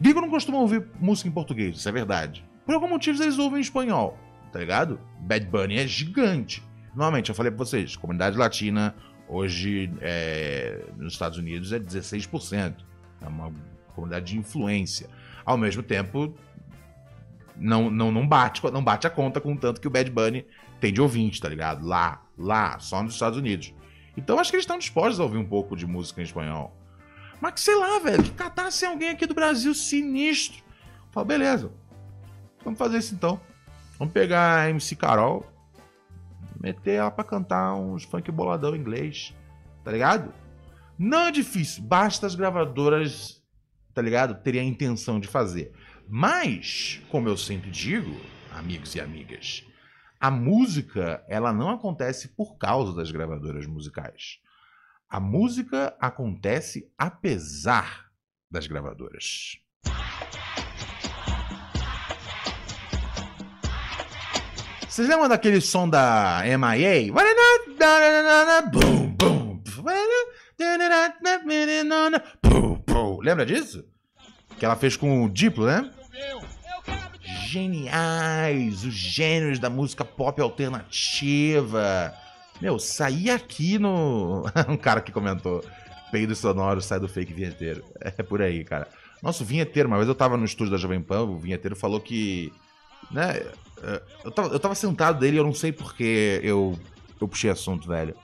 Gringo não costuma ouvir música em português, isso é verdade. Por algum motivo eles ouvem em espanhol, tá ligado? Bad Bunny é gigante. Normalmente, eu falei pra vocês, comunidade latina hoje é, nos Estados Unidos é 16%. É uma comunidade de influência. Ao mesmo tempo, não, não, não, bate, não bate a conta com o tanto que o Bad Bunny tem de ouvinte, tá ligado? Lá, lá, só nos Estados Unidos. Então acho que eles estão dispostos a ouvir um pouco de música em espanhol. Mas que sei lá, velho, que catasse alguém aqui do Brasil sinistro. Fala, beleza, vamos fazer isso então. Vamos pegar a MC Carol, meter ela pra cantar uns funk boladão em inglês, tá ligado? Não é difícil, basta as gravadoras, tá ligado? Terem a intenção de fazer. Mas, como eu sempre digo, amigos e amigas, a música, ela não acontece por causa das gravadoras musicais. A música acontece apesar das gravadoras. Vocês lembram daquele som da MIA? Lembra disso? Que ela fez com o Diplo, né? Geniais, os gênios da música pop alternativa. Meu, saí aqui no. um cara que comentou: peido sonoro sai do fake vinheteiro. É por aí, cara. Nosso vinheteiro, uma vez eu tava no estúdio da Jovem Pan, o vinheteiro falou que. Né, é, eu tava, eu tava sentado dele eu não sei porque eu, eu puxei assunto, velho.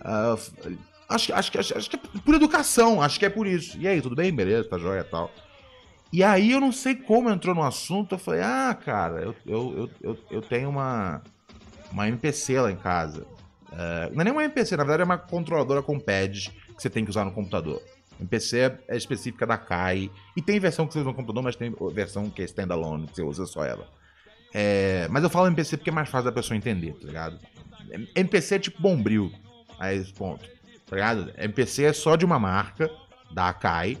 Uh, acho, acho, acho, acho que é por educação, acho que é por isso. E aí, tudo bem? Beleza, tá joia e tal. E aí eu não sei como entrou no assunto, eu falei, ah, cara, eu, eu, eu, eu, tenho uma, uma MPC lá em casa. Uh, não é nem uma MPC, na verdade é uma controladora com pads que você tem que usar no computador. MPC é específica da CAI. E tem versão que você usa no computador, mas tem versão que é standalone, que você usa só ela. É, mas eu falo MPC porque é mais fácil da pessoa entender, tá ligado? MPC é tipo Bombril, a esse ponto, tá ligado? MPC é só de uma marca, da Akai,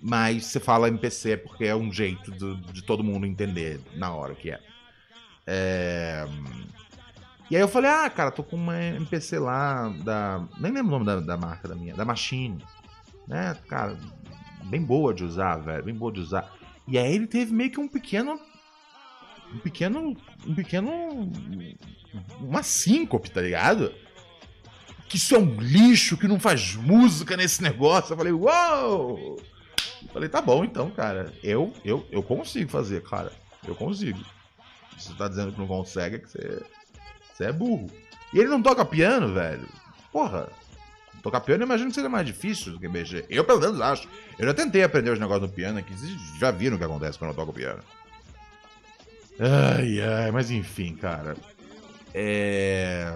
mas você fala MPC porque é um jeito de, de todo mundo entender na hora que é. é. E aí eu falei, ah, cara, tô com uma MPC lá da. Nem lembro o nome da, da marca da minha, da Machine. Né, cara, bem boa de usar, velho, bem boa de usar. E aí ele teve meio que um pequeno um pequeno. Um pequeno. Uma síncope, tá ligado? Que isso é um lixo, que não faz música nesse negócio. Eu falei, uou! Eu falei, tá bom então, cara. Eu, eu, eu consigo fazer, cara. Eu consigo. Se você tá dizendo que não consegue, é que você, você é burro. E ele não toca piano, velho. Porra. Tocar piano eu imagino que seja mais difícil do que mexer. Eu, pelo menos, acho. Eu já tentei aprender os negócios no piano aqui. Vocês já viram o que acontece quando eu toco piano. Ai, ai, mas enfim, cara. É.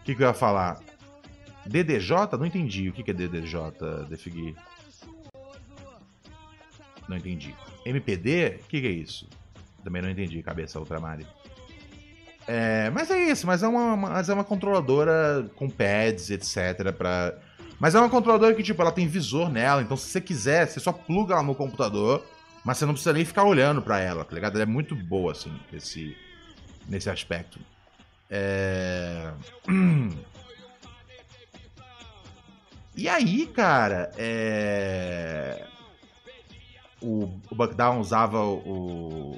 O que, que eu ia falar? DDJ? Não entendi. O que, é DDJ, Defigui? Não entendi. MPD? O que, é isso? Também não entendi, cabeça ultramare. É, mas é isso, mas é uma, mas é uma controladora com pads, etc. Pra... Mas é uma controladora que, tipo, ela tem visor nela, então se você quiser, você só pluga ela no computador mas você não precisa nem ficar olhando para ela, tá ligado? Ela é muito boa, assim, nesse, nesse aspecto. É... E aí, cara, é... o, o Buckdown usava o,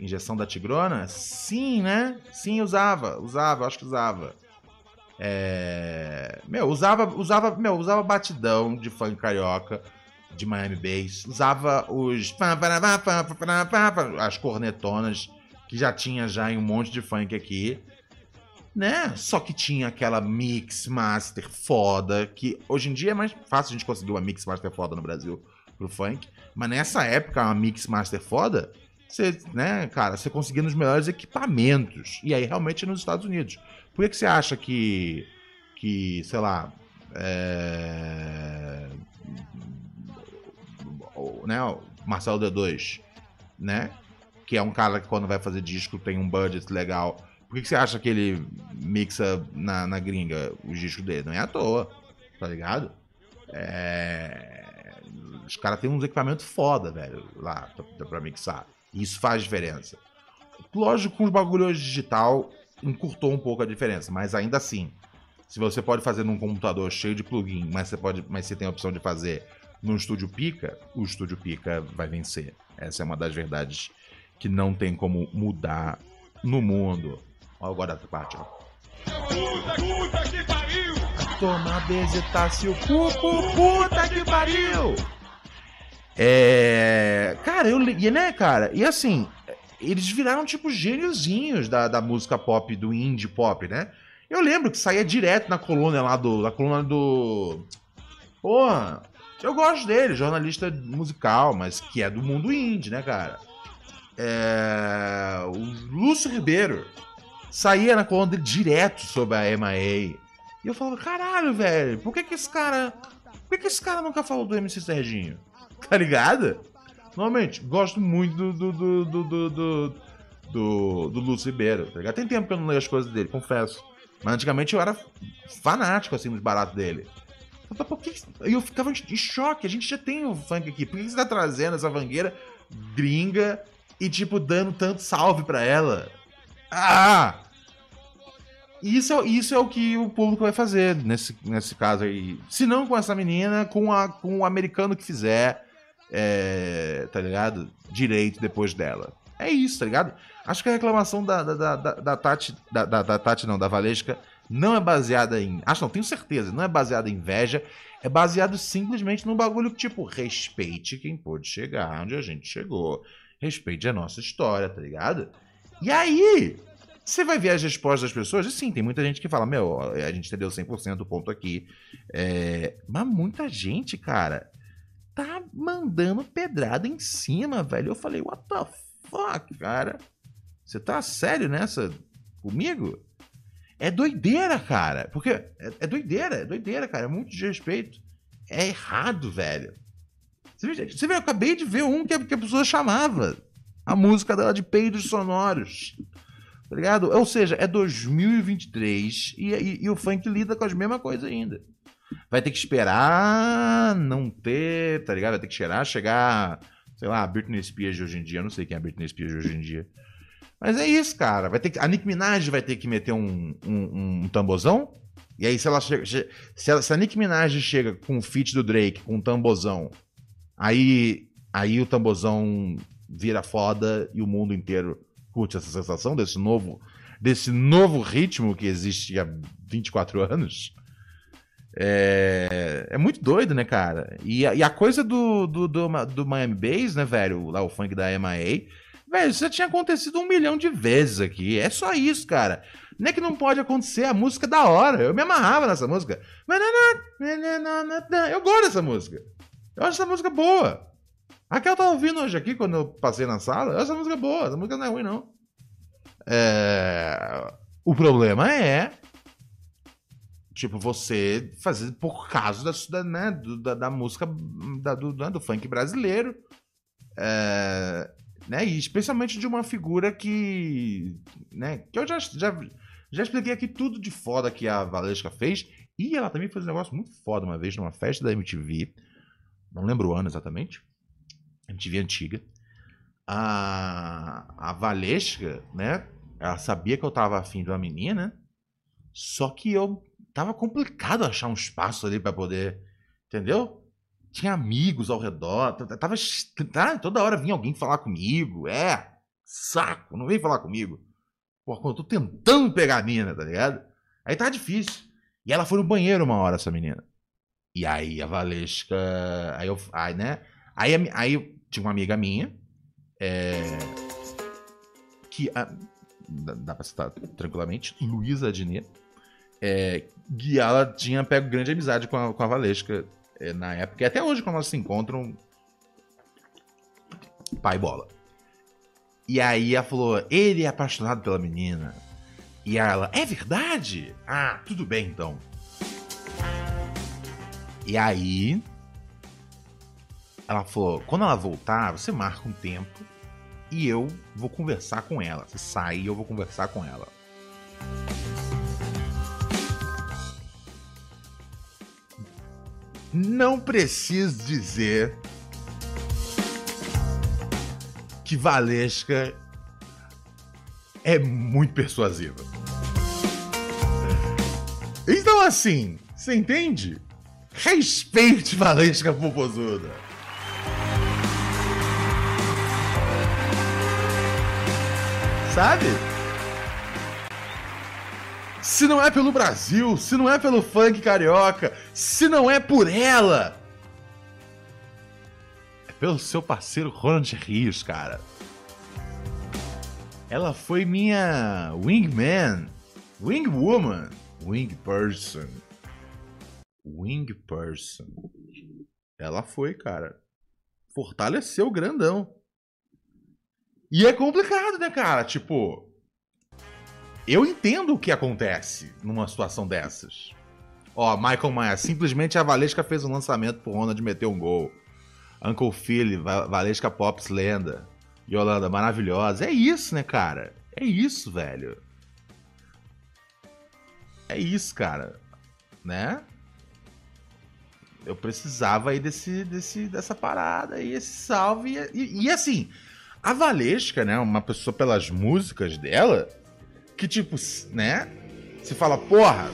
injeção da Tigrona? Sim, né? Sim, usava, usava, acho que usava. É... Meu, usava, usava, meu, usava batidão de funk carioca de Miami Bass, usava os as cornetonas que já tinha já em um monte de funk aqui, né? Só que tinha aquela mix master foda que hoje em dia é mais fácil a gente conseguir uma mix master foda no Brasil pro funk, mas nessa época uma mix master foda, você, né, cara, você conseguia nos melhores equipamentos. E aí realmente nos Estados Unidos. Por que, que você acha que que, sei lá, é né, Marcelo D2, né? Que é um cara que quando vai fazer disco tem um budget legal. Por que, que você acha que ele mixa na, na gringa os discos dele? Não é à toa, tá ligado? É... Os caras têm uns equipamentos foda, velho, lá pra, pra mixar. E isso faz diferença. Lógico, com os bagulhos digital, encurtou um pouco a diferença, mas ainda assim, se você pode fazer num computador cheio de plugin, mas você pode, mas você tem a opção de fazer num estúdio Pica, o estúdio Pica vai vencer. Essa é uma das verdades que não tem como mudar no mundo. Olha agora ó. Puta, puta que pariu! Toma bezetácio, pupu, puta que pariu! É. Cara, eu. li- E né, cara? E assim, eles viraram tipo gêniozinhos da, da música pop, do indie pop, né? Eu lembro que saía direto na coluna lá do. Na coluna do. Porra, eu gosto dele, jornalista musical, mas que é do mundo indie, né, cara? É. O Lúcio Ribeiro saía na coluna dele direto sobre a MIA. E eu falava, caralho, velho, por que que esse cara. Por que que esse cara nunca falou do MC Serginho? Tá ligado? Normalmente, gosto muito do. do. do. do. do, do, do, Lúcio Ribeiro, tá ligado? Tem tempo que eu não leio as coisas dele, confesso. Mas antigamente eu era fanático, assim, dos baratos dele. E eu ficava em choque, a gente já tem o funk aqui. Por que você tá trazendo essa vangueira gringa e, tipo, dando tanto salve pra ela? Ah! Isso, é- isso é o que o público vai fazer nesse, nesse caso aí. Se não com essa menina, com, a, com o americano que fizer, é, tá ligado? Direito depois dela. É isso, tá ligado? Acho que a reclamação da, da, da, da- Tati, da, da, da Tati não, da Valesca, não é baseada em. Acho não, tenho certeza, não é baseada em inveja, é baseado simplesmente num bagulho que, tipo, respeite quem pôde chegar onde a gente chegou. Respeite a nossa história, tá ligado? E aí, você vai ver as respostas das pessoas, sim, tem muita gente que fala, meu, a gente entendeu 100% do ponto aqui. É, Mas muita gente, cara, tá mandando pedrada em cima, velho. Eu falei, what the fuck, cara? Você tá sério nessa comigo? É doideira, cara. Porque é, é doideira, é doideira, cara. É muito desrespeito. É errado, velho. Você vê, você vê, eu acabei de ver um que a, que a pessoa chamava a música dela de peidos sonoros. Tá ligado? Ou seja, é 2023 e, e, e o funk lida com as mesmas coisas ainda. Vai ter que esperar não ter, tá ligado? Vai ter que esperar chegar, sei lá, a Britney Spears de hoje em dia. Eu não sei quem é a Britney Spears de hoje em dia. Mas é isso, cara. Vai ter que, a Nicki Minaj vai ter que meter um, um, um tambozão. E aí, se ela chega. che- Se, ela- se a Nicki Minaj chega com o feat do Drake, com um tambozão, aí, aí o tambozão vira foda e o mundo inteiro curte essa sensação desse novo, desse novo ritmo que existe há 24 anos. É, é muito doido, né, cara? E a, e a coisa do, do, do, do Miami Bass, né, velho? Lá o funk da MIA. Velho, isso já tinha acontecido um milhão de vezes aqui. É só isso, cara. Não é que não pode acontecer, a música é da hora. Eu me amarrava nessa música. Eu gosto dessa música. Eu acho essa música boa. A que eu tava ouvindo hoje aqui, quando eu passei na sala, essa música boa. Essa música não é ruim, não. É, O problema é tipo, você fazer por causa da, né, da, da música da- do, né, do funk brasileiro. É, né, e especialmente de uma figura que. Né, que eu já, já, já expliquei aqui tudo de foda que a Valesca fez. E ela também fez um negócio muito foda uma vez numa festa da MTV. Não lembro o ano exatamente. MTV antiga. A, a Valesca, né? Ela sabia que eu tava afim de uma menina. Só que eu tava complicado achar um espaço ali pra poder. Entendeu? Tinha amigos ao redor. Tava. tá, toda hora vinha alguém falar comigo. É. Saco. Não vem falar comigo. Pô, quando eu tô tentando pegar a mina, tá ligado? Aí tá difícil. E ela foi no banheiro uma hora, essa menina. E aí a Valesca. Aí eu. Aí, né? Aí, aí tinha uma amiga minha. É, que. a- dá pra citar tranquilamente. Luísa Adnet. É, e ela tinha pego grande amizade com a, com a Valesca é, na época. E até hoje, quando elas se encontram. Pai bola. E aí ela falou: ele é apaixonado pela menina. E ela, é verdade? Ah, tudo bem então. E aí. Ela falou: quando ela voltar, você marca um tempo e eu vou conversar com ela. Você sai e eu vou conversar com ela. Não preciso dizer que Valesca é muito persuasiva. Então, assim, você entende? Respeite Valesca Popozuda. Sabe? Se não é pelo Brasil, se não é pelo funk carioca, se não é por ela, é pelo seu parceiro Ronald Rios, cara. Ela foi minha wingman, wingwoman, wing person. Wing person. Ela foi, cara. Fortaleceu grandão. E é complicado, né, cara? Tipo, eu entendo o que acontece numa situação dessas. Ó, Michael Maia, simplesmente a Valesca fez um lançamento pro Ronald meter um gol. Uncle Philly, Valesca Pops lenda. Yolanda, maravilhosa. É isso, né, cara? É isso, velho. É isso, cara. Né? Eu precisava aí desse, desse, dessa parada aí, esse salve. E, e assim, a Valesca, né? Uma pessoa pelas músicas dela, que tipo, né? Você fala, porra,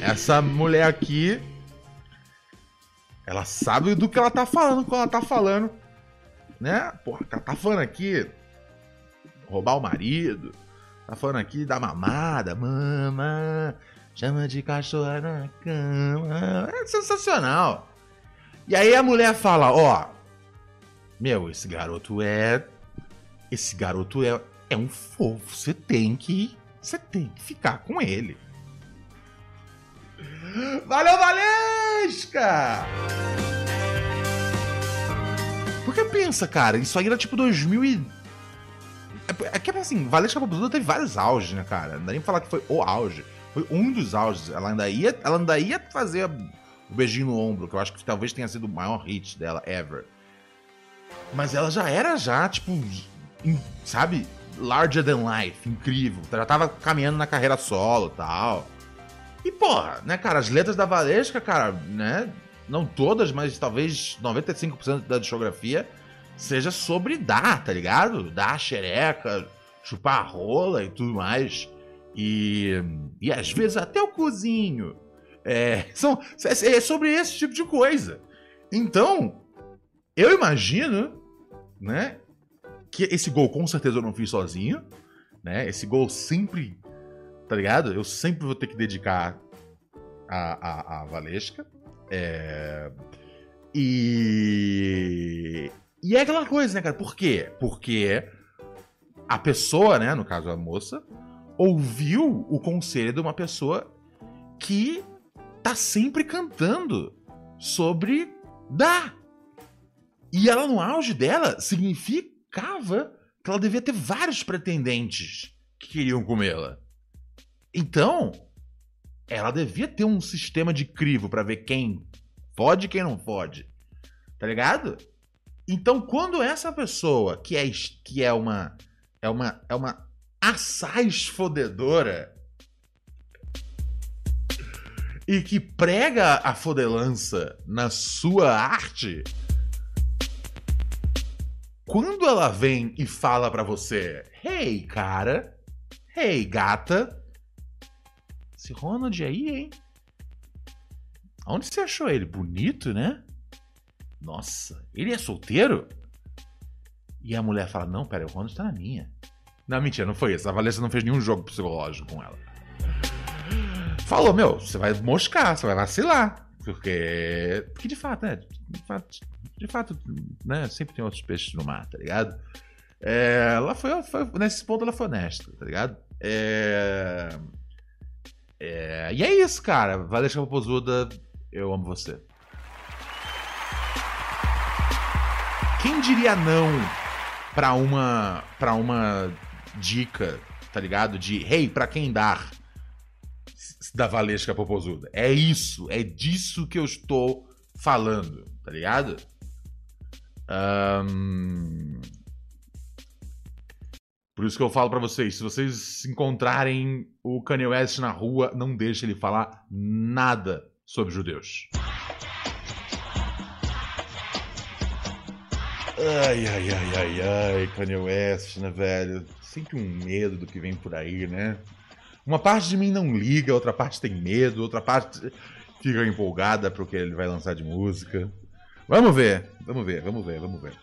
essa mulher aqui, ela sabe do que ela tá falando quando ela tá falando, né? Porra, ela tá falando aqui roubar o marido, tá falando aqui da mamada, mama, chama de cachorro na cama, é sensacional. E aí a mulher fala, ó, meu, esse garoto é. Esse garoto é, é um fofo. Você tem que. Você tem que ficar com ele. Valeu, Valesca! Porque pensa, cara, isso aí era tipo 2000 e... É, é que assim, Valesca Popozuda teve vários auges, né, cara? Não dá nem pra falar que foi o auge. Foi um dos auges. Ela ainda ia, ela ainda ia fazer o beijinho no ombro, que eu acho que talvez tenha sido o maior hit dela ever. Mas ela já era já, tipo, sabe? Larger than life, incrível. Já tava caminhando na carreira solo tal. E, porra, né, cara, as letras da Valesca, cara, né? Não todas, mas talvez 95% da discografia seja sobre dar, tá ligado? Dar xereca, chupar a rola e tudo mais. E, e às vezes até o cozinho. É, são, é sobre esse tipo de coisa. Então, eu imagino, né, que esse gol com certeza eu não fiz sozinho, né? Esse gol sempre, tá ligado? Eu sempre vou ter que dedicar a, a, a Valesca. É... E... E é aquela coisa, né, cara? Por quê? Porque a pessoa, né, no caso a moça, ouviu o conselho de uma pessoa que tá sempre cantando sobre dar. E ela, no auge dela, significava que ela devia ter vários pretendentes que queriam comê-la. Então, ela devia ter um sistema de crivo para ver quem pode e quem não pode. Tá ligado? Então, quando essa pessoa que é que é uma é uma é uma assaz fodedora e que prega a fodelança na sua arte, quando ela vem e fala para você, hey, cara, hey, gata, esse Ronald aí, hein? Onde você achou ele? Bonito, né? Nossa, ele é solteiro? E a mulher fala, não, pera, o Ronald tá na minha. Não, mentira, não foi isso. A Valência não fez nenhum jogo psicológico com ela. Falou, meu, você vai moscar, você vai vacilar. Porque. Porque de fato, né? De fato, de fato, né? Sempre tem outros peixes no mar, tá ligado? É, ela foi, foi, Nesse ponto ela foi honesta, tá ligado? É, é, e é isso, cara. Valesca Popozuda, eu amo você. Quem diria não pra uma, uma dica, tá ligado? De, hey, pra quem dar? Da Valesca Popozuda. É isso, é disso que eu estou falando, tá ligado? Um... Por isso que eu falo para vocês, se vocês encontrarem o Kanye West na rua, não deixe ele falar nada sobre judeus. Ai, ai, ai, ai, ai, Kanye West, né, velho? Sempre um medo do que vem por aí, né? Uma parte de mim não liga, outra parte tem medo, outra parte fica empolgada pro que ele vai lançar de música. Vamos ver, vamos ver, vamos ver, vamos ver.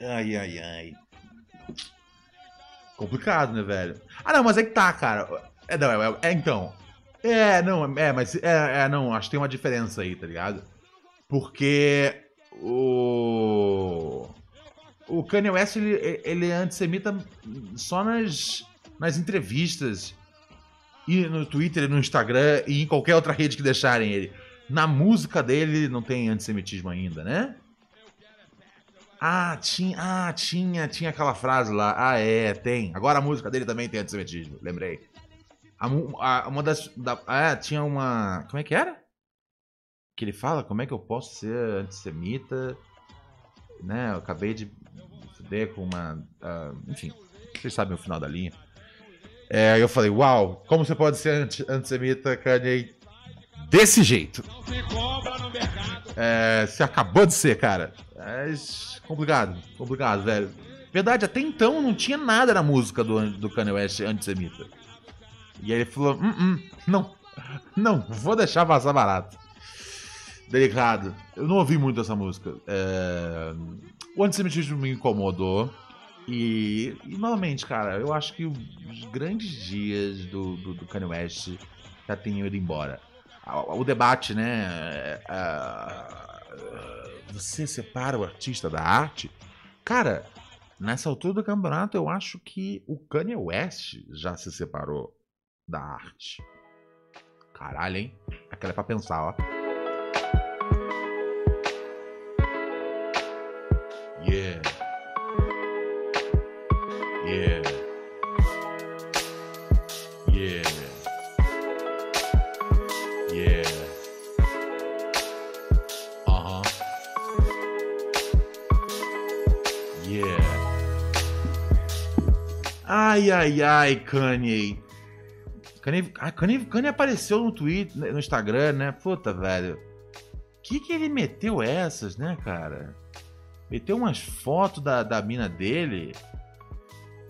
Ai, ai, ai. Complicado, né, velho? Ah, não, mas é que tá, cara. É, não, é, é então. É, não, é, mas. É, é, não, acho que tem uma diferença aí, tá ligado? Porque o. O Kanye West, ele, ele é antissemita só nas, nas entrevistas. E no Twitter, no Instagram e em qualquer outra rede que deixarem ele. Na música dele não tem antissemitismo ainda, né? Ah, tinha, ah, tinha, tinha aquela frase lá. Ah, é, tem. Agora a música dele também tem antissemitismo, lembrei. A, a, uma das. Da, ah, tinha uma. Como é que era? Que ele fala, como é que eu posso ser antissemita? Né, eu acabei de fuder com uma. Uh, enfim, vocês sabem o final da linha. É, eu falei, uau, como você pode ser antissemita, Kanye, desse jeito? É, você acabou de ser, cara. É complicado, complicado, velho. Verdade, até então não tinha nada na música do, do Kanye West antissemita. E aí ele falou: hum, hum, não, não, vou deixar vazar barato. Delicado. Eu não ouvi muito essa música. É... O antissemitismo me incomodou. E, e, novamente, cara, eu acho que os grandes dias do, do, do Kanye West já tenham ido embora. O debate, né? É, é, você separa o artista da arte? Cara, nessa altura do campeonato, eu acho que o Kanye West já se separou da arte. Caralho, hein? Aquela é pra pensar, ó. Yeah. Yeah. Yeah. Yeah. Uh-huh. Yeah. Ai, ai, ai, Kanye. Kanye, Kanye, Kanye apareceu no Twitter, no Instagram, né? Puta, velho. Que que ele meteu essas, né, cara? Meteu umas fotos da, da mina dele.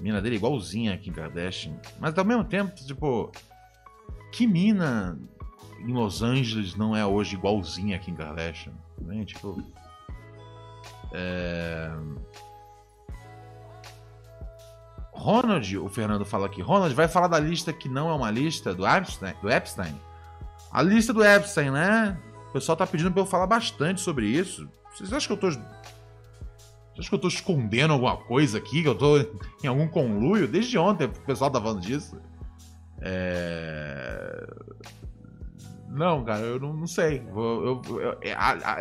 Mina dele igualzinha aqui em Kardashian. Mas ao mesmo tempo, tipo. Que mina em Los Angeles não é hoje igualzinha aqui em Kardashian? Né? Tipo. É Ronald, o Fernando fala aqui, Ronald vai falar da lista que não é uma lista do Epstein, do Epstein. A lista do Epstein, né? O pessoal tá pedindo pra eu falar bastante sobre isso. Vocês acham que eu tô. Vocês acham que eu tô escondendo alguma coisa aqui? Que eu tô em algum conluio? Desde ontem o pessoal tá falando disso. É... Não, cara, eu não, não sei. Eu, eu, eu,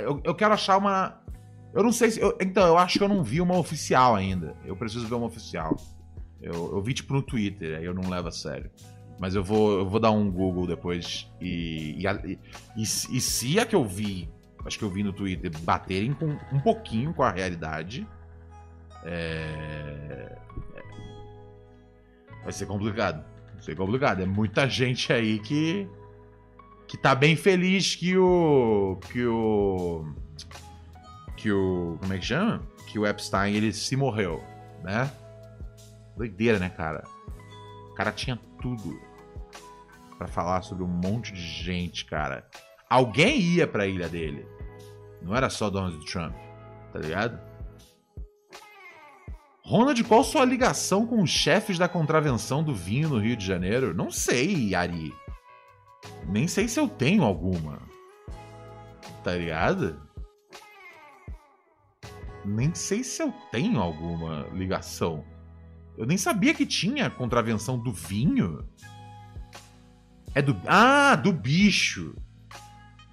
eu, eu quero achar uma. Eu não sei se. então, eu acho que eu não vi uma oficial ainda. Eu preciso ver uma oficial. Eu, vi tipo no Twitter, aí eu não levo a sério. Mas eu vou, eu vou dar um Google depois e, e, e, e, se a que eu vi, acho que eu vi no Twitter, baterem com, um pouquinho com a realidade, é... vai ser complicado. Vai ser complicado. É muita gente aí que que tá bem feliz que o que o que o como é que chama? Que o Epstein ele se morreu, né? Doideira, né, cara? O cara tinha tudo para falar sobre um monte de gente, cara. Alguém ia pra ilha dele. Não era só Donald Trump, tá ligado? Ronald, qual sua ligação com os chefes da contravenção do vinho no Rio de Janeiro? Não sei, Yari. Nem sei se eu tenho alguma. Tá ligado? Nem sei se eu tenho alguma ligação. Eu nem sabia que tinha contravenção do vinho. É do. Ah, do bicho.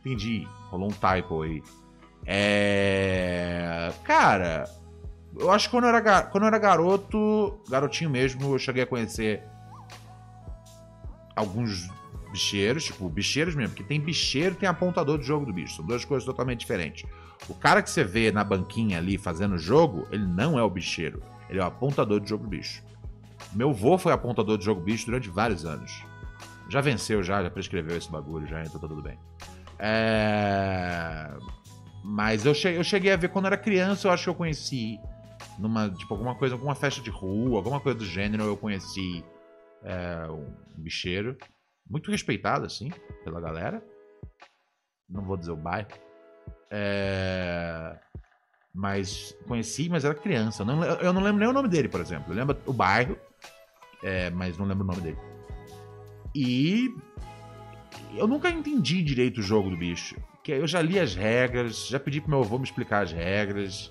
Entendi. Rolou um typo aí. É. Cara, eu acho que quando eu era, quando eu era garoto, garotinho mesmo, eu cheguei a conhecer alguns bicheiros, tipo, bicheiros mesmo, porque tem bicheiro e tem apontador de jogo do bicho. São duas coisas totalmente diferentes. O cara que você vê na banquinha ali fazendo jogo, ele não é o bicheiro. Ele é o apontador de jogo bicho. Meu vô foi apontador de jogo bicho durante vários anos. Já venceu, já, já prescreveu esse bagulho, já, então tá tudo bem. É... Mas eu cheguei, eu cheguei a ver quando era criança, eu acho que eu conheci numa, tipo, alguma coisa, alguma festa de rua, alguma coisa do gênero, eu conheci É um bicheiro. Muito respeitado, assim, pela galera. Não vou dizer o bairro. É... Mas conheci, mas era criança. Eu não, eu não lembro nem o nome dele, por exemplo. Eu lembro o bairro, é, mas não lembro o nome dele. E eu nunca entendi direito o jogo do bicho. Que eu já li as regras, já pedi pro meu avô me explicar as regras.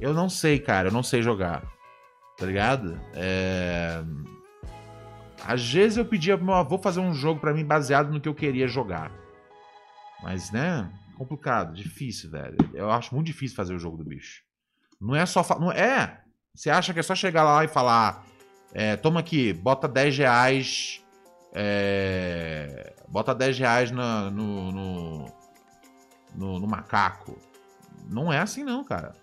Eu não sei, cara, eu não sei jogar. Tá ligado? É... Às vezes eu pedia pro meu avô fazer um jogo para mim baseado no que eu queria jogar. Mas, né? Complicado, difícil, velho. Eu acho muito difícil fazer o jogo do bicho. Não é só. Fa... Não é. Você acha que é só chegar lá e falar. É, toma aqui, bota 10 reais. É, bota 10 reais no, no, no, no, macaco. Não é assim, não, cara.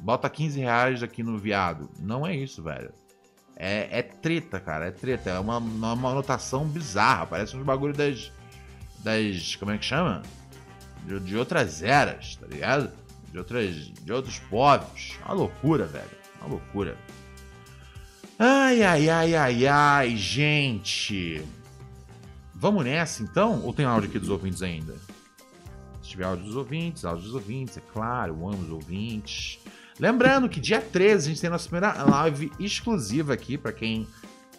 Bota 15 reais aqui no viado. Não é isso, velho. É, é treta, cara. É treta. É uma, uma anotação bizarra. Parece uns bagulho das. Das. Como é que chama? De, de outras eras, tá ligado? De, outras, de outros povos. Uma loucura, velho. Uma loucura. Ai, ai, ai, ai, ai, gente. Vamos nessa então? Ou tem áudio aqui dos ouvintes ainda? Tiver áudio dos ouvintes, áudio dos ouvintes, é claro, eu amo os ouvintes. Lembrando que dia 13 a gente tem nossa primeira live exclusiva aqui para quem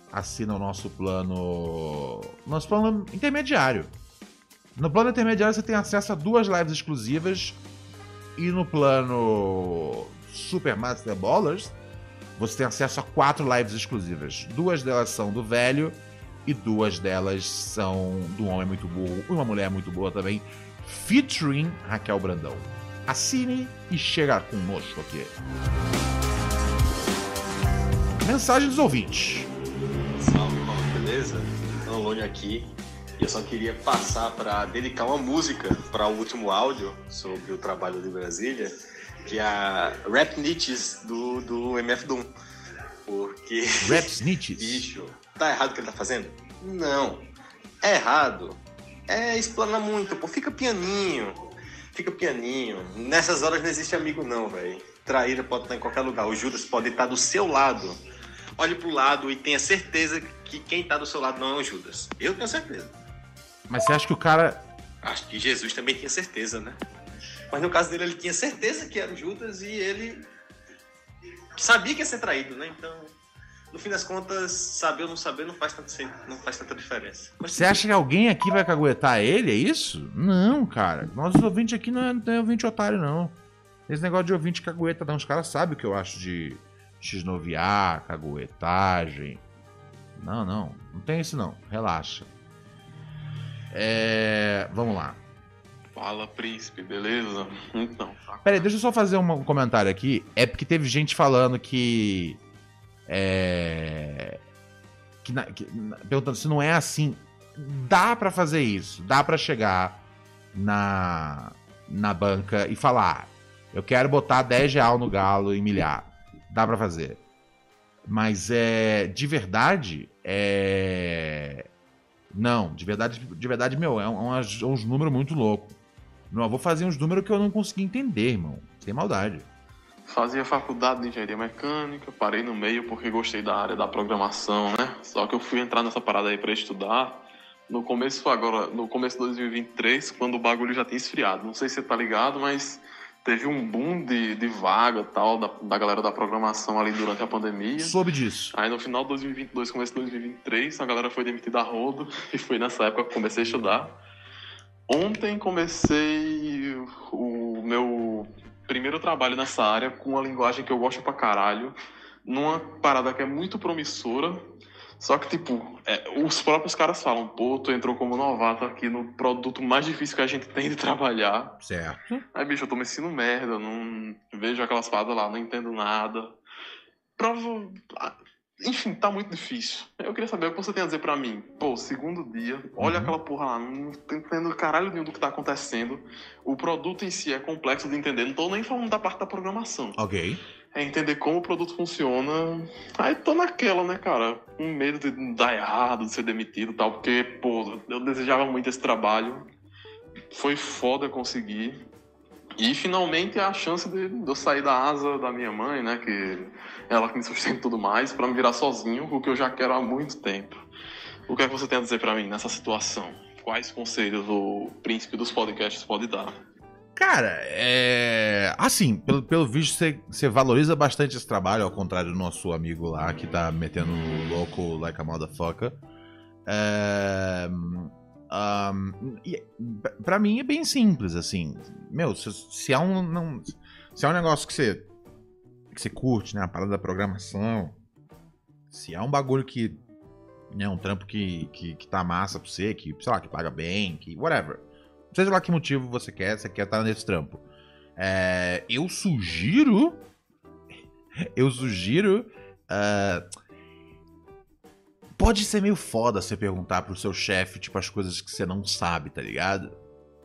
assina o nosso plano. Nosso plano intermediário. No plano intermediário você tem acesso a duas lives exclusivas. E no plano Super Master Ballers você tem acesso a quatro lives exclusivas. Duas delas são do velho e duas delas são do homem muito burro e uma mulher muito boa também, featuring Raquel Brandão. Assine e chega conosco aqui. Mensagem dos ouvintes. Salve, irmão, beleza? Lone aqui. Eu só queria passar para dedicar uma música para o último áudio sobre o trabalho de Brasília, que é a Rap Niches do, do MF Doom. Porque. Rap Niches? Bicho, tá errado o que ele tá fazendo? Não. É errado. É explanar muito, pô. Fica pianinho fica pianinho. Nessas horas não existe amigo, não, velho. Traíra pode estar em qualquer lugar. O Judas pode estar do seu lado. Olhe pro lado e tenha certeza que quem tá do seu lado não é o Judas. Eu tenho certeza. Mas você acha que o cara. Acho que Jesus também tinha certeza, né? Mas no caso dele, ele tinha certeza que era o Judas e ele sabia que ia ser traído, né? Então no fim das contas, saber ou não saber não faz, tanto, não faz tanta diferença. Mas, Você acha que alguém aqui vai caguetar ele? É isso? Não, cara. Nossos ouvintes aqui não é, não é ouvinte otário, não. Esse negócio de ouvinte cagueta, não. Os caras sabem o que eu acho de xnoviar, caguetagem. Não, não. Não tem isso, não. Relaxa. É... Vamos lá. Fala, príncipe, beleza? Então. Tá. Peraí, deixa eu só fazer um comentário aqui. É porque teve gente falando que é, que, que, perguntando se não é assim. Dá para fazer isso, dá para chegar na, na banca e falar: eu quero botar 10 real no galo e milhar. Dá para fazer. Mas é de verdade é não, de verdade, de verdade meu, é, um, é uns números muito loucos. Meu avô fazia uns números que eu não conseguia entender, irmão. Sem maldade. Fazia faculdade de engenharia mecânica, parei no meio porque gostei da área da programação, né? Só que eu fui entrar nessa parada aí para estudar no começo agora, no começo de 2023, quando o bagulho já tinha esfriado. Não sei se você tá ligado, mas teve um boom de, de vaga tal da, da galera da programação ali durante a pandemia. Soube disso. Aí no final de 2022, começo de 2023, a galera foi demitida a rodo e foi nessa época que comecei a estudar. Ontem comecei o meu primeiro trabalho nessa área com uma linguagem que eu gosto pra caralho, numa parada que é muito promissora. Só que, tipo, é, os próprios caras falam, pô, tu entrou como novato aqui no produto mais difícil que a gente tem de trabalhar. Certo. Aí, bicho, eu tô me sentindo merda, não vejo aquelas paradas lá, não entendo nada. Prova. Enfim, tá muito difícil. Eu queria saber o que você tem a dizer pra mim. Pô, segundo dia, olha uhum. aquela porra lá, não tô entendendo caralho nenhum do que tá acontecendo. O produto em si é complexo de entender, não tô nem falando da parte da programação. Ok. É entender como o produto funciona. Aí tô naquela, né, cara? Com medo de dar errado, de ser demitido e tal, porque, pô, eu desejava muito esse trabalho. Foi foda conseguir. E finalmente é a chance de, de eu sair da asa da minha mãe, né? Que ela que me sustenta tudo mais, para me virar sozinho, o que eu já quero há muito tempo. O que é que você tem a dizer para mim nessa situação? Quais conselhos o príncipe dos podcasts pode dar? Cara, é. Assim, pelo, pelo visto, você valoriza bastante esse trabalho, ao contrário do nosso amigo lá, que tá metendo louco like a motherfucker. É... Um, pra mim é bem simples, assim. Meu, se, se há um. Não, se há um negócio que você. que você curte, né? A parada da programação. Se há um bagulho que. Né, um trampo que, que, que tá massa pra você, que, sei lá, que paga bem, que. whatever Seja lá que motivo você quer, você quer estar nesse trampo. É, eu sugiro. Eu sugiro. Uh, pode ser meio foda você perguntar pro seu chefe, tipo, as coisas que você não sabe, tá ligado?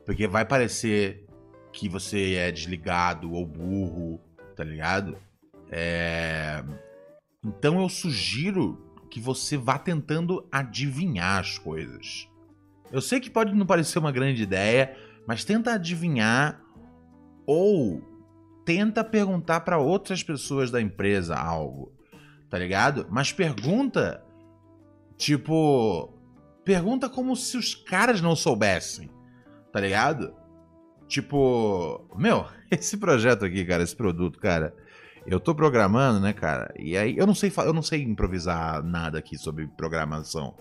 Porque vai parecer que você é desligado ou burro, tá ligado? É... Então eu sugiro que você vá tentando adivinhar as coisas. Eu sei que pode não parecer uma grande ideia, mas tenta adivinhar ou tenta perguntar para outras pessoas da empresa algo, tá ligado? Mas pergunta tipo, pergunta como se os caras não soubessem, tá ligado? Tipo, meu, esse projeto aqui, cara, esse produto, cara, eu tô programando, né, cara? E aí eu não sei, eu não sei improvisar nada aqui sobre programação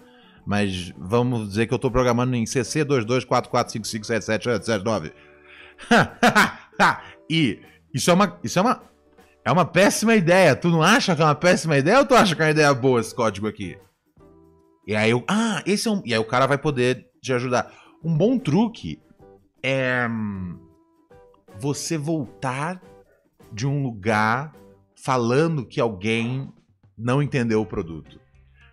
mas vamos dizer que eu estou programando em CC 2244557779. e isso é uma isso é uma é uma péssima ideia. Tu não acha que é uma péssima ideia ou tu acha que é uma ideia boa esse código aqui? E aí eu, ah, esse é um, e aí o cara vai poder te ajudar. Um bom truque é você voltar de um lugar falando que alguém não entendeu o produto.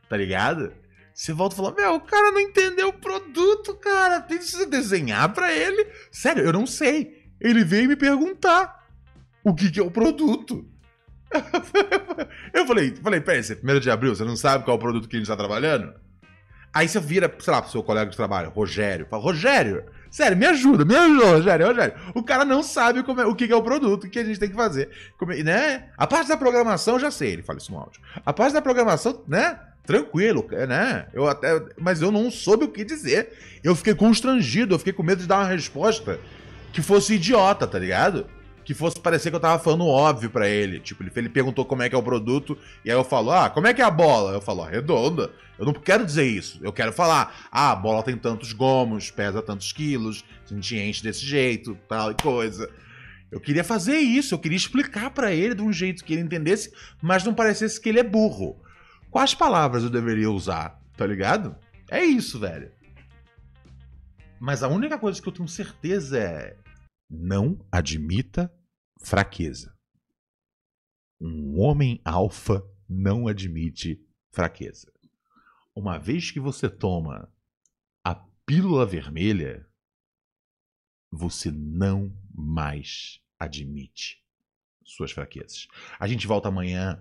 Tá ligado? Você volta e fala: Meu, o cara não entendeu o produto, cara. Precisa desenhar para ele. Sério, eu não sei. Ele veio me perguntar o que, que é o produto. eu falei, falei, peraí, é primeiro de abril, você não sabe qual é o produto que a gente está trabalhando? Aí você vira, sei lá, pro seu colega de trabalho, Rogério, fala, Rogério, sério, me ajuda, me ajuda, Rogério, Rogério. O cara não sabe é, o que é o produto que a gente tem que fazer. Como, né? A parte da programação já sei, ele fala isso no áudio. A parte da programação, né? tranquilo, né? Eu até, mas eu não soube o que dizer. Eu fiquei constrangido, eu fiquei com medo de dar uma resposta que fosse idiota, tá ligado? Que fosse parecer que eu tava falando óbvio para ele. Tipo, ele, ele perguntou como é que é o produto, e aí eu falo, ah, como é que é a bola? Eu falo, ah, redonda. Eu não quero dizer isso. Eu quero falar, ah, a bola tem tantos gomos, pesa tantos quilos, a gente enche desse jeito, tal e coisa. Eu queria fazer isso, eu queria explicar para ele de um jeito que ele entendesse, mas não parecesse que ele é burro. Quais palavras eu deveria usar? Tá ligado? É isso, velho. Mas a única coisa que eu tenho certeza é. Não admita fraqueza. Um homem alfa não admite fraqueza. Uma vez que você toma a pílula vermelha, você não mais admite suas fraquezas. A gente volta amanhã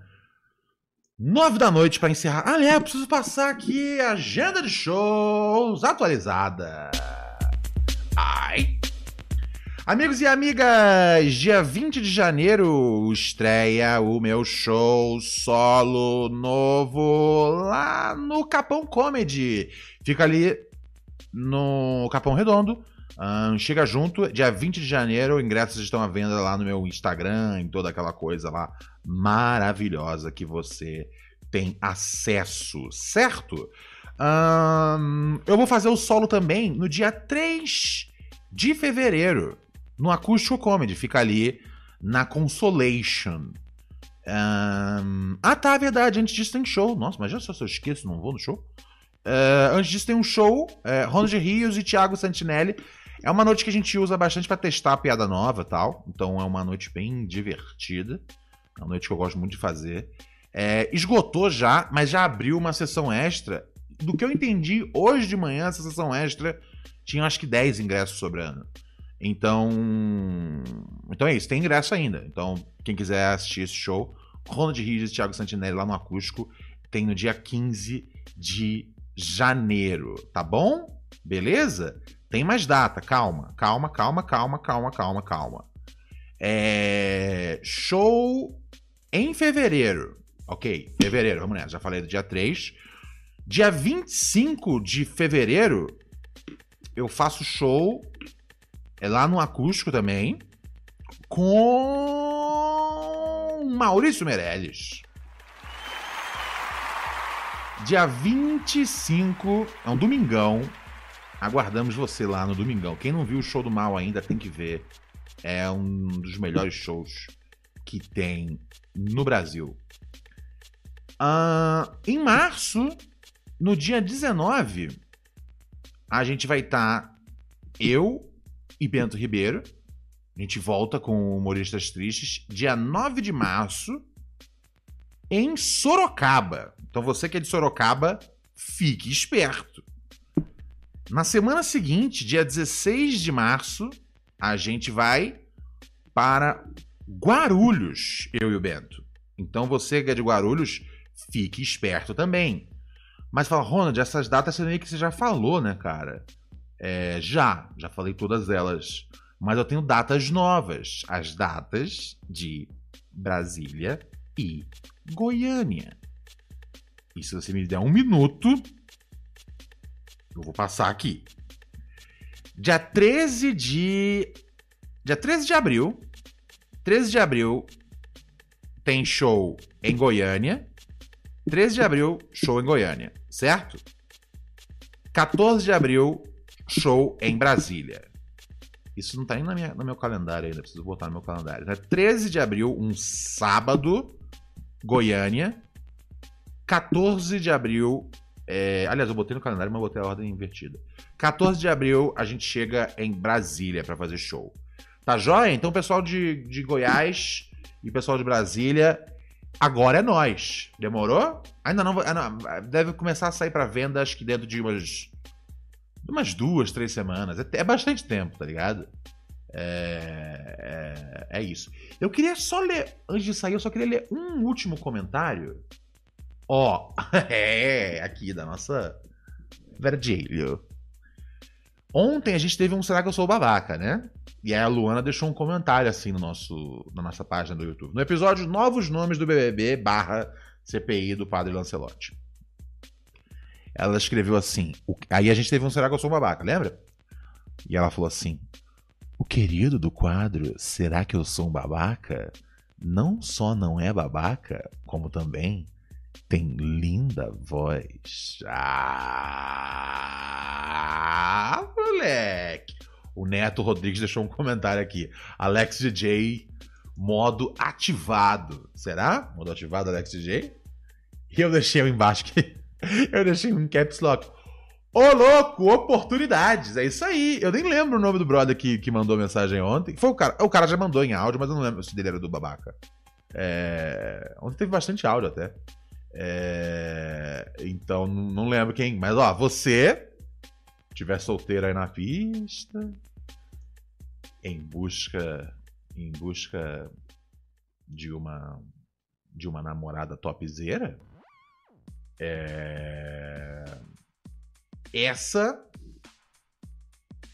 Nove da noite para encerrar. Ah, é, preciso passar aqui a agenda de shows atualizada. Ai. Amigos e amigas, dia 20 de janeiro estreia o meu show solo novo lá no Capão Comedy. Fica ali no Capão Redondo. Um, chega junto, dia 20 de janeiro, ingressos estão à venda lá no meu Instagram, em toda aquela coisa lá maravilhosa que você tem acesso, certo? Um, eu vou fazer o solo também no dia 3 de fevereiro, no Acústico Comedy, fica ali na Consolation. Um, ah, tá, é verdade, antes disso tem show. Nossa, já só se eu esqueço, não vou no show. Uh, antes disso tem um show, uh, Ronald Rios e Thiago Santinelli. É uma noite que a gente usa bastante para testar a piada nova tal. Então é uma noite bem divertida. É uma noite que eu gosto muito de fazer. É, esgotou já, mas já abriu uma sessão extra. Do que eu entendi, hoje de manhã, essa sessão extra tinha acho que 10 ingressos sobrando. Então. Então é isso, tem ingresso ainda. Então, quem quiser assistir esse show, Ronald Rios e Thiago Santinelli lá no acústico, tem no dia 15 de janeiro, tá bom? Beleza? Tem mais data, calma, calma, calma, calma, calma, calma, calma. É, show em fevereiro. Ok, fevereiro, vamos nessa. Já falei do dia 3. Dia 25 de fevereiro, eu faço show é lá no acústico também com Maurício Meirelles. Dia 25, é um domingão. Aguardamos você lá no domingão. Quem não viu o show do Mal ainda tem que ver. É um dos melhores shows que tem no Brasil. Ah, em março, no dia 19, a gente vai estar tá eu e Bento Ribeiro. A gente volta com Humoristas Tristes, dia 9 de março, em Sorocaba. Então você que é de Sorocaba, fique esperto. Na semana seguinte, dia 16 de março, a gente vai para Guarulhos, eu e o Bento. Então você que é de Guarulhos, fique esperto também. Mas fala, Ronald, essas datas você que você já falou, né, cara? É, já, já falei todas elas. Mas eu tenho datas novas. As datas de Brasília e Goiânia. E se você me der um minuto, eu vou passar aqui. Dia 13 de. Dia 13 de abril. 13 de abril tem show em Goiânia. 13 de abril, show em Goiânia, certo? 14 de abril, show em Brasília. Isso não tá nem na minha, no meu calendário ainda, preciso botar no meu calendário. 13 de abril, um sábado, Goiânia. 14 de abril. É... Aliás, eu botei no calendário, mas botei a ordem invertida. 14 de abril, a gente chega em Brasília para fazer show. Tá joia? Então, pessoal de, de Goiás e pessoal de Brasília, agora é nós. Demorou? Ainda não, Deve começar a sair para venda, acho que dentro de umas. Umas duas, três semanas. É, é bastante tempo, tá ligado? É, é, é, isso. Eu queria só ler, antes de sair, eu só queria ler um último comentário. Ó, é, aqui da nossa Vergílio. Ontem a gente teve um Será que eu sou babaca, né? E aí a Luana deixou um comentário assim no nosso, na nossa página do YouTube. No episódio Novos Nomes do BBB barra CPI do Padre Lancelotti. Ela escreveu assim. O... Aí a gente teve um Será que eu sou babaca, lembra? E ela falou assim: O querido do quadro Será que eu sou um babaca? Não só não é babaca, como também tem linda voz. Ah, moleque! O Neto Rodrigues deixou um comentário aqui. Alex DJ, modo ativado. Será? Modo ativado, Alex DJ? E eu deixei embaixo que eu deixei um caps lock. Ô, louco, oportunidades. É isso aí. Eu nem lembro o nome do brother que, que mandou mensagem ontem. Foi o cara. O cara já mandou em áudio, mas eu não lembro se dele era do babaca. É... Ontem teve bastante áudio até. É... Então, não lembro quem. Mas, ó, você tiver solteiro aí na pista, em busca em busca de uma de uma namorada topzeira, é... essa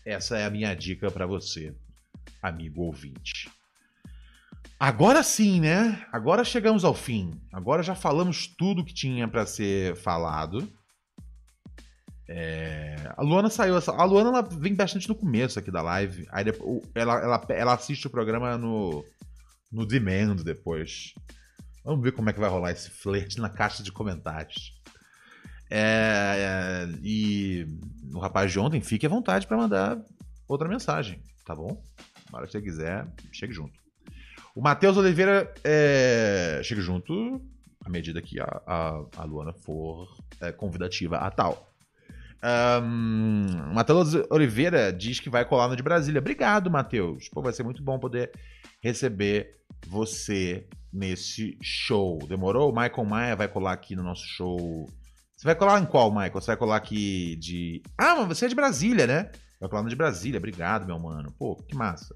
essa é a minha dica para você, amigo ouvinte. Agora sim, né? Agora chegamos ao fim. Agora já falamos tudo que tinha para ser falado. É... A Luana saiu. A Luana ela vem bastante no começo aqui da live. Aí depois, ela, ela, ela assiste o programa no, no Demand depois. Vamos ver como é que vai rolar esse flerte na caixa de comentários. É, é, e o rapaz de ontem, fique à vontade para mandar outra mensagem, tá bom? Na hora que você quiser, chegue junto. O Matheus Oliveira é, chega junto à medida que a, a, a Luana for é, convidativa a tal. Um, Matheus Oliveira diz que vai colar no de Brasília. Obrigado, Matheus. Pô, vai ser muito bom poder receber você nesse show. Demorou? O Michael Maia vai colar aqui no nosso show. Você vai colar em qual, Michael? Você vai colar aqui de. Ah, mas você é de Brasília, né? Vai colar no de Brasília. Obrigado, meu mano. Pô, que massa.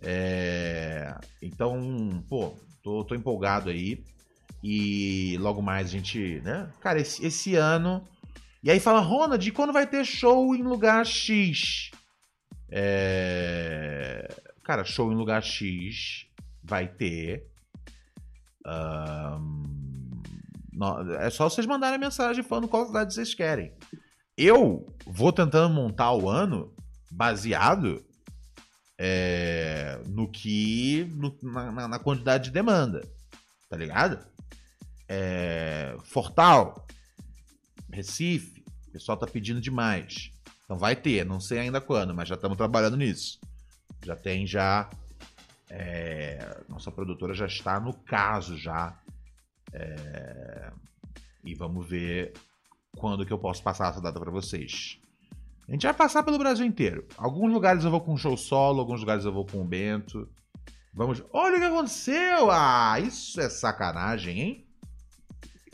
É... Então, pô, tô, tô empolgado aí. E logo mais a gente, né? Cara, esse, esse ano e aí fala, Ronald, quando vai ter show em lugar X? É... cara, show em lugar X vai ter. no- é só vocês mandarem mensagem falando qual cidade vocês querem. Eu vou tentando montar o ano baseado é, no que. no- na, na- na quantidade de demanda. Tá ligado? É, Fortal, Recife, o pessoal tá pedindo demais. Então vai ter, não sei ainda quando, mas já estamos trabalhando nisso. Já tem já. é, nossa produtora já está no caso já. É, e vamos ver quando que eu posso passar essa data para vocês. A gente vai passar pelo Brasil inteiro. Alguns lugares eu vou com show solo, alguns lugares eu vou com o Bento. Vamos. Olha o que aconteceu! Ah, isso é sacanagem, hein?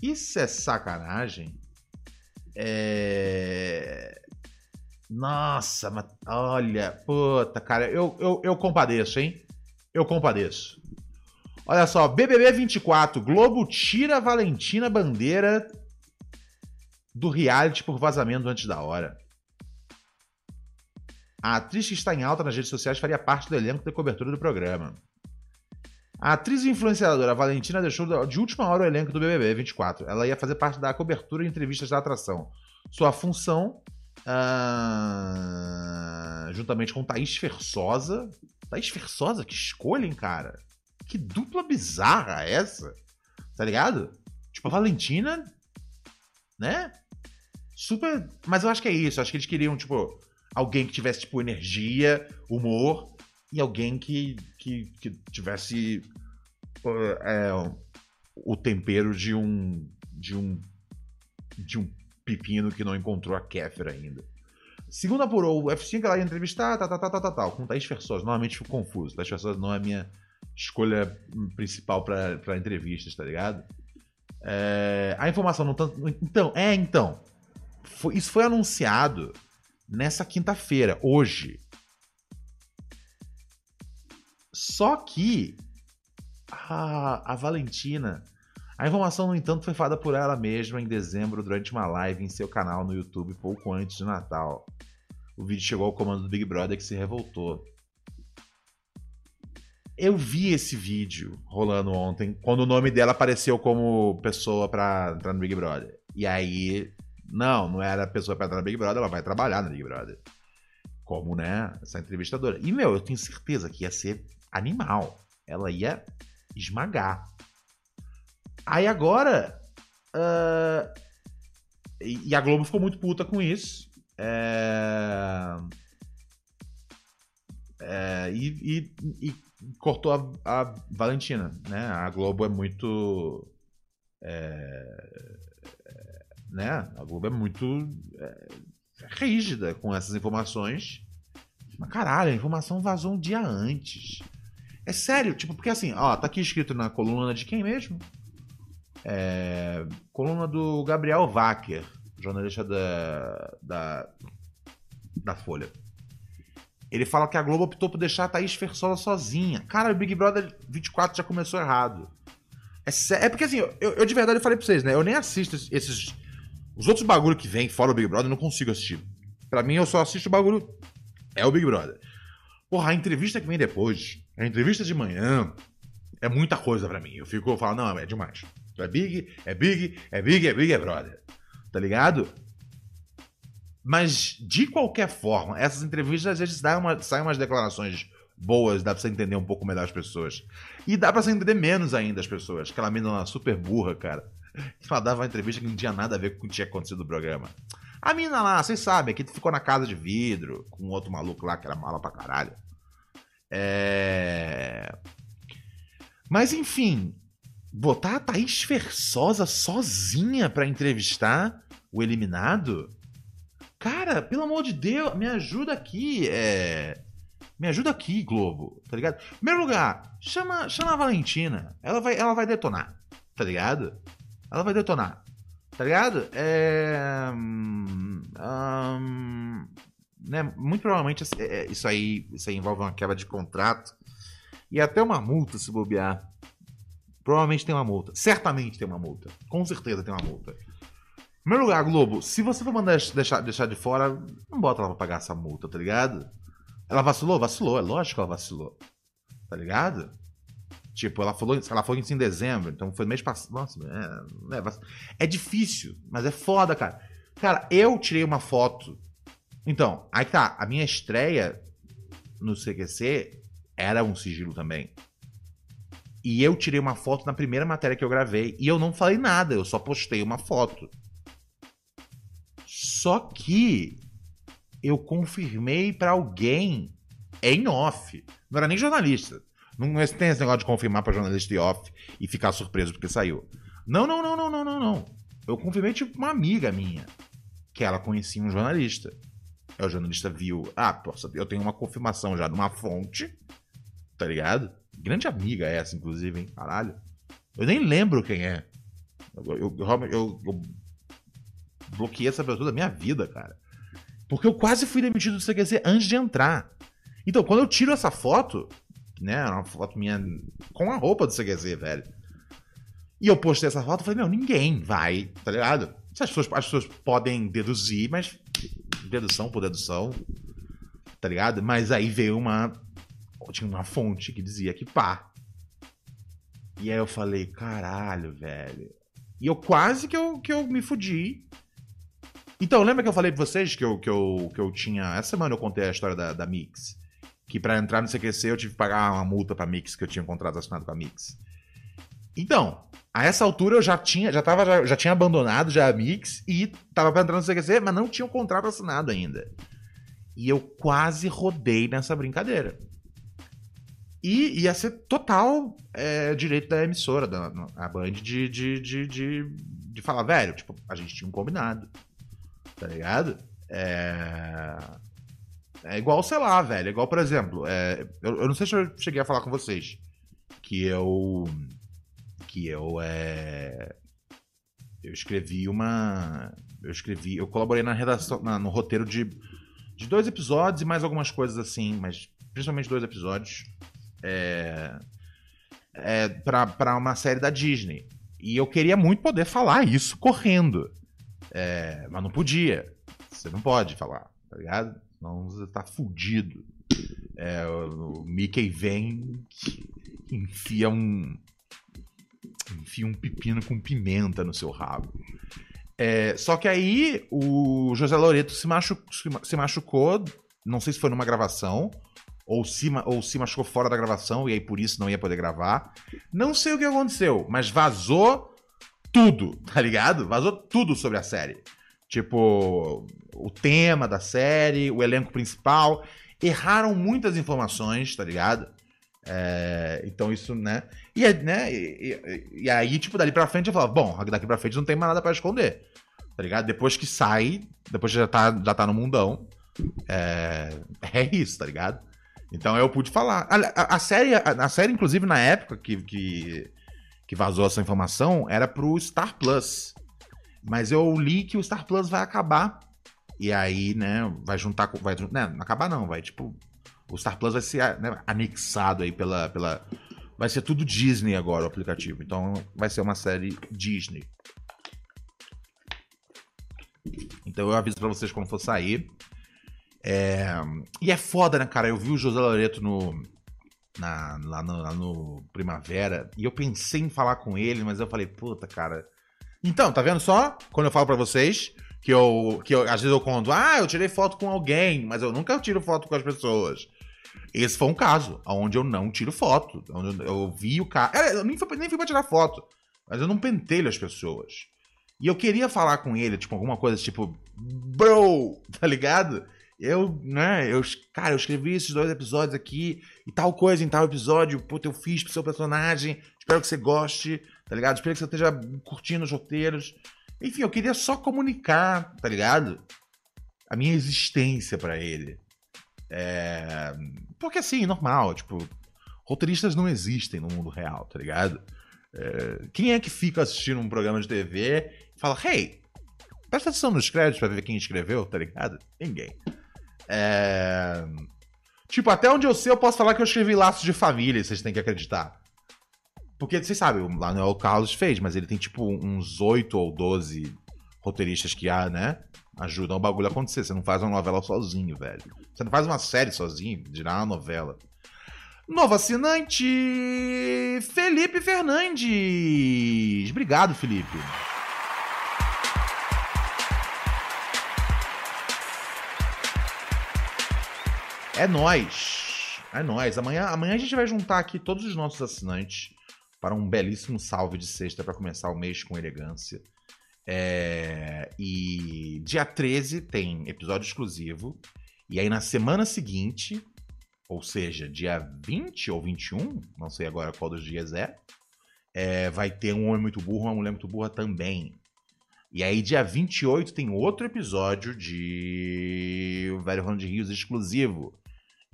Isso é sacanagem. É. Nossa, mas olha, puta, cara, eu, eu, eu compadeço, hein? Eu compadeço. Olha só, BBB 24, Globo tira Valentina Bandeira do reality por vazamento antes da hora. A atriz que está em alta nas redes sociais faria parte do elenco de cobertura do programa. A atriz e influenciadora Valentina deixou de última hora o elenco do BBB 24. Ela ia fazer parte da cobertura e entrevistas da atração. Sua função, ah, juntamente com Thaís Fersosa. Thaís Fersosa, que escolha, hein, cara? Que dupla bizarra essa? Tá ligado? Tipo, a Valentina, né? Super. Mas eu acho que é isso. Acho que eles queriam, tipo, alguém que tivesse, tipo, energia, humor e alguém que, que, que tivesse uh, é, o tempero de um. de um. de um pepino que não encontrou a Kéfera ainda. Segundo apurou o F5, ela ia entrevistar, tal, tal, tal, tal, tal, tal, com Thaís Fersosa. Normalmente fico confuso. Thaís Fersosa não é minha escolha principal pra entrevistas, tá ligado? É, a informação não tanto. Então, é, então. Foi- isso foi anunciado nessa quinta-feira, hoje. Só que a, a Valentina. A informação, no entanto, foi falada por ela mesma em dezembro durante uma live em seu canal no YouTube pouco antes de Natal. O vídeo chegou ao comando do Big Brother que se revoltou. Eu vi esse vídeo rolando ontem, quando o nome dela apareceu como pessoa pra entrar no Big Brother. E aí, não, não era pessoa pra entrar no Big Brother, ela vai trabalhar no Big Brother. Como, né, essa entrevistadora. E, meu, eu tenho certeza que ia ser animal. Ela ia esmagar. Aí agora. e e a Globo ficou muito puta com isso. É, é, e, e- e cortou a, a Valentina, né? A Globo é muito. é, é, né? A Globo é muito é, rígida com essas informações. Mas caralho, a informação vazou um dia antes. É sério, tipo, porque assim, ó, tá aqui escrito na coluna de quem mesmo? É, coluna do Gabriel Wacker, jornalista da, da, da Folha. Ele fala que a Globo optou por deixar a Thaís Fersola sozinha. Cara, o Big Brother 24 já começou errado. É, é porque assim, eu, eu de verdade falei pra vocês, né? Eu nem assisto esses. Os outros bagulho que vem fora o Big Brother eu não consigo assistir. Pra mim, eu só assisto o bagulho. É o Big Brother. Porra, a entrevista que vem depois, a entrevista de manhã, é muita coisa pra mim. Eu fico falando, não, é demais. É Big, é Big, é Big, é Big, é Brother. Tá ligado? Mas, de qualquer forma, essas entrevistas às vezes dá uma, saem umas declarações boas, dá pra você entender um pouco melhor as pessoas. E dá pra você entender menos ainda as pessoas. Aquela menina super burra, cara. Ela dava uma entrevista que não tinha nada a ver com o que tinha acontecido no programa. A mina lá, vocês sabem, que ficou na casa de vidro, com outro maluco lá que era mala pra caralho. É. Mas enfim, botar a Thaís Fersosa sozinha pra entrevistar o eliminado? Cara, pelo amor de Deus, me ajuda aqui, é. Me ajuda aqui, Globo, tá ligado? Em primeiro lugar, chama, chama a Valentina. Ela vai, ela vai detonar, tá ligado? Ela vai detonar, tá ligado? É. hum, hum, né, muito provavelmente é, é, isso aí, isso aí envolve uma quebra de contrato e até uma multa se bobear. Provavelmente tem uma multa. Certamente tem uma multa. Com certeza tem uma multa. Primeiro lugar, Globo, se você for mandar deixar, deixar de fora, não bota ela pra pagar essa multa, tá ligado? Ela vacilou? Vacilou, é lógico que ela vacilou. Tá ligado? Tipo, ela falou, ela falou isso em dezembro, então foi mês passado. Nossa, é, é, é difícil, mas é foda, cara. Cara, eu tirei uma foto. Então, aí tá. A minha estreia no CQC era um sigilo também. E eu tirei uma foto na primeira matéria que eu gravei. E eu não falei nada, eu só postei uma foto. Só que eu confirmei pra alguém em off. Não era nem jornalista. Não não tem esse negócio de confirmar pra jornalista em off e ficar surpreso porque saiu. Não, não, não, não, não, não, não. Eu confirmei, tipo, uma amiga minha. Que ela conhecia um jornalista. Aí o jornalista viu. Ah, poxa, eu tenho uma confirmação já de uma fonte. Tá ligado? Grande amiga essa, inclusive, hein? Caralho. Eu nem lembro quem é. Eu, eu, eu- eu bloqueei essa pessoa da minha vida, cara. Porque eu quase fui demitido do CQC antes de entrar. Então, quando eu tiro essa foto, né? Uma foto minha com a roupa do CQC, velho. E eu postei essa foto, eu falei, meu, ninguém vai, tá ligado? As pessoas, as pessoas podem deduzir, mas dedução por dedução, tá ligado? Mas aí veio uma. Tinha uma fonte que dizia que pá. E aí eu falei, caralho, velho. E eu quase que eu, que eu me fudi. Então, lembra que eu falei pra vocês que eu, que eu, que eu tinha. Essa semana eu contei a história da, da Mix. Que pra entrar no CQC eu tive que pagar uma multa pra Mix, que eu tinha um contrato assinado com a Mix. Então, a essa altura eu já tinha, já tava, já, já tinha abandonado já a Mix e tava pra entrar no CQC, mas não tinha o contrato assinado ainda. E eu quase rodei nessa brincadeira. E ia ser total é, direito da emissora, da a Band, de, de, de, de, de falar, velho, tipo, a gente tinha um combinado. Tá ligado? É. É igual, sei lá, velho. É igual, por exemplo, é, eu, eu não sei se eu cheguei a falar com vocês. Que eu. Que eu. É, eu escrevi uma. Eu escrevi. Eu colaborei na redação, na- no roteiro de, de dois episódios e mais algumas coisas assim, mas principalmente dois episódios. É, é, pra, pra uma série da Disney. E eu queria muito poder falar isso correndo. É, mas não podia. Você não pode falar, tá ligado? Senão você tá fudido. É, o, o Mickey vem enfia um. Enfia um pepino com pimenta no seu rabo. É, só que aí o José Loreto se, machu, se ma- se machucou. Não sei se foi numa gravação. Ou se, ou se machucou fora da gravação e aí por isso não ia poder gravar. Não sei o que aconteceu, mas vazou tudo, tá ligado? Vazou tudo sobre a série. Tipo, o tema da série, o elenco principal. Erraram muitas informações, tá ligado? É, então isso, né? E, é, né? E, e- e aí, tipo, dali pra frente eu falava, bom, daqui pra frente não tem mais nada pra esconder. Tá ligado? Depois que sai, depois que já tá, já tá no mundão, é, é isso, tá ligado? Então eu pude falar. A, a- a série, a, a série, inclusive, na época que, que, que vazou essa informação, era pro Star Plus. Mas eu li que o Star Plus vai acabar. E aí, né, vai juntar com. Vai, né, não acabar não, vai tipo. O Star Plus vai ser né, anexado aí pela, pela. Vai ser tudo Disney agora o aplicativo. Então vai ser uma série Disney. Então eu aviso pra vocês quando for sair. É, E é foda, né, cara? Eu vi o José Loreto no. Na- lá, no, lá no Primavera. E eu pensei em falar com ele, mas eu falei, puta, cara. Então, tá vendo só? Quando eu falo pra vocês que eu. que eu, às vezes eu conto, ah, eu tirei foto com alguém, mas eu nunca tiro foto com as pessoas. Esse foi um caso, onde eu não tiro foto. Onde eu, eu vi o cara. É, Eu nem fui, nem fui pra tirar foto. Mas eu não pentelho as pessoas. E eu queria falar com ele, tipo, alguma coisa tipo, bro, tá ligado? Eu, né, eu, cara, eu escrevi esses dois episódios aqui e tal coisa em tal episódio, puta, eu fiz pro seu personagem, espero que você goste, tá ligado? Espero que você esteja curtindo os roteiros. Enfim, eu queria só comunicar, tá ligado? A minha existência pra ele. É... Porque assim, normal, tipo, roteiristas não existem no mundo real, tá ligado? É, Quem é que fica assistindo um programa de TV e fala, hey, presta atenção nos créditos pra ver quem escreveu, tá ligado? Ninguém. É... Tipo, até onde eu sei, eu posso falar que eu escrevi Laços de Família, vocês têm que acreditar. Porque, vocês sabem, lá não é o Carlos fez, mas ele tem tipo uns 8 ou 12 roteiristas que há, né? Ajudam o bagulho a acontecer. Você não faz uma novela sozinho, velho. Você não faz uma série sozinho, dirá uma novela. Novo assinante, Felipe Fernandes. Obrigado, Felipe. É nós. É nós. Amanhã, amanhã a gente vai juntar aqui todos os nossos assinantes para um belíssimo salve de sexta para começar o mês com elegância. É, e dia 13 tem episódio exclusivo. E aí na semana seguinte, ou seja, dia 20 ou 21, não sei agora qual dos dias é, é vai ter um homem muito burro, uma mulher muito burra também. E aí, dia 28, tem outro episódio de O Velho Ronald de Rios exclusivo.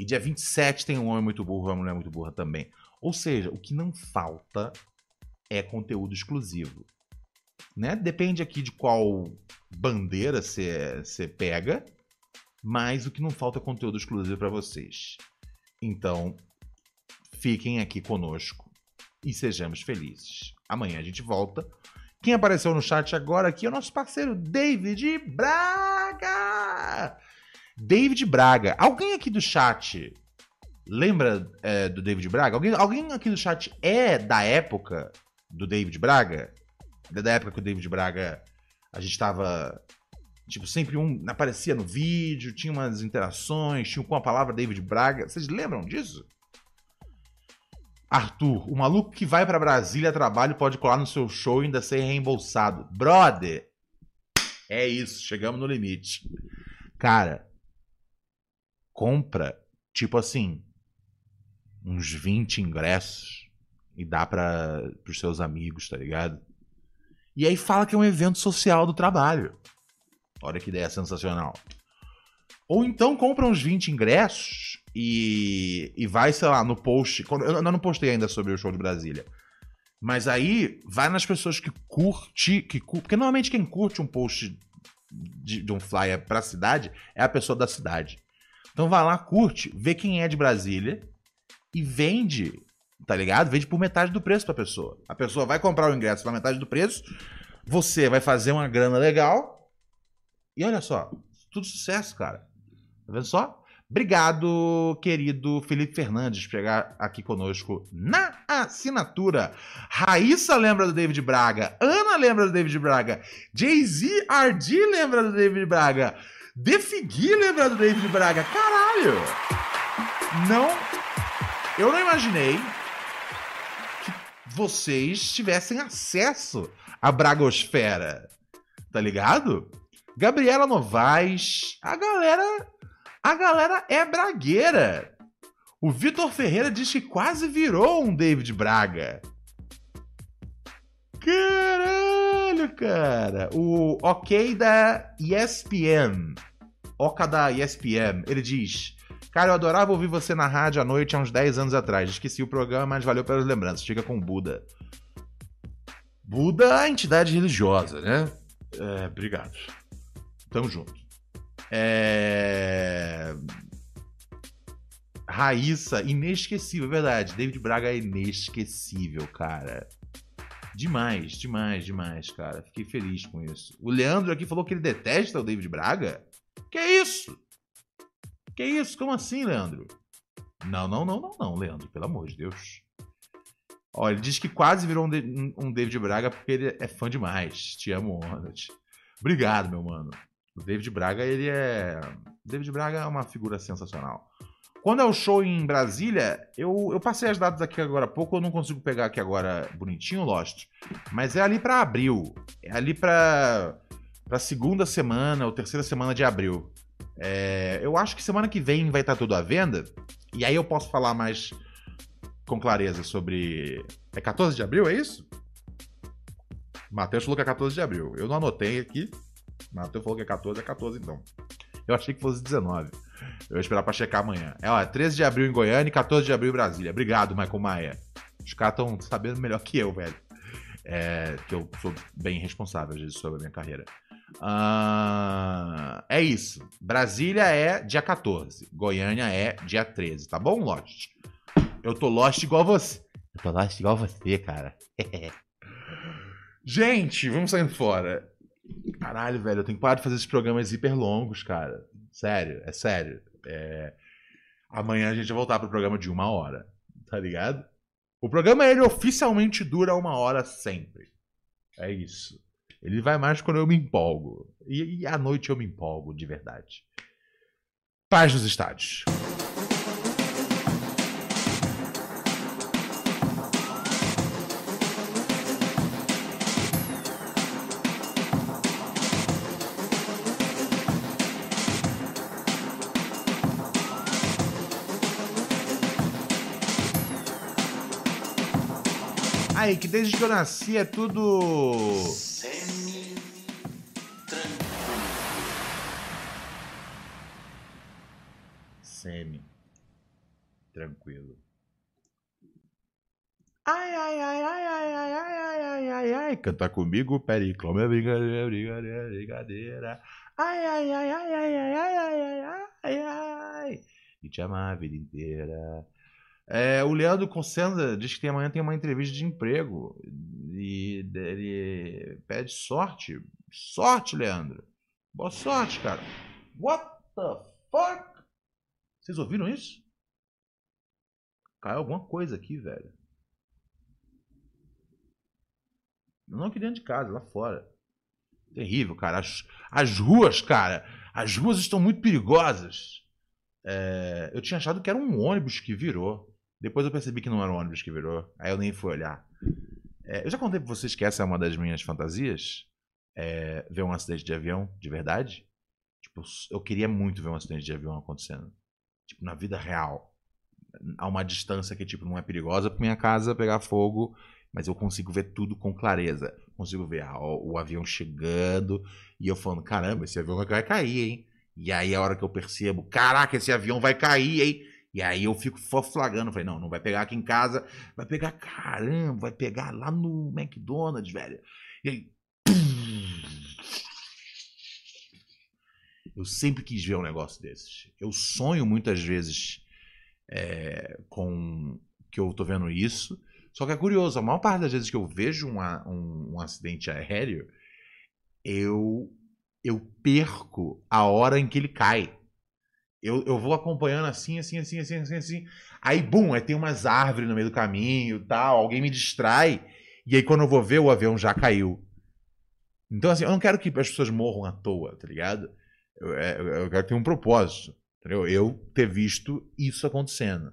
E dia 27 tem um homem muito burro, uma mulher muito burra também. Ou seja, o que não falta é conteúdo exclusivo. Né? Depende aqui de qual bandeira você pega, mas o que não falta é conteúdo exclusivo para vocês. Então, fiquem aqui conosco e sejamos felizes. Amanhã a gente volta. Quem apareceu no chat agora aqui é o nosso parceiro David Braga. David Braga. Alguém aqui do chat lembra é, do David Braga? Alguém, alguém aqui do chat é da época do David Braga? Da época que o David Braga a gente tava Tipo, sempre um aparecia no vídeo, tinha umas interações, tinha com a palavra David Braga. Vocês lembram disso? Arthur, o maluco que vai para Brasília a trabalho pode colar no seu show e ainda ser reembolsado. Brother, é isso, chegamos no limite. Cara, compra, tipo assim, uns 20 ingressos e dá para os seus amigos, tá ligado? E aí fala que é um evento social do trabalho. Olha que ideia sensacional. Ou então compra uns 20 ingressos e, e vai, sei lá, no post. Eu não postei ainda sobre o show de Brasília. Mas aí vai nas pessoas que curte, que porque normalmente quem curte um post de, de um flyer pra cidade é a pessoa da cidade. Então vai lá, curte, vê quem é de Brasília e vende, tá ligado? Vende por metade do preço pra pessoa. A pessoa vai comprar o ingresso pela metade do preço, você vai fazer uma grana legal e olha só, tudo sucesso, cara. Tá vendo só? Obrigado, querido Felipe Fernandes, por chegar aqui conosco na assinatura. Raíssa lembra do David Braga. Ana lembra do David Braga. Jay-Z RD lembra do David Braga. Defigui lembra do David Braga. Caralho! Não. Eu não imaginei que vocês tivessem acesso à Bragosfera. Tá ligado? Gabriela Novaes, a galera, a galera é bragueira. O Vitor Ferreira diz que quase virou um David Braga. Caralho, cara. O OK da ESPN. Oca da ESPN. Ele diz: Cara, eu adorava ouvir você na rádio à noite há uns 10 anos atrás. Esqueci o programa, mas valeu pelas lembranças. Fica com Buda. Buda é a entidade religiosa, né? É, obrigado. Tamo junto. É... Raíssa, inesquecível, é verdade. David Braga é inesquecível, cara. Demais, demais, demais, cara. Fiquei feliz com isso. O Leandro aqui falou que ele detesta o David Braga. Que isso? Que isso? Como assim, Leandro? Não, não, não, não, não, Leandro. Pelo amor de Deus. Ó, ele diz que quase virou um, David Braga porque ele é fã demais. Te amo, Ronald. Obrigado, meu mano. O David Braga, ele é. O David Braga é uma figura sensacional. Quando é o show em Brasília, eu, eu passei as datas aqui agora há pouco, eu não consigo pegar aqui agora bonitinho, Lost. Mas é ali para abril. É ali pra, pra segunda semana ou terceira semana de abril. É, eu acho que semana que vem vai estar tudo à venda. E aí eu posso falar mais com clareza sobre. É 14 de abril, é isso? Matheus falou que é 14 de abril. Eu não anotei aqui, Matheus falou que é 14, é 14 então. Eu achei que fosse 19. Eu vou esperar pra checar amanhã. É, ó, 13 de abril em Goiânia e 14 de abril em Brasília. Obrigado, Michael Maia. Os caras estão sabendo melhor que eu, velho. É, que eu sou bem responsável às vezes sobre a minha carreira. Uh, é isso. Brasília é dia 14. Goiânia é dia 13, tá bom, Lost? Eu tô Lost igual você. Eu tô Lost igual você, cara. Gente, vamos saindo fora. Caralho, velho, eu tenho que parar de fazer esses programas hiper longos, cara. Sério, é sério. É... Amanhã a gente vai voltar pro programa de uma hora, tá ligado? O programa, ele oficialmente dura uma hora sempre. É isso. Ele vai mais quando eu me empolgo. E, e à noite eu me empolgo, de verdade. Paz nos estádios. Aí, que desde que eu nasci é tudo. Semi Semi. Tranquilo. Ai, ai, ai, ai, ai, ai, ai, ai, ai, ai, ai. Canta comigo, Periclão, minha brincadeira, brincadeira, brincadeira. Ai, ai, ai, ai, ai, ai, ai, ai, ai, ai, ai. E te amar a vida inteira. É, o Leandro Consenza diz que amanhã tem uma entrevista de emprego. E ele pede sorte. Sorte, Leandro. Boa sorte, cara. What the fuck? Vocês ouviram isso? Caiu alguma coisa aqui, velho. Não aqui dentro de casa, lá fora. Terrível, cara. As, as ruas, cara. As ruas estão muito perigosas. É, eu tinha achado que era um ônibus que virou. Depois eu percebi que não era um ônibus que virou. Aí eu nem fui olhar. É, eu já contei pra vocês que essa é uma das minhas fantasias. É, ver um acidente de avião, de verdade. Tipo, eu queria muito ver um acidente de avião acontecendo. Tipo, na vida real. A uma distância que, tipo, não é perigosa pra minha casa pegar fogo. Mas eu consigo ver tudo com clareza. Consigo ver o, o avião chegando. E eu falando, caramba, esse avião vai cair, hein? E aí a hora que eu percebo, caraca, esse avião vai cair, hein? E aí eu fico flagando, falei, não, não vai pegar aqui em casa, vai pegar, caramba, vai pegar lá no McDonald's, velho. E aí, eu sempre quis ver um negócio desses. Eu sonho muitas vezes é, com que eu tô vendo isso. Só que é curioso, a maior parte das vezes que eu vejo uma, um, um acidente aéreo, eu, eu perco a hora em que ele cai. Eu, eu vou acompanhando assim, assim, assim, assim, assim, assim. Aí, bum, aí tem umas árvores no meio do caminho tal, alguém me distrai. E aí, quando eu vou ver, o avião já caiu. Então, assim, eu não quero que as pessoas morram à toa, tá ligado? Eu, é, eu quero ter um propósito, entendeu? Eu ter visto isso acontecendo.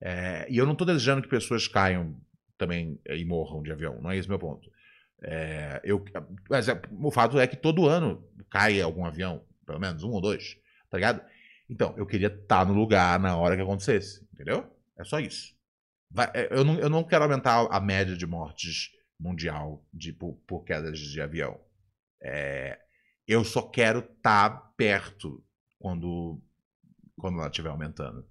É, e eu não tô desejando que pessoas caiam também e morram de avião, não é esse meu ponto. É, eu, mas é, o fato é que todo ano cai algum avião, pelo menos um ou dois, tá ligado? Então, eu queria estar no lugar na hora que acontecesse, entendeu? É só isso. Vai, é, eu, não, eu não quero aumentar a média de mortes mundial de, por, por quedas de avião. É, eu só quero estar perto quando, quando ela estiver aumentando.